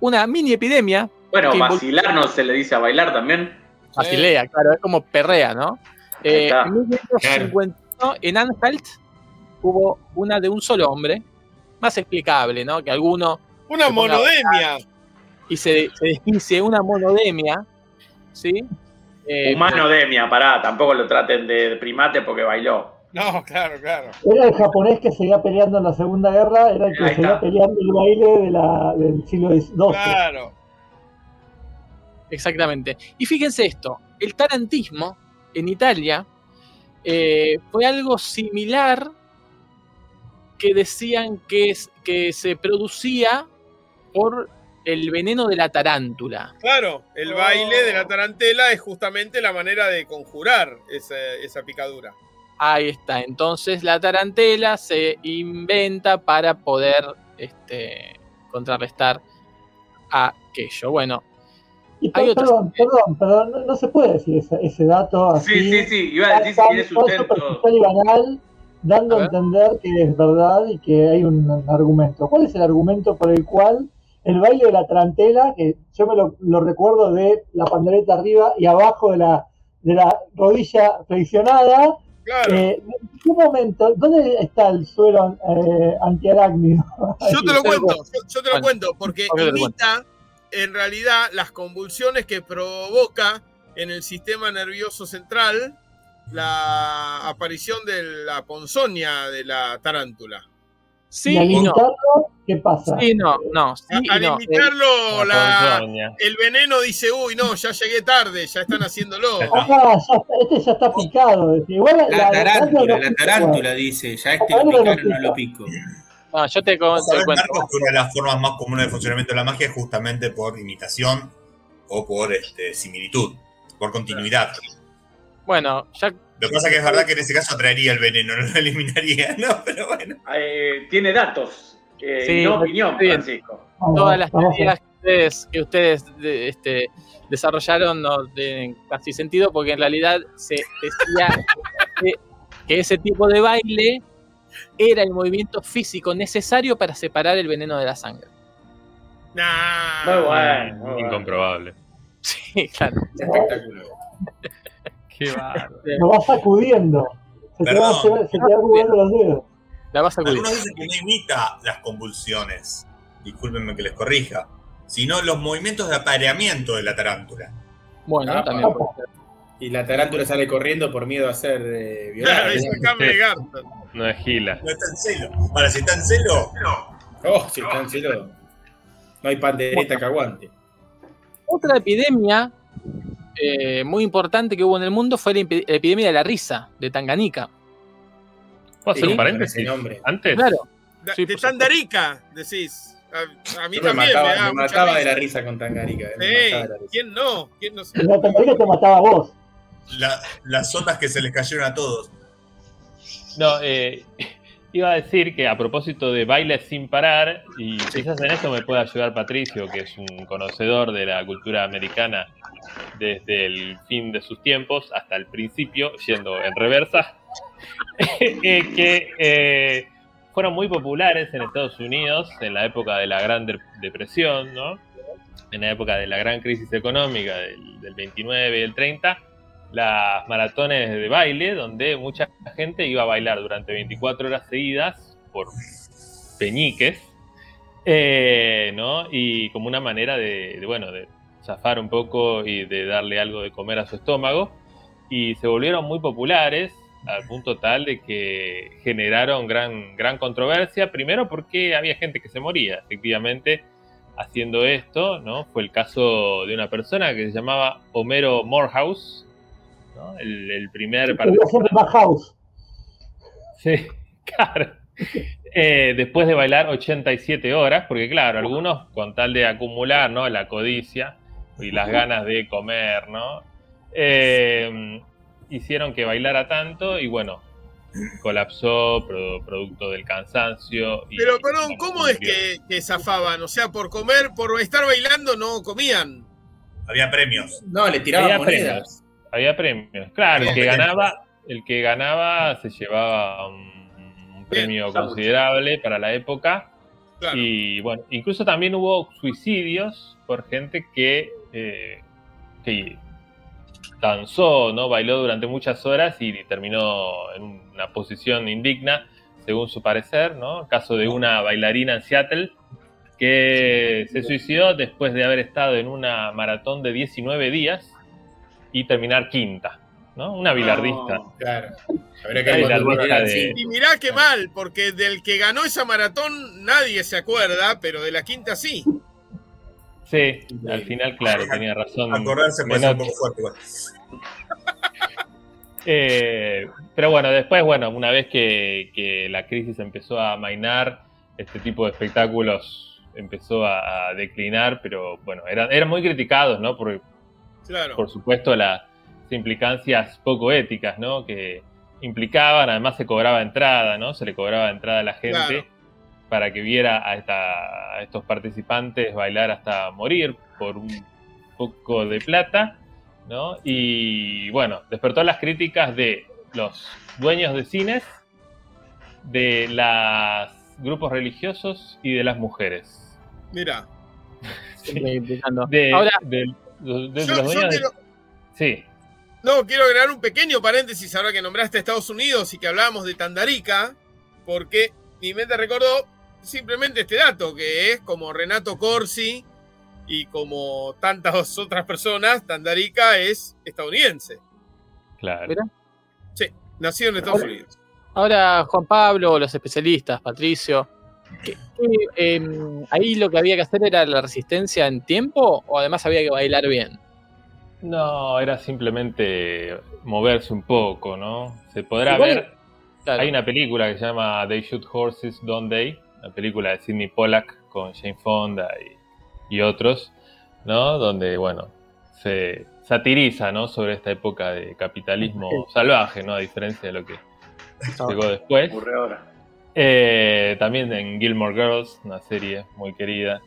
una mini epidemia. Bueno, vacilar no se le dice a bailar también. Basilea, claro, es como perrea, ¿no? Eh, en 1551 en Anhalt hubo una de un solo hombre. Más explicable, ¿no? Que alguno Una monodemia. y se, se desquicie una monodemia, ¿sí? Eh, Humano Demia, pará, tampoco lo traten de primate porque bailó. No, claro, claro. Era el japonés que seguía peleando en la Segunda Guerra, era el que seguía peleando el baile de la, del siglo XII. Claro. Exactamente. Y fíjense esto, el tarantismo en Italia eh, fue algo similar que decían que, es- que se producía por el veneno de la tarántula. Claro, el baile de la tarantela es justamente la manera de conjurar esa, esa picadura. Ahí está. Entonces la tarantela se inventa para poder este, contrarrestar aquello. Bueno, Y Hay otros- perdón, perdón, perdón, no, no se puede decir ese, ese dato así. Sí, sí, sí, iba a decir si tan- tiene sustento. superficial y banal, dando A entender que es verdad y que hay un, un argumento. ¿Cuál es el argumento por el cual el baile de la tarantela, que yo me lo, lo recuerdo de la pandereta arriba y abajo de la, de la rodilla flexionada, Claro. eh, ¿en qué momento, dónde está el suero eh, antiarácnido? Yo te lo cuento, yo, yo te lo Bueno, cuento, porque imita en realidad las convulsiones que provoca en el sistema nervioso central la aparición de la ponzoña de la tarántula. sí y al no. imitarlo, ¿qué pasa? Sí, no, no, sí Al no. imitarlo, La la- el veneno dice, uy, no, ya llegué tarde, ya están haciéndolo. Ya está, este ya está picado. decía, Igual La tarántula, la tarántula dice, ya este lo picaron, no lo pico. No, yo te, con- te cuento. Que una de las formas más comunes de funcionamiento de la magia es justamente por imitación o por este, similitud, por continuidad. Bueno, ya Lo que pasa que es verdad que en ese caso traería el veneno, no lo eliminaría, ¿no? Pero bueno. Eh, tiene datos, eh, Sí, no opinión, bien. Francisco. Vamos, todas las teorías que ustedes, que ustedes de- este, desarrollaron no tienen casi sentido porque en realidad se decía que, que ese tipo de baile era el movimiento físico necesario para separar el veneno de la sangre. Nah. Muy bueno, muy bueno. Incomprobable. Sí, claro. Espectacular. Qué bárbaro. Lo vas sacudiendo. Se te, va, se, va- se te va moviendo los dedos. La vas a acudir. Algunos dicen que no imita las convulsiones, discúlpenme que les corrija, sino los movimientos de apareamiento de la tarántula. Bueno, Ah, también puede ser. Y la tarántula sale corriendo por miedo a ser eh, Claro, violada. Garton. No es gila. No está en celo. Ahora, si está en celo, Oh, si está en cielo. No hay pandereta que aguante. Otra epidemia eh, muy importante que hubo en el mundo fue la epi- epidemia de la risa de Tanganica. ¿Puedo hacer Sí, un paréntesis? Antes, Claro, Da- Sí, de por Tandarica, decís. A, a mí Yo me también mataba, me da me mataba de la risa con Tangarica. eh, me Sí, mataba de la risa. ¿quién no? ¿Quién no se- La tampoco te mataba a vos. La- las ondas que se les cayeron a todos. no, eh, iba a decir que a propósito de bailes sin parar, y quizás en esto me pueda ayudar Patricio, que es un conocedor de la cultura americana desde el fin de sus tiempos hasta el principio, yendo en reversa, eh, que eh, fueron muy populares en Estados Unidos en la época de la Gran Dep- Depresión, ¿no? en la época de la gran crisis económica del, del 29 y el 30, las maratones de baile, donde mucha gente iba a bailar durante 24 horas seguidas por peñiques, eh, ¿no? Y como una manera de, de, bueno, de zafar un poco y de darle algo de comer a su estómago. Y se volvieron muy populares al punto tal de que generaron gran, gran controversia, primero porque había gente que se moría, efectivamente, haciendo esto, ¿no? Fue el caso de una persona que se llamaba Homero Morehouse, ¿no? el, el primer house. Sí, claro. Eh, después de bailar 87 horas, porque claro, algunos con tal de acumular, ¿no? La codicia y las ganas de comer, ¿no? Eh, hicieron que bailara tanto y bueno, colapsó pro- producto del cansancio. y- Pero, perdón, ¿cómo es que, que zafaban? O sea, por comer, por estar bailando, no comían. Había premios. No, le tiraban Había monedas. premios. Había premios. Claro, el que ganaba, el que ganaba se llevaba un, un premio considerable para la época. Claro. Y bueno, incluso también hubo suicidios por gente que, eh, que danzó, ¿no? Bailó durante muchas horas y terminó en una posición indigna, según su parecer, ¿no? El caso de una bailarina en Seattle que se suicidó después de haber estado en una maratón de 19 días y terminar quinta, ¿no? Una bilardista. No, claro. Una bilardista de- Y mirá qué mal, porque del que ganó esa maratón nadie se acuerda, pero de la quinta sí. Sí, al final, claro, tenía razón. Acordarse puede ser un poco fuerte. Eh, pero bueno, después, bueno, una vez que, que la crisis empezó a mainar, este tipo de espectáculos empezó a, a declinar, pero bueno, eran, eran muy criticados, ¿no? Por, Claro. por supuesto, las implicancias poco éticas, ¿no? Que implicaban, además se cobraba entrada, ¿no? Se le cobraba entrada a la gente Claro. para que viera a, esta- a estos participantes bailar hasta morir por un poco de plata, ¿no? Y bueno, despertó las críticas de los dueños de cines, de los grupos religiosos y de las mujeres. Mira. De, Ahora, de- de- de Yo, los yo dueños de- quiero, Sí, no, quiero agregar un pequeño paréntesis ahora que nombraste a Estados Unidos y que hablábamos de Tandarica, porque mi mente recordó simplemente este dato, que es como Renato Corsi y como tantas otras personas, Tandarica es estadounidense, claro. Mira. nacido en Estados Unidos. ahora Juan Pablo, los especialistas, Patricio. ¿Qué- qué, em, ahí lo que había que hacer era la resistencia en tiempo o además había que bailar bien. No, era simplemente moverse un poco, ¿no? Se podrá Igual- ver. Claro. Hay una película que se llama They Shoot Horses, Don't They? Una película de Sidney Pollack con Jane Fonda y, y otros, ¿no? Donde, bueno, se satiriza, ¿no? Sobre esta época de capitalismo salvaje, ¿no? A diferencia de lo que llegó después. Ocurre ahora. Eh, también en Gilmore Girls, una serie muy querida.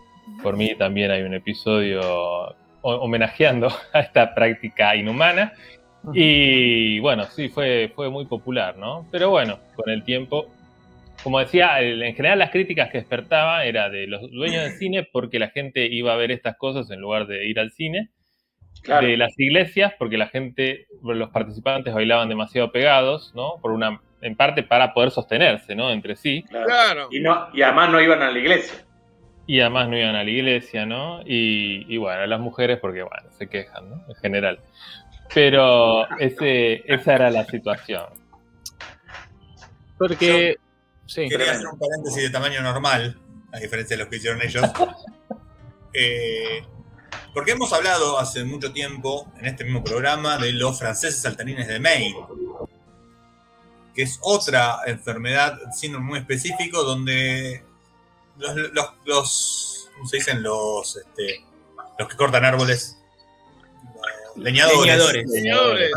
Por mí también hay un episodio ho- homenajeando a esta práctica inhumana. Y bueno, sí, fue, fue muy popular, ¿no? Pero bueno, con el tiempo, como decía, en general las críticas que despertaba era de los dueños del cine porque la gente iba a ver estas cosas en lugar de ir al cine. Claro. De las iglesias porque la gente, los participantes bailaban demasiado pegados, ¿no? Por una, en parte para poder sostenerse, ¿no? Entre sí. claro. Y, no, y además no iban a la iglesia. Y además no iban a la iglesia, ¿no? Y, y bueno, las mujeres porque, bueno, se quejan, ¿no? En general. Pero ese, esa era la situación. Porque. Sí. Quería hacer un paréntesis de tamaño normal, a diferencia de los que hicieron ellos. Eh, porque hemos hablado hace mucho tiempo, en este mismo programa, de los franceses saltarines de Maine, que es otra enfermedad, síndrome muy específico, donde los, los, los- ¿cómo se dicen? Los, este, los que cortan árboles, leñadores, Leñadores. Leñadores.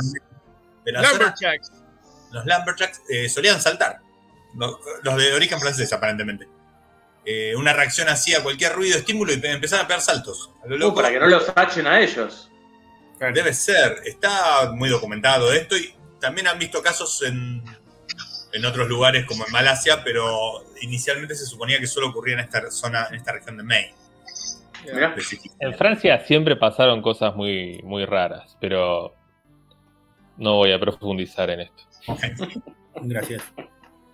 de la zona, Lumberjacks. los Lumberjacks eh, solían saltar. Los, los de origen francés, aparentemente. Eh, una reacción así a cualquier ruido, estímulo y pe- empezaban a pegar saltos. A lo Uh, para que no los sachen a ellos. Debe ser. Está muy documentado esto y también han visto casos en, en otros lugares como en Malasia, pero inicialmente se suponía que solo ocurría en esta zona, en esta región de Maine. En Francia siempre pasaron cosas muy, muy raras, pero no voy a profundizar en esto. Gracias.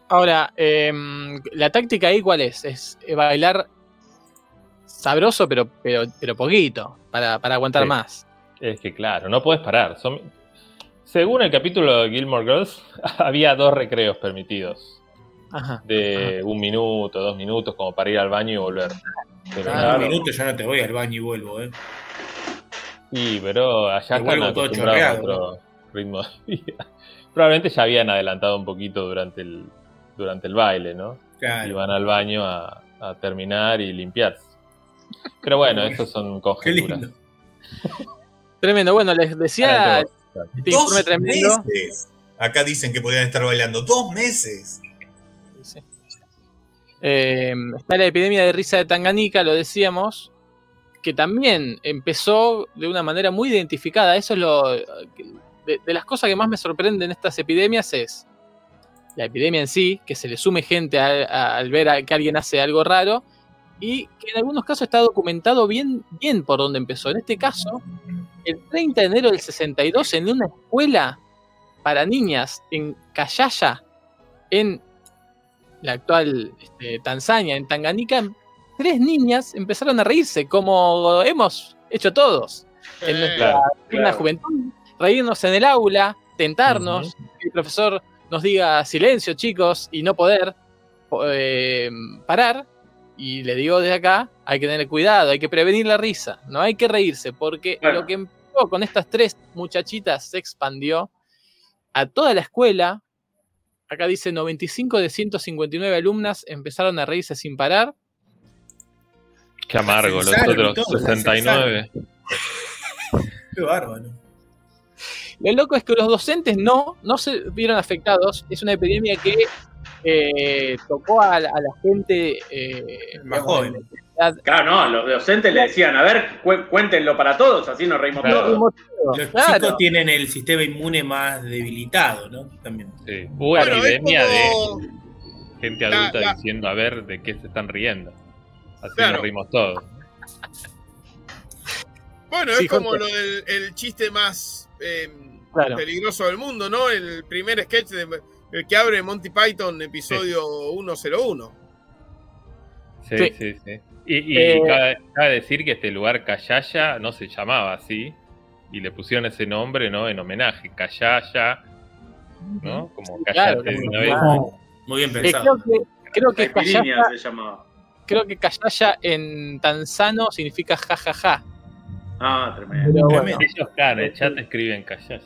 Ahora, em, la táctica ahí, ¿cuál es? Es eh, bailar sabroso, pero, pero, pero poquito, para, para aguantar Sí. más. Es que claro, no puedes parar. Son... Según el capítulo de Gilmore Girls, había dos recreos permitidos. Ajá. De un minuto, dos minutos, como para ir al baño y volver. Pero claro, un minuto ya no te voy al baño y vuelvo, ¿eh? Y, pero allá están acostumbrados a otro ritmo de vida. Probablemente ya habían adelantado un poquito durante el, durante el baile, ¿no? Claro. Iban al baño a, a terminar y limpiarse. Pero bueno, esos son Qué conjeturas. lindo. Tremendo. Bueno, les decía Este informe Dos tremendo. meses. Acá dicen que podían estar bailando. Dos meses. Sí. Eh, está la epidemia de risa de Tanganica, lo decíamos, que también empezó de una manera muy identificada. Eso es lo. De, de las cosas que más me sorprenden en estas epidemias es la epidemia en sí, que se le sume gente a- a- al ver a- que alguien hace algo raro, y que en algunos casos está documentado bien, bien por dónde empezó. En este caso, el 30 de enero del 62, en una escuela para niñas en Kayaya, en la actual este, Tanzania, en Tanganica, tres niñas empezaron a reírse, como hemos hecho todos en nuestra Claro, digna claro. juventud. reírnos en el aula, tentarnos, que el profesor nos diga silencio, chicos, y no poder eh, parar. Y le digo desde acá, hay que tener cuidado, hay que prevenir la risa, no hay que reírse, porque Claro. lo que con estas tres muchachitas se expandió a toda la escuela. Acá dice 95 de 159 alumnas empezaron a reírse sin parar. Qué amargo, los otros todo, la 69. Qué bárbaro. Lo loco es que los docentes no, no se vieron afectados. Es una epidemia que eh, tocó a, la- a la gente eh, Más joven. Claro, no, los docentes le decían, a ver, cu- cuéntenlo para todos, así nos reímos Claro. todos. Los Claro. chicos tienen el sistema inmune más debilitado, ¿no? También. Sí. Hubo Bueno, epidemia como- de gente adulta la- diciendo a ver de qué se están riendo. Así Claro. nos rimos todos. Bueno, Sí, es como lo del el chiste más eh, Claro. peligroso del mundo, ¿no? El primer sketch de, el que abre Monty Python, episodio 101. Sí, Sí. sí, sí. Y, y Eh, cabe, cabe decir que este lugar Cayaya no se llamaba así. Y le pusieron ese nombre, ¿no? En homenaje. Cayaya, ¿no? Como Claro, callate de como- una vez. claro. Muy bien Eh, pensado. creo que, creo que Callaya, se llamaba. creo que Callaya en tanzano significa jajaja. Ah, tremendo. Pero bueno, Tremendo. Ellos, claro, en el chat escriben Cayaya.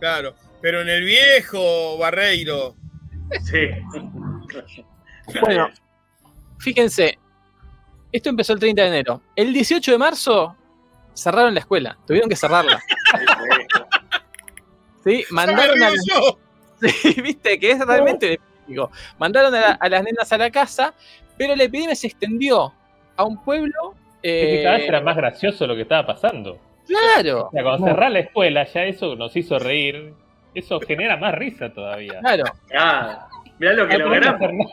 Claro. Pero en el viejo Barreiro. Sí. bueno, fíjense, esto empezó el 30 de enero. El 18 de marzo cerraron la escuela, tuvieron que cerrarla. ¿sí? Mandaron a. Sí, viste que es realmente digo, mandaron a, la- a las nenas a la casa, pero la epidemia se extendió a un pueblo. Es que eh, cada vez era más gracioso lo que estaba pasando. claro, O sea, cuando cerrar la escuela, ya eso nos hizo reír. Eso genera más risa todavía. claro. Ah, mirá lo que no logramos.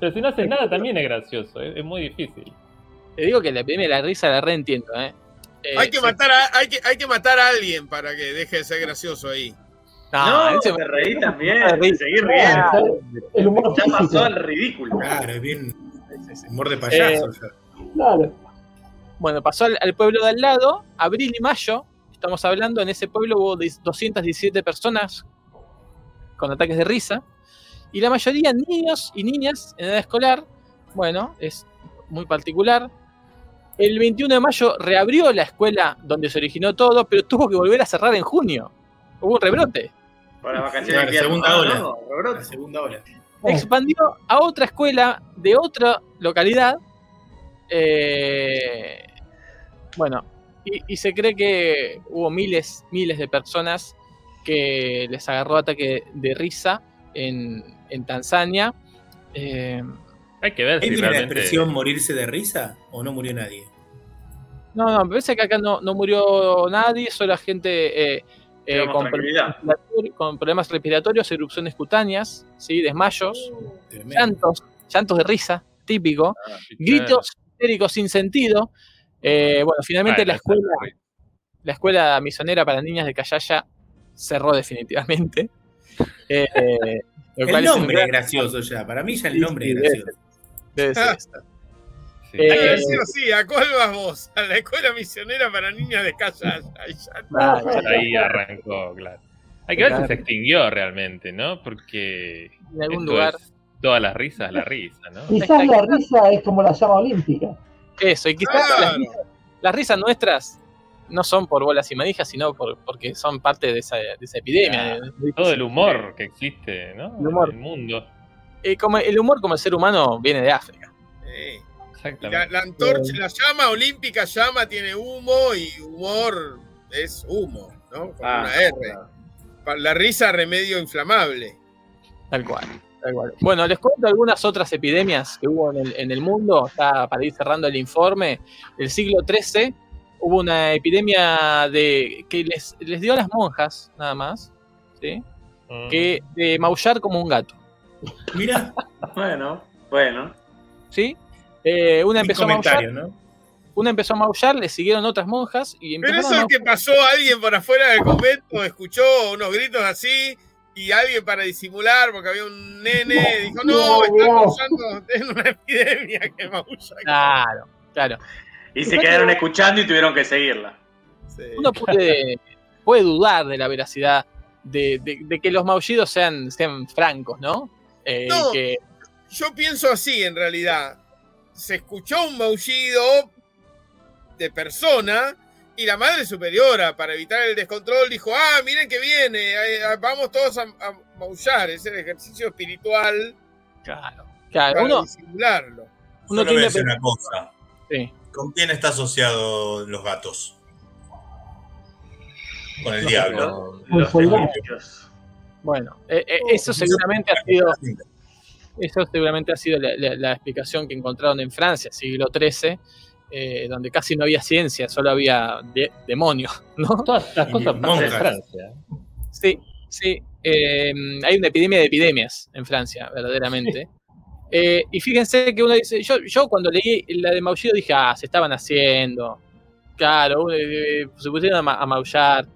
Pero si no haces nada también es gracioso, es, es muy difícil. Te digo que la epidemia de la risa la reentiendo, ¿eh? Eh, Hay que, sí. matar a, hay, que, hay que matar a alguien para que deje de ser gracioso ahí. No, No, ese- te reí también, seguí riendo. El humor Ya pasó el ridículo. Claro, es bien. es humor de payaso. ya. Claro. Bueno, pasó al, al pueblo de al lado, abril y mayo. Estamos hablando, en ese pueblo hubo 217 personas con ataques de risa. Y la mayoría niños y niñas en edad escolar. Bueno, es muy particular. El 21 de mayo reabrió la escuela donde se originó todo, pero tuvo que volver a cerrar en junio. Hubo un rebrote. Para vacaciones Claro, de invierno. segunda Ah, ola. no, rebrote. La segunda ola. expandió a otra escuela de otra localidad. eh, bueno, y, y se cree que hubo miles, miles de personas que les agarró ataque de risa en, en Tanzania. Eh, Hay que ver ¿Ahí si viene la realmente. expresión morirse de risa o no murió nadie? no, no, me parece que acá no, no murió nadie, solo gente eh, eh, con, problemas respiratorios- con problemas respiratorios, erupciones cutáneas, ¿sí? desmayos, Tremendo. llantos, llantos de risa, típico. Ah, gritos histéricos sin sentido. Eh, bueno, finalmente la no, escuela, la escuela misionera para niñas de Cayaya cerró definitivamente. Eh, El nombre es gracioso ya. Para mí ya el nombre sí, es gracioso. debe ser. Eh, Hay que decir así, ¿a cuál vas vos? A la escuela misionera para niñas de casa. Ah, ya- Ahí arrancó, claro. Hay que ver si se extinguió realmente, ¿no? Porque en algún lugar. todas las risas, la risa, ¿no? Quizás la risa es como la llama olímpica. Eso, y quizás las, Claro. risas- las risas nuestras no son por bolas y manijas, sino por, porque son parte de esa, de esa epidemia. Claro. de- Todo el humor que existe, ¿no? El humor. En el mundo. Eh, como el humor como el ser humano viene de África. Eh, Exactamente. La, la antorcha, la llama olímpica llama tiene humo y humor es humo, ¿no? Con Ah, una R. La risa, remedio inflamable. Tal cual. Bueno, les cuento algunas otras epidemias que hubo en el, en el mundo, ya para ir cerrando el informe. El siglo XIII hubo una epidemia de que les, les dio a las monjas, nada más, ¿sí? Mm. que de maullar como un gato, Mira, Bueno, bueno. ¿sí? Eh, una un empezó a maullar, comentario, ¿no? una empezó a maullar, le siguieron otras monjas y Pero eso a es que pasó alguien por afuera del convento, escuchó unos gritos así y alguien para disimular porque había un nene dijo, no, No, está no. causando es una epidemia que maulla. Claro, claro. Y se quedaron escuchando y tuvieron que seguirla. Sí. Uno puede, puede dudar de la veracidad de, de- de que los maullidos sean, sean francos, ¿no? Eh, No. que- Yo pienso así, en realidad. Se escuchó un maullido de persona y la madre superiora, para evitar el descontrol, dijo, ah, miren que viene, eh, vamos todos a, a maullar, es el ejercicio espiritual claro, para uno, disimularlo. uno Solo voy a tiende a decir pensar- una cosa. sí. ¿Con quién está asociado los gatos? Con el Los- diablo. Los egipcios. Bueno, eh, eh, eso seguramente ha sido Eso seguramente ha sido la, la- la explicación que encontraron en Francia, siglo XIII, eh, donde casi no había ciencia, solo había de- demonios, ¿no? Todas las cosas pasan en. Francia. Sí, sí. eh, hay una epidemia de epidemias en Francia, verdaderamente. Eh, y fíjense que uno dice, yo, yo cuando leí la de Maullido dije, ah, se estaban haciendo. Claro, eh, se pusieron a, ma- a maullar.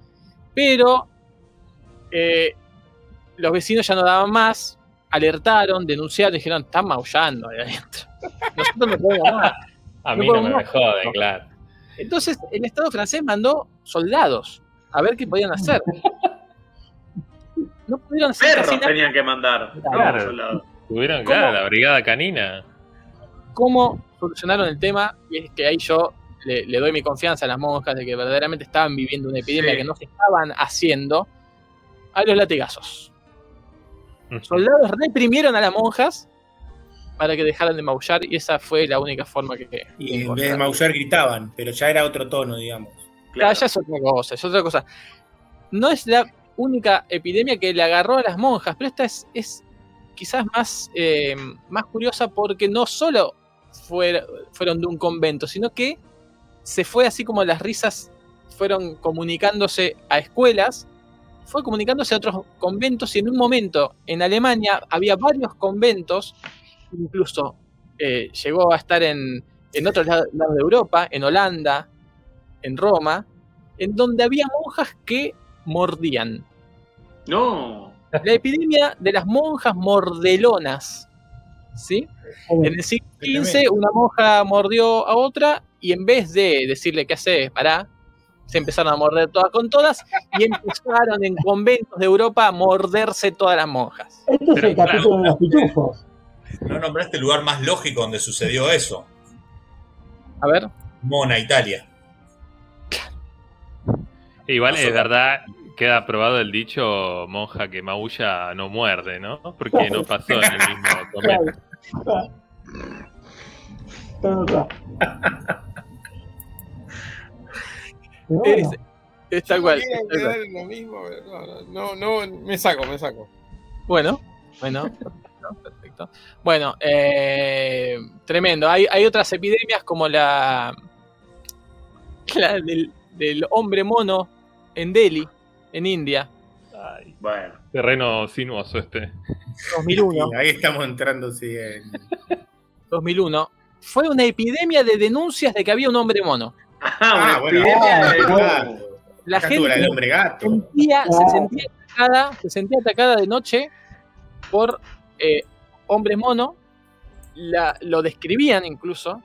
Pero eh, los vecinos ya no daban más, alertaron, denunciaron, dijeron, están maullando ahí adentro. Nosotros no podemos más. A mí no me, me joden, claro. Entonces, el Estado francés mandó soldados a ver qué podían hacer. No pudieron hacer Perros tenían que mandar. Claro. Tuvieron, claro, la brigada canina. ¿Cómo solucionaron el tema? Y es que ahí yo le, le doy mi confianza a las monjas de que verdaderamente estaban viviendo una epidemia Sí. que no se estaban haciendo a los latigazos. Soldados reprimieron a las monjas para que dejaran de maullar y esa fue la única forma que... Y en vez de maullar gritaban, pero ya era otro tono, digamos. Ah, ya es otra cosa, es otra cosa. No es la única epidemia que le agarró a las monjas, pero esta es, es quizás más, eh, más curiosa porque no solo fuer- fueron de un convento, sino que se fue así como las risas fueron comunicándose a escuelas, fue comunicándose a otros conventos y en un momento en Alemania había varios conventos, incluso eh, llegó a estar en, en otros lados de Europa, en Holanda, en Roma, en donde había monjas que mordían. No. La epidemia de las monjas mordelonas. ¿Sí? En el siglo XV, una monja mordió a otra y en vez de decirle qué haces, pará, se empezaron a morder todas con todas y empezaron en conventos de Europa a morderse todas las monjas. Esto es Pero el capítulo claro. de los pitufos. No nombraste el lugar más lógico donde sucedió eso. A ver, Mona, Italia. Igual es verdad, queda probado el dicho monja que maulla no muerde, ¿no? Porque no pasó en el mismo. Claro. Es es, tal cual. Es tal cual. quedar en lo mismo, pero no, no, no, me saco, me saco. Bueno, bueno, Bueno, eh, tremendo. Hay, hay otras epidemias como la, la del, del hombre mono en Delhi, en India, Ay, Bueno. terreno sinuoso este. 2001. Y ahí estamos entrando, sí, en... 2001. Fue una epidemia de denuncias de que había un hombre mono. Ah, Ah, una bueno, epidemia ah, de-. La la del gente hombre gato. sentía, se, Claro. sentía atacada, se sentía atacada de noche por eh, hombres mono. La- lo describían incluso.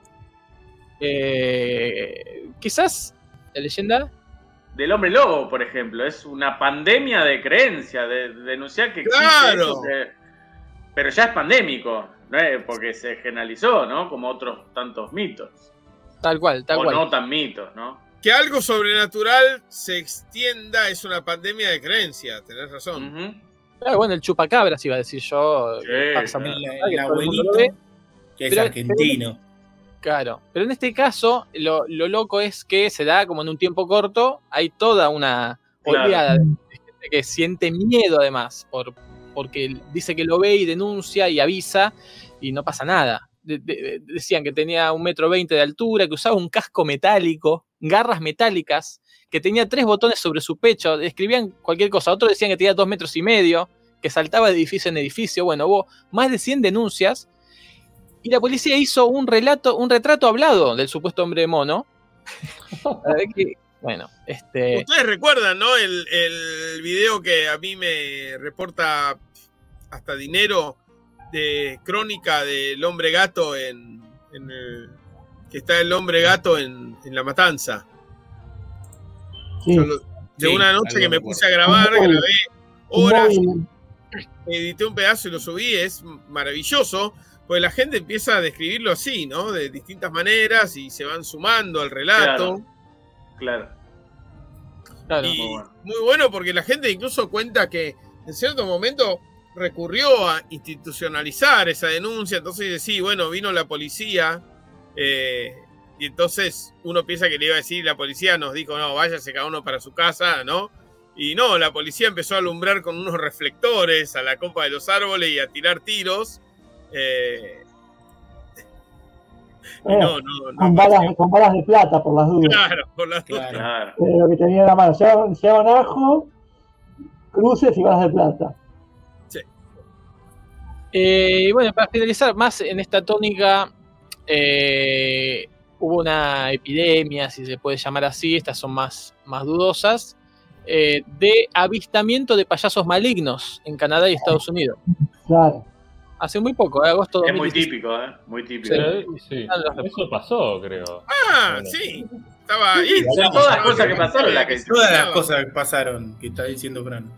Eh, quizás la leyenda Del hombre lobo, por ejemplo. Es una pandemia de creencia, de, de denunciar que existe Claro. eso que- pero ya es pandémico, ¿no? es? porque se generalizó, ¿no? Como otros tantos mitos. Tal cual, tal o cual. no tan mitos, ¿no? Que algo sobrenatural se extienda es una pandemia de creencia, tenés razón. Ujú. Ah, bueno, el chupacabras iba a decir yo. Sí, que pasa claro. mucho, El, abuelito, que es Pero- argentino. Claro, pero en este caso lo, lo loco es que se da como en un tiempo corto, hay toda una Claro. oleada de gente que siente miedo además, por, porque dice que lo ve y denuncia y avisa y no pasa nada. De- de- decían que tenía un metro veinte de altura, que usaba un casco metálico, garras metálicas, que tenía tres botones sobre su pecho, describían cualquier cosa. Otros decían que tenía dos metros y medio, que saltaba de edificio en edificio. Bueno, hubo más de 100 denuncias y la policía hizo un relato, un retrato hablado del supuesto hombre mono. Que, bueno, este. Ustedes recuerdan, ¿no? El, el video que a mí me reporta hasta dinero de crónica del hombre gato en, en el- que está el hombre gato en, en la matanza. Sí. Lo, De Sí, una noche que me puse a grabar, grabé horas, edité un pedazo y lo subí, es maravilloso, pues la gente empieza a describirlo así, ¿no? De distintas maneras y se van sumando al relato. Claro. Claro. Y Muy bueno. muy bueno porque la gente incluso cuenta que en cierto momento recurrió a institucionalizar esa denuncia, entonces dice, sí, bueno, vino la policía, eh, y entonces uno piensa que le iba a decir, la policía nos dijo, no, váyase cada uno para su casa, ¿no? Y no, la policía empezó a alumbrar con unos reflectores a la copa de los árboles y a tirar tiros. eh, y Eh, no, no, no. con, balas, con balas de plata, por las dudas. Claro, por las dudas. Claro. Claro. Eh, lo que tenía en la mano. Llevaban, llevaban ajo, cruces y balas de plata. Eh, bueno, para finalizar, más en esta tónica, eh, hubo una epidemia, si se puede llamar así, estas son más, más dudosas, eh, de avistamiento de payasos malignos en Canadá y Estados Unidos. Claro. Hace muy poco, eh, agosto Es muy 2016. típico, ¿eh? Muy típico. Sí, eso pasó, creo. Ah, Bueno. sí. Estaba ahí. Todas las cosas que pasaron las que Todas las cosas que pasaron, que está diciendo Fran.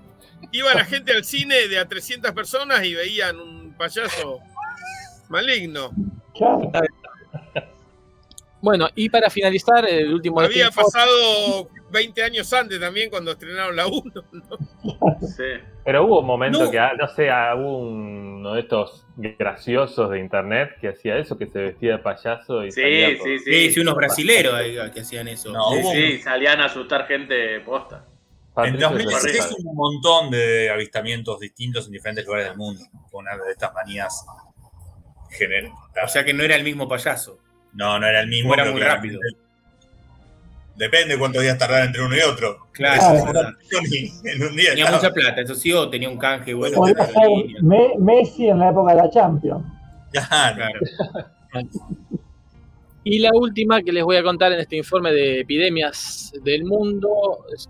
Iba la gente al cine de a 300 personas y veían un payaso maligno. Claro. Bueno, y para finalizar, el último Había pasado 20 años antes también cuando estrenaron la 1. Sí. Pero hubo un momento No. que, ah, no sé, hubo uno de estos graciosos de internet que hacía eso, que se vestía de payaso y salía Sí, por- sí, Sí, sí. sí, unos brasileros ahí que hacían eso. No, Sí, hubo sí, salían a asustar gente posta. En Patricio 2016 Ferreira. hubo un montón de avistamientos distintos en diferentes lugares del mundo. Fue una de estas manías gener- O sea que no era el mismo payaso. No, no era el mismo. O era muy rápido. Depende cuántos días tardar entre uno y otro. Claro. En un día Tenía estaba- mucha plata, eso sí, o tenía un canje bueno. Podría con ser aerolínea. Me- Messi en la época de la Champions. Claro. Claro. Y la última que les voy a contar en este informe de epidemias del mundo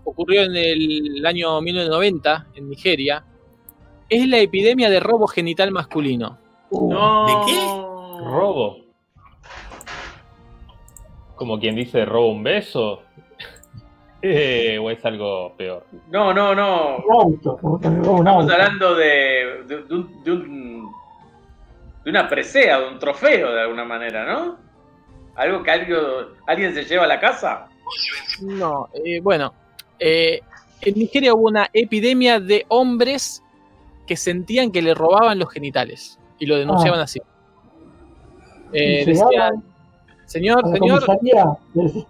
ocurrió en el año 1990 en Nigeria. Es la epidemia de robo genital masculino. Uh, No. ¿De qué? ¿Robo? Como quien dice, ¿robo un beso? Eh, ¿O es algo peor? No, no, no. Un auto, Estamos auto. hablando de, de, de un, de, un- de una presea, de un trofeo de alguna manera, ¿no? Algo que algo, alguien se lleva a la casa. No, eh, bueno, eh, en Nigeria hubo una epidemia de hombres que sentían que le robaban los genitales y lo denunciaban así. Eh, decían, llegaban señor, la señor,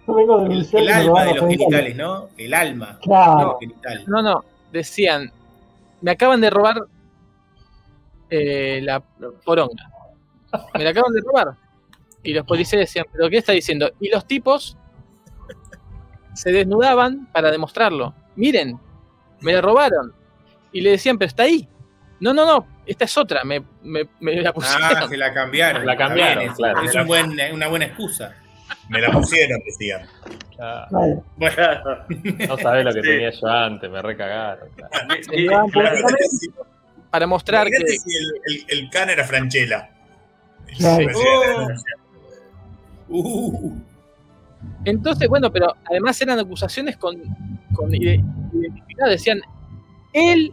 vengo de El, alma de los genitales. genitales, ¿no? El alma Claro. de los genitales. no, no, decían, me acaban de robar eh, la poronga. Me la acaban de robar. Y los policías decían, ¿pero qué está diciendo? Y los tipos se desnudaban para demostrarlo. Miren, me la robaron. Y le decían, pero está ahí. No, no, no, esta es otra, me, me, me la pusieron. Ah, se la cambiaron. La cambiaron, bien, claro. Es un buen- una buena excusa. Me la pusieron, decían. Bueno, no sabés lo que Sí. tenía yo antes, me recagaron. claro. Claro, para mostrar que si el, el, el can era Franchella. Claro. Oh. uh, Entonces, bueno, pero además eran acusaciones con, con ide- identificadas. Decían, él,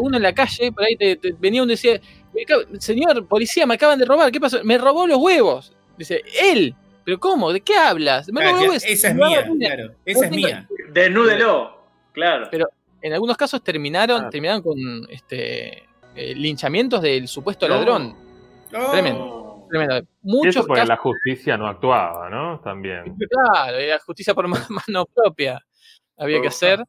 uno en la calle, por ahí te, te- venía uno y decía, "Me acab- señor policía, me acaban de robar, ¿qué pasó? Me robó los huevos. Dice, él, ¿pero cómo? ¿De qué hablas? Me ah, robó los ya, huevos. esa es mía, la uña". claro. Esa es mía. Desnúdelo. Claro. Pero en algunos casos terminaron, Ah. terminaron con este eh, linchamientos del supuesto No. ladrón. No. Tremendo. Tremendo. Muchos eso porque casos, la justicia no actuaba, ¿no? También. claro, era justicia por ma- mano propia. Había que hacer.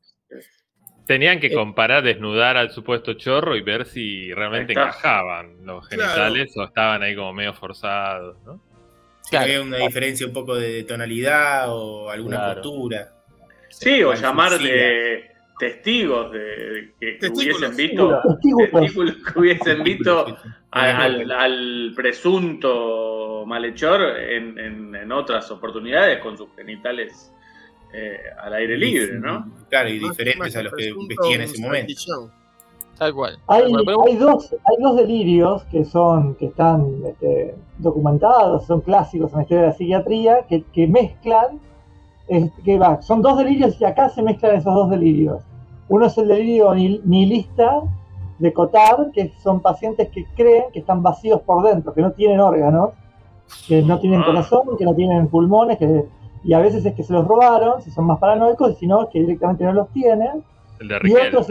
Tenían que Eh. comparar, desnudar al supuesto chorro y ver si realmente está. encajaban los Claro. genitales o estaban ahí como medio forzados, ¿no? Si Claro. había una diferencia un poco de tonalidad o alguna Claro. postura. Sí, o llamar de testigos de, de que Testículos. hubiesen visto Testículos. testículos que hubiesen visto al- al presunto malhechor en, en- en otras oportunidades con sus genitales eh, al aire libre, ¿no? Claro, y diferentes a los que vestían en ese momento. Tal cual. Hay, hay, dos, hay dos delirios que son que están este, documentados, son clásicos en la historia de la psiquiatría, que, que mezclan es que va, son dos delirios y acá se mezclan esos dos delirios. Uno es el delirio nihilista de Cotard, que son pacientes que creen que están vacíos por dentro, que no tienen órganos, que no tienen ah. corazón, que no tienen pulmones, que, y a veces es que se los robaron, si son más paranoicos, y si no, es que directamente no los tienen. El de y otros,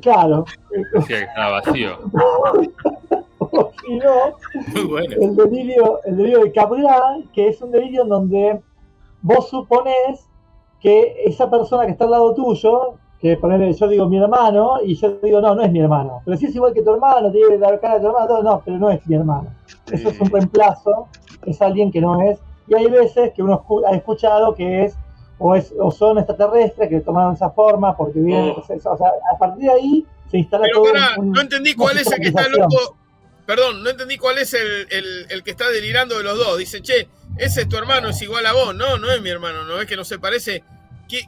claro. Decía que estaba vacío. si no, el, delirio, el delirio de Cabral, que es un delirio en donde vos suponés que esa persona que está al lado tuyo que ponerle, yo digo mi hermano, y yo digo, no, no es mi hermano. Pero si es igual que tu hermano, tiene la cara de tu hermano, no, pero no es mi hermano. Eso es un reemplazo, es alguien que no es. Y hay veces que uno ha escuchado que es o, es, o son extraterrestres que tomaron esa forma porque vienen. Oh. O sea, a partir de ahí se instala pero todo. no entendí cuál es el que está loco. Perdón, no entendí cuál es el, el, el, que está delirando de los dos. Dice, che, ese es tu hermano, es igual a vos. No, no es mi hermano, no es que no se parece. ¿Qué,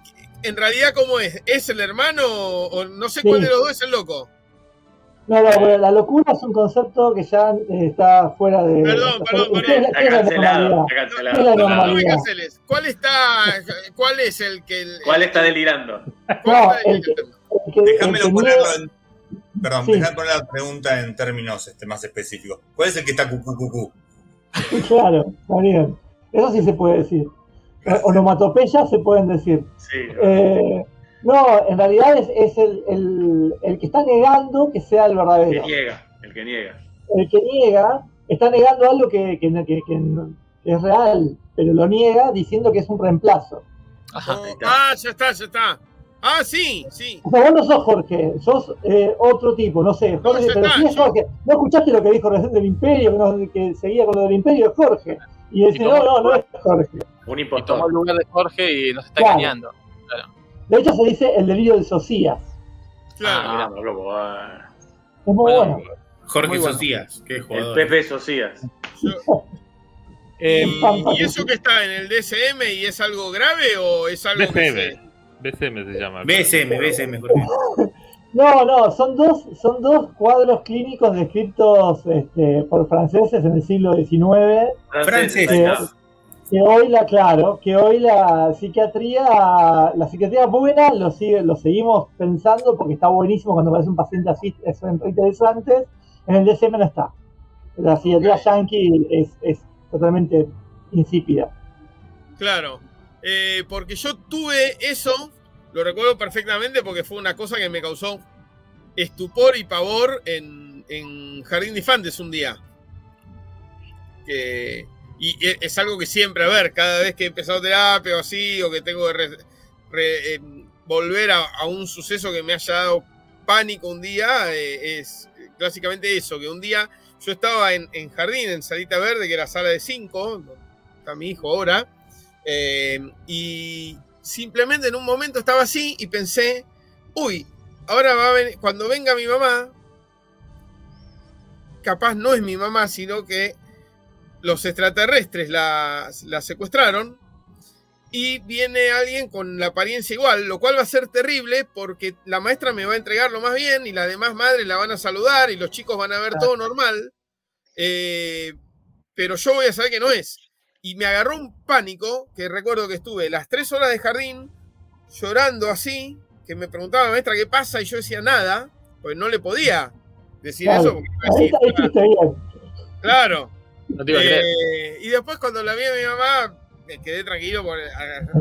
en realidad, ¿cómo es? ¿Es el hermano o no sé cuál de los dos es el loco? No, no, la locura es un concepto que ya eh, está fuera de. Perdón, perdón, perdón. Está cancelado, está cancelado. No, me canceles. ¿Cuál está, cuál es el que. ¿Cuál está delirando? No, el que, Déjamelo ponerlo en. Perdón, déjame poner la pregunta en términos este, más específicos. ¿Cuál es el que está cucú cucú? Claro, está bien. Eso sí se puede decir. Onomatopeyas se pueden decir. Eh, no, en realidad es, el, que está negando que sea el verdadero. El que niega, el que niega. El que niega está negando algo que, es real, pero lo niega diciendo que es un reemplazo. ah, ya está, ya está. Ah, sí, sí. O sea, vos no sos Jorge, sos eh, otro tipo, no sé. Jorge, pero sí es Jorge. ¿No escuchaste lo que dijo recién del Imperio, que, seguía con lo del Imperio? Es Jorge. Y dice, no, no, no es Jorge. Un impostor. Y tomó el lugar de Jorge y nos está engañando. De hecho, se dice el delirio de Socias. Claro. Ah, mira, loco. Ah. Es muy bueno. Jorge Socias, qué jugador. El Pepe Socias. Eh, ¿Y eso que está en el DSM y es algo grave o es algo BCM? BCM se llama. BSM, BSM, Jorge. No, no, son dos, son dos cuadros clínicos descritos este, por franceses en el siglo XIX. Franceses que hoy la, claro, que hoy la psiquiatría, la psiquiatría buena lo sigue, lo seguimos pensando porque está buenísimo cuando aparece un paciente así, es interesante. En el DSM no está. La psiquiatría yankee es, totalmente insípida. Claro, eh, porque yo tuve eso, lo recuerdo perfectamente porque fue una cosa que me causó estupor y pavor en, en Jardín de Infantes un día. Que y es algo que siempre, a ver, cada vez que he empezado terapia o así, o que tengo que eh, volver a, un suceso que me haya dado pánico un día, eh, es clásicamente eso, que un día yo estaba en, jardín, en Salita Verde, que era sala de 5, está mi hijo ahora, eh, y simplemente en un momento estaba así y pensé, uy, ahora va a cuando venga mi mamá, capaz no es mi mamá, sino que los extraterrestres la, secuestraron y viene alguien con la apariencia igual, lo cual va a ser terrible porque la maestra me va a entregar lo más bien y las demás madres la van a saludar y los chicos van a ver todo normal, eh, pero yo voy a saber que no es. Y me agarró un pánico que recuerdo que estuve las tres horas de jardín llorando así, que me preguntaba la maestra qué pasa y yo decía nada, pues no le podía decir eso. claro. Eh, y después cuando la vi a mi mamá, me quedé tranquilo. Porque,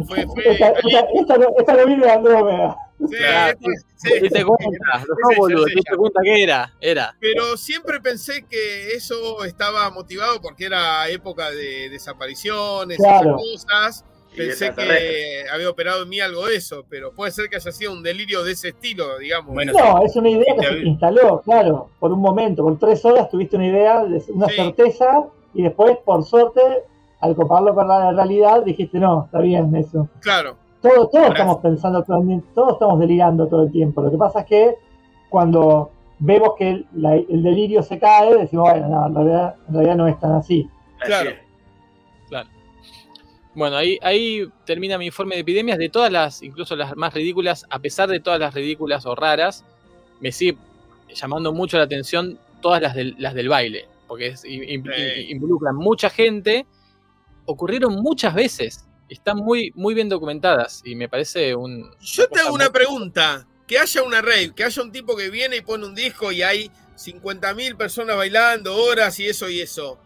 fue, fue, esta, esta, esta, no vive de Andrómeda. Sí, claro, sí, sí, te cuenta, no, boludo, te cuenta que era, era. Pero siempre pensé que eso estaba motivado porque era época de desapariciones, claro. esas cosas. Pensé que había operado en mí algo de eso, pero puede ser que haya sido un delirio de ese estilo, digamos. no, es una idea que se instaló, claro, por un momento, por tres horas tuviste una idea, una certeza, y después, por suerte, al compararlo con la realidad, dijiste, no, está bien eso. Claro. Todos, todos estamos pensando, todos estamos delirando todo el tiempo. Lo que pasa es que cuando vemos que el, delirio se cae, decimos, bueno, no, en realidad, en realidad no es tan así. Claro. Bueno, ahí, ahí termina mi informe de epidemias. De todas las, incluso las más ridículas, a pesar de todas las ridículas o raras, me sigue llamando mucho la atención todas las del, las del baile, porque involucran mucha gente. Ocurrieron muchas veces. están muy, muy bien documentadas y me parece un... Yo te hago una pregunta. Que haya una rave, que haya un tipo que viene y pone un disco y hay 50.000 personas bailando, horas y eso y eso.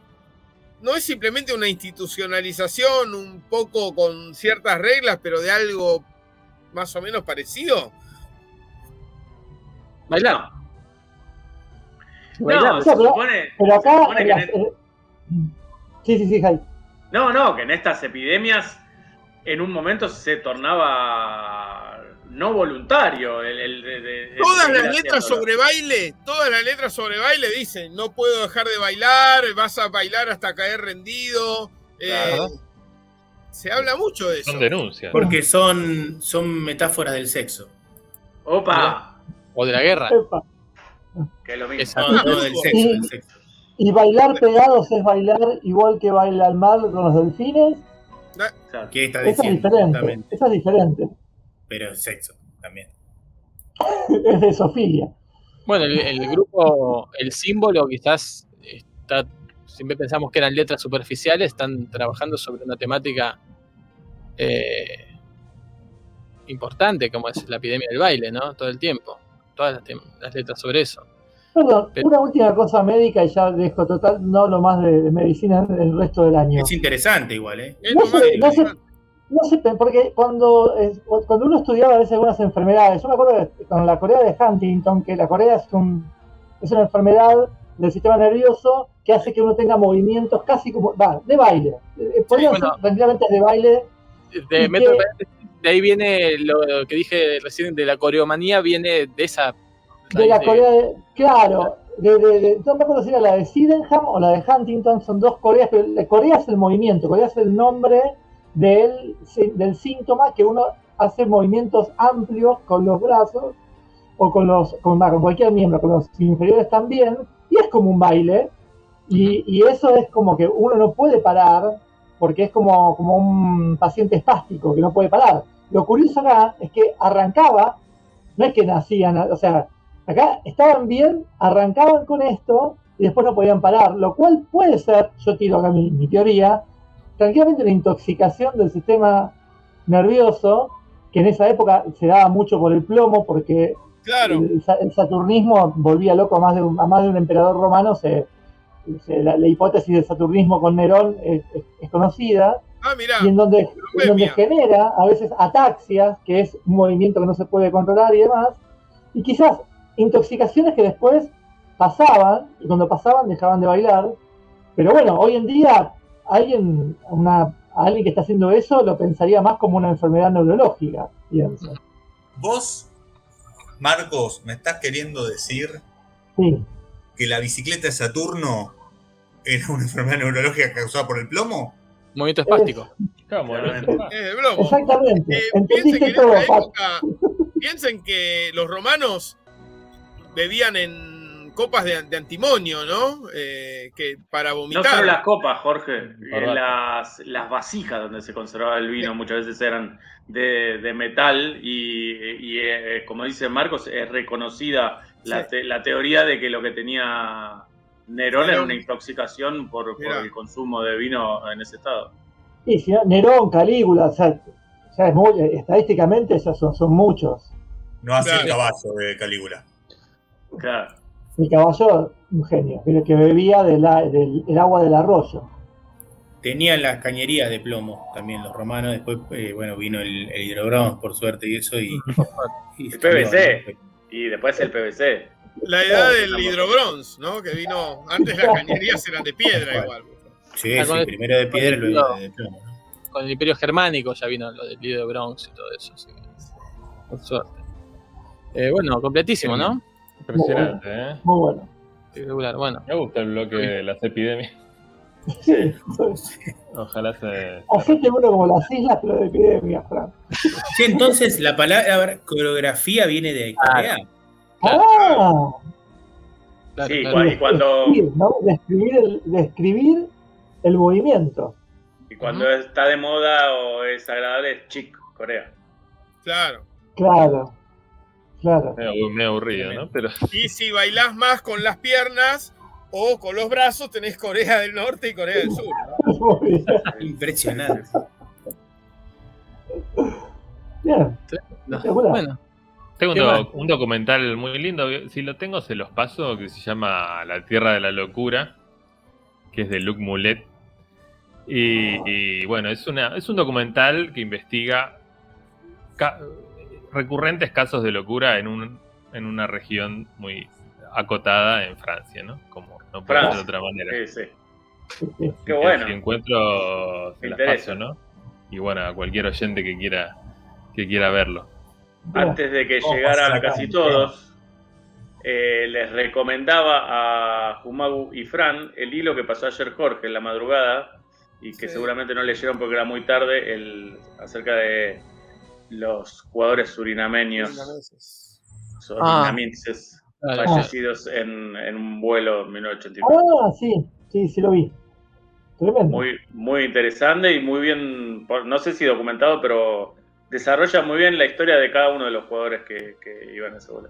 ¿No es simplemente una institucionalización un poco con ciertas reglas, pero de algo más o menos parecido? Bailar. No, se supone, Pero acá. se supone que en en- las- eh, Sí, sí, sí, Jai. No, no, que en estas epidemias en un momento se tornaba no voluntario. El, el- de- de- el Todas las letras sobre baile, todas las letras sobre baile dicen, no puedo dejar de bailar, vas a bailar hasta caer rendido. Eh, se habla mucho de eso. Son denuncias. Porque son, son metáforas del sexo. Opa, O de la guerra. Epa. que es lo mismo. Exacto. No, no, del sexo, del sexo. Y bailar pegados es bailar igual que baila el mar con los delfines. ¿Qué está Eso es diciendo? diferente. Eso es diferente. Pero es sexo también. Es de Sofilia. Bueno, el, el grupo, el símbolo quizás está, siempre pensamos que eran letras superficiales, están trabajando sobre una temática eh, importante como es la epidemia del baile, ¿no? Todo el tiempo, todas las, letras sobre eso. Perdón, Pero- una última cosa médica y ya dejo total, no hablo más de, de medicina el resto del año. Es interesante igual, ¿eh? No no interesante. No sé, porque cuando, cuando uno estudiaba a veces algunas enfermedades, yo me acuerdo de- con la Corea de Huntington, que la Corea es, un, es una enfermedad del sistema nervioso que hace que uno tenga movimientos casi como, va, de baile. Eh, Podrían bueno. ser tranquilamente de baile, De, de ahí viene lo que dije recién de la coreomanía, viene de esa. de la de- Corea de, claro, de, de- de- no me acuerdo si era la de Sydenham o la de Huntington, son dos Coreas, pero la Corea es el movimiento, Corea es el nombre del, del síntoma que uno hace movimientos amplios con los brazos o con los con, con cualquier miembro, con los inferiores también, y es como un baile, y, y eso es como que uno no puede parar, porque es como, como un paciente espástico que no puede parar. Lo curioso acá es que arrancaba, no es que nacían, o sea, acá estaban bien, arrancaban con esto y después no podían parar, lo cual puede ser, yo tiro acá mi, mi teoría, tranquilamente una intoxicación del sistema nervioso, que en esa época se daba mucho por el plomo, porque Claro. el, sa- el saturnismo volvía loco a más de un, a más de un emperador romano, se, se- la, la hipótesis del saturnismo con Nerón es, es- es conocida, Ah, mirá. y en donde, en donde genera a veces ataxias, que es un movimiento que no se puede controlar y demás, y quizás intoxicaciones que después pasaban, y cuando pasaban dejaban de bailar, pero bueno, hoy en día alguien, una, alguien que está haciendo eso lo pensaría más como una enfermedad neurológica, pienso. Vos, Marcos, me estás queriendo decir Sí, que la bicicleta de Saturno era una enfermedad neurológica causada por el plomo? Movimiento espástico. Exactamente. Eh, piensen que en todo, época, piensen que los romanos bebían en copas de, de antimonio, ¿no? Eh, que para No vomitar. solo las copas, Jorge, eh, las, las vasijas donde se conservaba el vino muchas veces eran de, de metal y, y, eh, como dice Marcos, es reconocida la, Sí. te- la teoría de que lo que tenía Nerón era una intoxicación por, el consumo de vino en ese estado. Y si no, Nerón, Calígula, o sea, o sea, es muy- estadísticamente ya son, son muchos. No el Claro. caballo de Calígula. Claro. El caballo, un genio, que, que bebía de la- del el agua del arroyo. Tenían las cañerías de plomo también los romanos. Después, eh, bueno, vino el, el hidrobronce, por suerte, y eso. Y, y El PVC. Y después el PVC. La edad del hidrobronce, ¿no? Que vino. Antes las cañerías eran de piedra igual. Sí, Ah, sí, primero de piedra, el- luego de plomo. ¿no? Con el Imperio Germánico ya vino lo del líder de Bronx y todo eso. así que, por suerte. Eh, bueno, completísimo, ¿no? Impresionante, ¿eh? Muy bueno. Espectacular. Bueno, Me gusta el bloque de las epidemias. Sí. Ojalá se. Hacete uno como las islas, pero de epidemia, Fran. Sí, entonces la palabra coreografía viene de Corea. Ah, claro, Sí, claro. y cuando, describir, ¿no? Describir el, describir el movimiento. y cuando está de moda o es agradable es chic, Corea. Claro. Claro, claro. Medio aburrido, ¿no? Pero Y si bailás más con las piernas o con los brazos, tenés Corea del Norte y Corea del Sur. Impresionante. Bien. No. Bueno, Tengo un, documental muy lindo, si lo tengo se los paso, que se llama La Tierra de la Locura, que es de Luc Moulet. Y, y, bueno, es, una, es un documental que investiga recurrentes casos de locura en, un, en una región muy acotada en Francia, ¿no? Como no puede ser de Francia. otra manera. Sí, sí. Qué Que bueno. Si encuentro, se las paso, ¿no? Y bueno, a cualquier oyente que quiera, que quiera verlo. Antes de que llegaran casi todos, eh, les recomendaba a Jumagu y Fran el hilo que pasó ayer Jorge en la madrugada y que Sí. seguramente no leyeron porque era muy tarde, el, acerca de los jugadores surinameños, surinamenses, claro. fallecidos en, en un vuelo en 1989. Ah, sí, sí, sí lo vi. Tremendo. Muy, muy interesante y muy bien, no sé si documentado, pero desarrolla muy bien la historia de cada uno de los jugadores que, que iban a ese vuelo.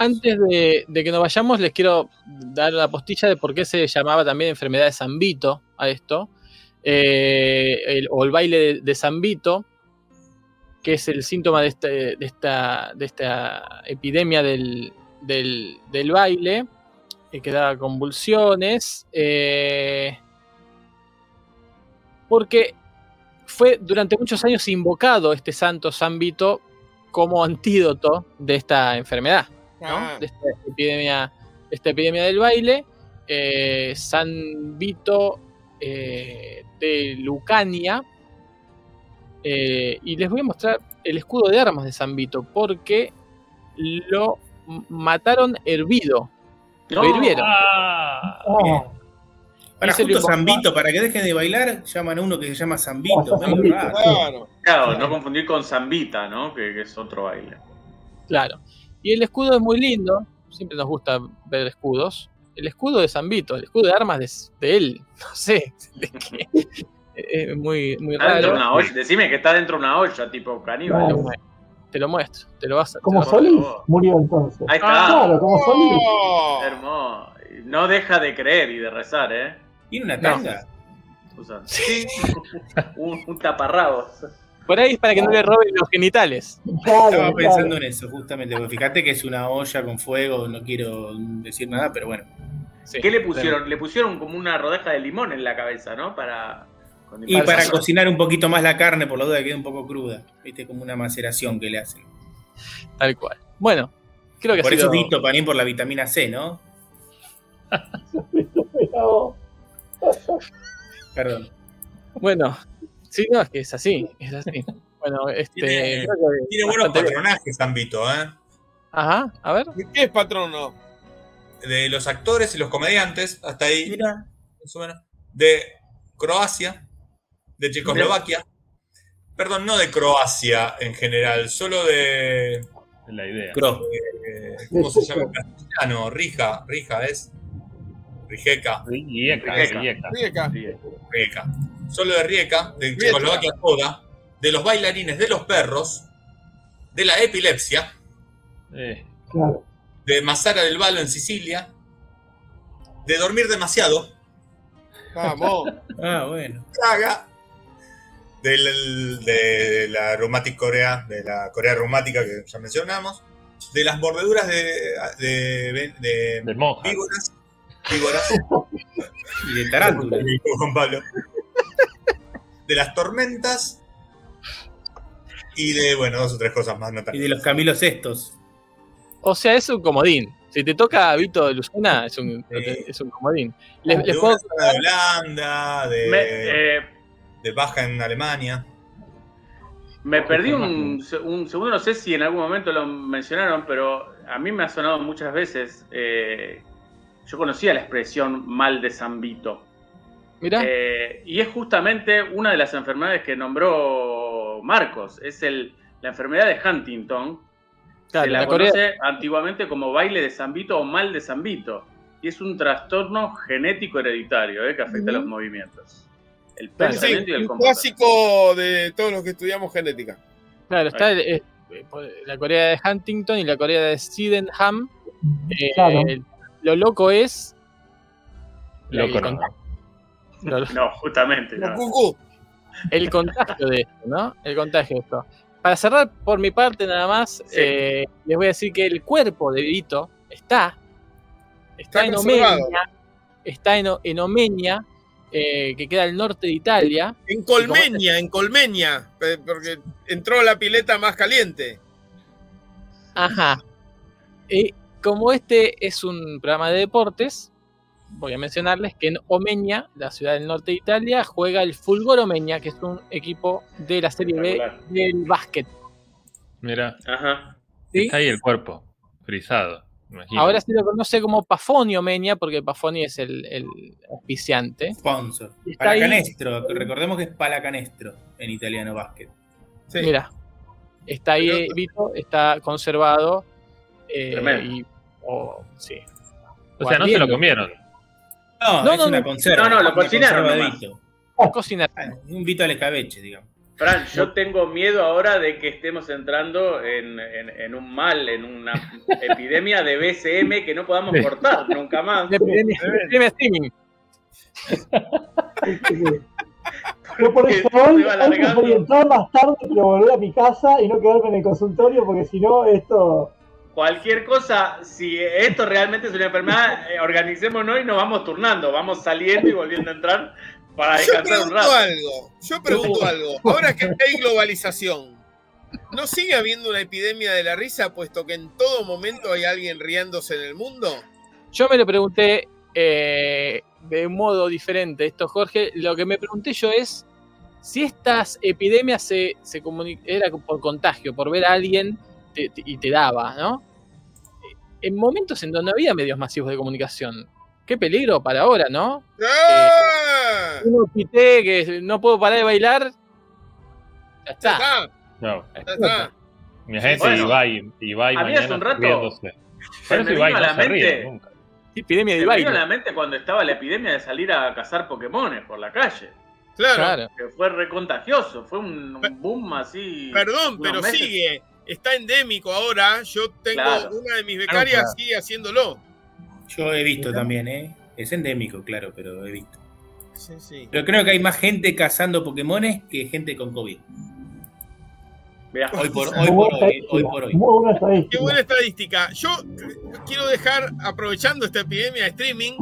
Antes de, de que nos vayamos, les quiero dar una postilla de por qué se llamaba también enfermedad de San Vito a esto, eh, el- o el baile de, de San Vito, que es el síntoma de, este- de esta, de esta epidemia del, del- del baile, eh, que da convulsiones, eh, porque fue durante muchos años invocado este santo San Vito como antídoto de esta enfermedad. ¿no? Ah. de esta epidemia, de esta epidemia del baile. eh, San Vito de Lucania. Eh, y les voy a mostrar el escudo de armas de San Vito, porque lo mataron hervido. Lo hirvieron. Ah, Ah, Para justo Zambito, para que dejen de bailar, llaman a uno que se llama Zambito. Zambito. Claro. Claro, no confundir con Zambita, ¿no? Que, que es otro baile. Claro. Y el escudo es muy lindo. Siempre nos gusta ver escudos. El escudo de San Vito, el escudo de armas de, de él. No sé. de qué. Es muy, muy Está dentro de raro. una olla. Decime que está dentro de una olla, tipo caníbal. Te lo muestro, Te lo muestro. Te lo vas a. como Solís murió entonces. Ahí está. Claro, como Solís. Oh. Hermoso. No deja de creer y de rezar, ¿eh? ¿Tiene una No. tanga? O sea, un, un taparrabos. Por ahí es para que no le roben los genitales. Claro, Estaba pensando claro. en eso, justamente. Porque fíjate que es una olla con fuego, no quiero decir nada, pero bueno. Sí. ¿Qué le pusieron? Le pusieron como una rodeja de limón en la cabeza, ¿no? Para. Con Y para sazón. cocinar un poquito más la carne, por la duda que quede un poco cruda. Viste, como una maceración que le hacen. Tal cual. Bueno, creo que Por ha eso sido- es Vito, también por la vitamina C, ¿no? Perdón. Bueno, sí, no, es que es así. Es así. Bueno, este. Tiene- creo que Tiene buenos patronajes, Zambito, ¿eh? Ajá, a ver. ¿Qué es patrono? De los actores y los comediantes, hasta ahí, Mira, más o menos. De Croacia, de Checoslovaquia. Perdón, no de Croacia en general, solo de. es la idea. Cro. eh, ¿Cómo se llama en castellano? Rija, Rija es. Rijeka, Rijeka, Rijeka. Rijeka. Solo de Rijeka, de. Checoslovaquia toda, de los bailarines de los perros, de la epilepsia, Eh, claro. de Mazara del Valo en Sicilia, de dormir demasiado, Vamos. Ah, bueno. Praga, del- de la Corea, de la Corea reumática que ya mencionamos, de las mordeduras de, de, de del monja. víboras, víboras, Y de tarántula. Juan Pablo, de las tormentas y de, bueno, dos o tres cosas más, no Y de los Camilos estos. O sea, es un comodín. Si te toca Vito de Lucena, es un, Sí. es un comodín. Les, de les puedo de Holanda, de, Me, eh, de Baja en Alemania. me perdí un, un segundo, no sé si en algún momento lo mencionaron, pero a mí me ha sonado muchas veces. eh, yo conocía la expresión mal de San Vito. Mirá, Eh, y es justamente una de las enfermedades que nombró Marcos. Es el, la enfermedad de Huntington. claro, Se la la Corea, conoce antiguamente como baile de San Vito o mal de San Vito. Y es un trastorno genético hereditario eh, que afecta a los movimientos. El. Sí, pensamiento y el un clásico de todos los que estudiamos genética. claro, está eh, eh, la Corea de Huntington y la Corea de Sydenham. Eh, Claro. Lo loco es. Loco el, no. contagio, lo- No, justamente. No. el contagio de esto, ¿no? El contagio de esto. para cerrar por mi parte nada más, Sí. eh, les voy a decir que el cuerpo de Vito está, está, Está en. Omenia, está en, O- en Omenia, eh, que queda al norte de Italia. En Colmeña, en Colmeña, porque entró la pileta más caliente. Ajá. Y como este es un programa de deportes, voy a mencionarles que en Omenia, la ciudad del norte de Italia, juega el Fulgor Omenia, que es un equipo de la Serie B del básquet. Mira, Ajá. ¿sí? está ahí el cuerpo, frisado. Imagino. Ahora se lo conoce como Pafoni Omenia, porque Pafoni es el, el auspiciante. Sponsor. Ahí- Palacanestro. Recordemos que es palacanestro en italiano básquet. Sí. Mira, está ahí, Pero- Vito, está conservado. eh, y, o- sí. O sea, no se lo comieron. No, No, es no, una no. conserva. No, no, lo cocinaron nomás. Cocinar. Ah, Un Vito al escabeche, digamos. Fran, yo tengo miedo ahora de que estemos entrando en, en- en un mal, en una epidemia de BCM que no podamos Sí. cortar nunca más. De epidemia- epidemia streaming. Yo por eso hoy, alargando. preferí entrar más tarde, pero volver a mi casa y no quedarme en el consultorio, porque si no, esto. Cualquier cosa, si esto realmente es una enfermedad, eh, organicémonos y nos vamos turnando, vamos saliendo y volviendo a entrar para Yo descansar un pregunto rato. algo, yo pregunto algo. Ahora que hay globalización, ¿no sigue habiendo una epidemia de la risa, puesto que en todo momento hay alguien riéndose en el mundo? Yo me lo pregunté eh, de un modo diferente esto, Jorge. Lo que me pregunté yo es si estas epidemias se, se era por contagio, por ver a alguien te- te- y te daba, ¿no? En momentos en donde no había medios masivos de comunicación. Qué peligro para ahora, ¿no? ¡Ah! Uno pité que no puedo parar de bailar. Ya Ya está. No, ya está. imagínate Bueno, Ibai, Ibai a mí hace un rato riéndose. Se Por me eso Ibai vino a no la se ríe mente, nunca. Epidemia de se me vino a la mente cuando estaba la epidemia de salir a cazar Pokémones por la calle. Claro. Claro. Que fue recontagioso, fue un, un boom así. Perdón, pero meses. sigue. Está endémico ahora. Yo tengo Claro. una de mis becarias claro. sigue haciéndolo. Yo he visto también, ¿eh? Es endémico, claro, pero he visto. Sí, sí. Pero creo que hay más gente cazando Pokémones que gente con COVID. Mirá, Hoy por hoy, por hoy, hoy por hoy. Buena Qué buena estadística. Yo quiero dejar, aprovechando esta epidemia de streaming,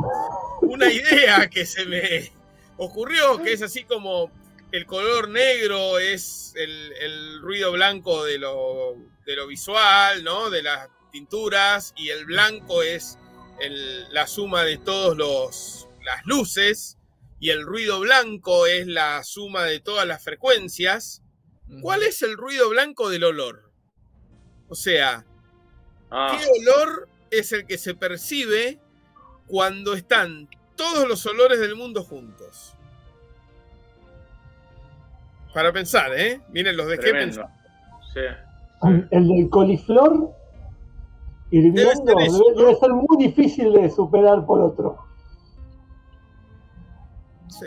una idea que se me ocurrió, que es así como el color negro es el, el ruido blanco de lo, de lo visual, ¿no? De las pinturas, y el blanco es el- la suma de todos los las luces, y el ruido blanco es la suma de todas las frecuencias. ¿Cuál es el ruido blanco del olor? O sea, ah, ¿Qué olor es el que se percibe cuando están todos los olores del mundo juntos? Para pensar, ¿eh? Miren los de qué tremendo. pensar. Sí. El del coliflor hirviendo Debe ser debe, eso, ¿no? debe ser muy difícil de superar por otro. Sí.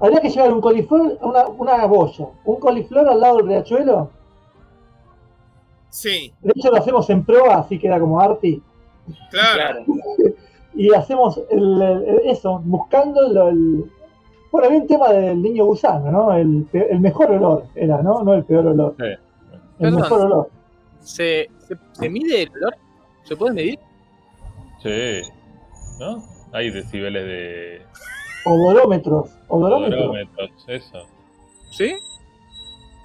Habría que llevar un coliflor a una, una boya, un coliflor al lado del riachuelo. Sí, De hecho, lo hacemos en proa, así queda como arty. claro. Y hacemos el- el- el- eso, buscando lo- el. Bueno, había un tema del niño gusano, ¿no? El, el mejor olor era, ¿no? No el peor olor. Sí. El Perdón. mejor olor. ¿Se, se, se mide el olor? ¿Se puede medir? Sí. ¿No? Hay decibeles de Odorómetros. Odorómetros. odorómetros, eso. ¿Sí?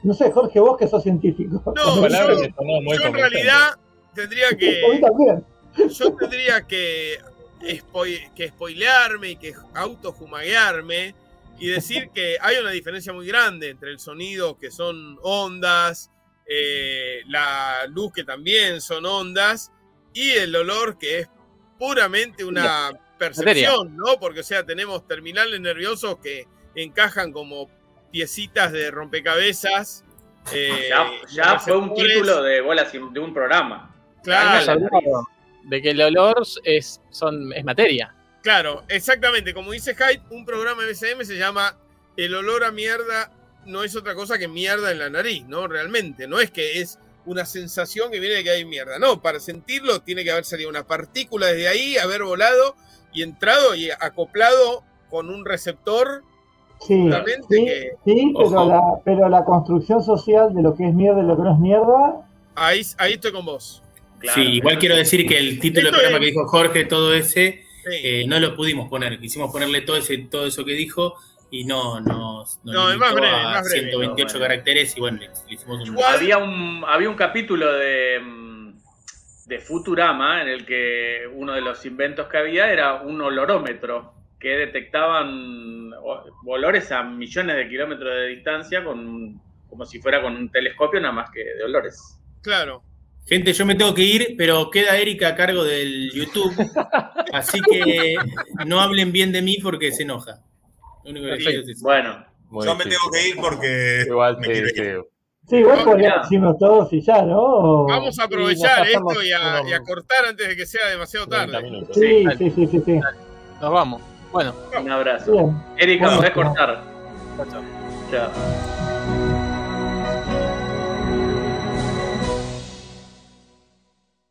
No sé, Jorge, vos que sos científico. No, yo- que sonó muy Yo en realidad tendría A mí que. también. Yo tendría que, spoi- que spoilearme y que autojumaguearme y decir que hay una diferencia muy grande entre el sonido que son ondas, eh, la luz que también son ondas y el olor que es puramente una percepción, ¿no? Porque, o sea, tenemos terminales nerviosos que encajan como piecitas de rompecabezas. eh, Ya, ya fue un título de bolas de un programa. Claro, de que el olor es, son, es materia. Claro, exactamente. Como dice Hyde, un programa de BCM se llama El olor a mierda no es otra cosa que mierda en la nariz, ¿no? Realmente. No es que es una sensación que viene de que hay mierda. No, para sentirlo tiene que haber salido una partícula desde ahí, haber volado y entrado y acoplado con un receptor Sí, sí, que- sí, pero la, pero la construcción social de lo que es mierda y lo que no es mierda, Ahí, ahí estoy con vos. Claro. Sí, igual quiero decir que el título del programa es- que dijo Jorge, todo ese, Sí. eh, no lo pudimos poner. Quisimos ponerle todo ese, todo eso que dijo y no nos, nos No, es más breve, a más breve. 128 No, bueno. caracteres y bueno, le, le hicimos un Había un, había un capítulo de, mm, de Futurama en el que uno de los inventos que había era un olorómetro que detectaban olores a millones de kilómetros de distancia con como si fuera con un telescopio nada más que de olores. Claro. Gente, yo me tengo que ir, pero queda Erika a cargo del YouTube. Así que no hablen bien de mí porque se enoja. Lo único que pido es eso. Bueno, Yo me tengo que ir porque Igual me sí, quiero sí. ir. Sí, igual mirá. decirnos todos y ya, ¿no? Vamos a aprovechar esto y a, unos- y a cortar antes de que sea demasiado 30 tarde. minutos. Sí, sí, sí, sí, sí. Nos vamos. Bueno, un abrazo. Bien. Erika, Bueno, podés cortar. chao. Chao.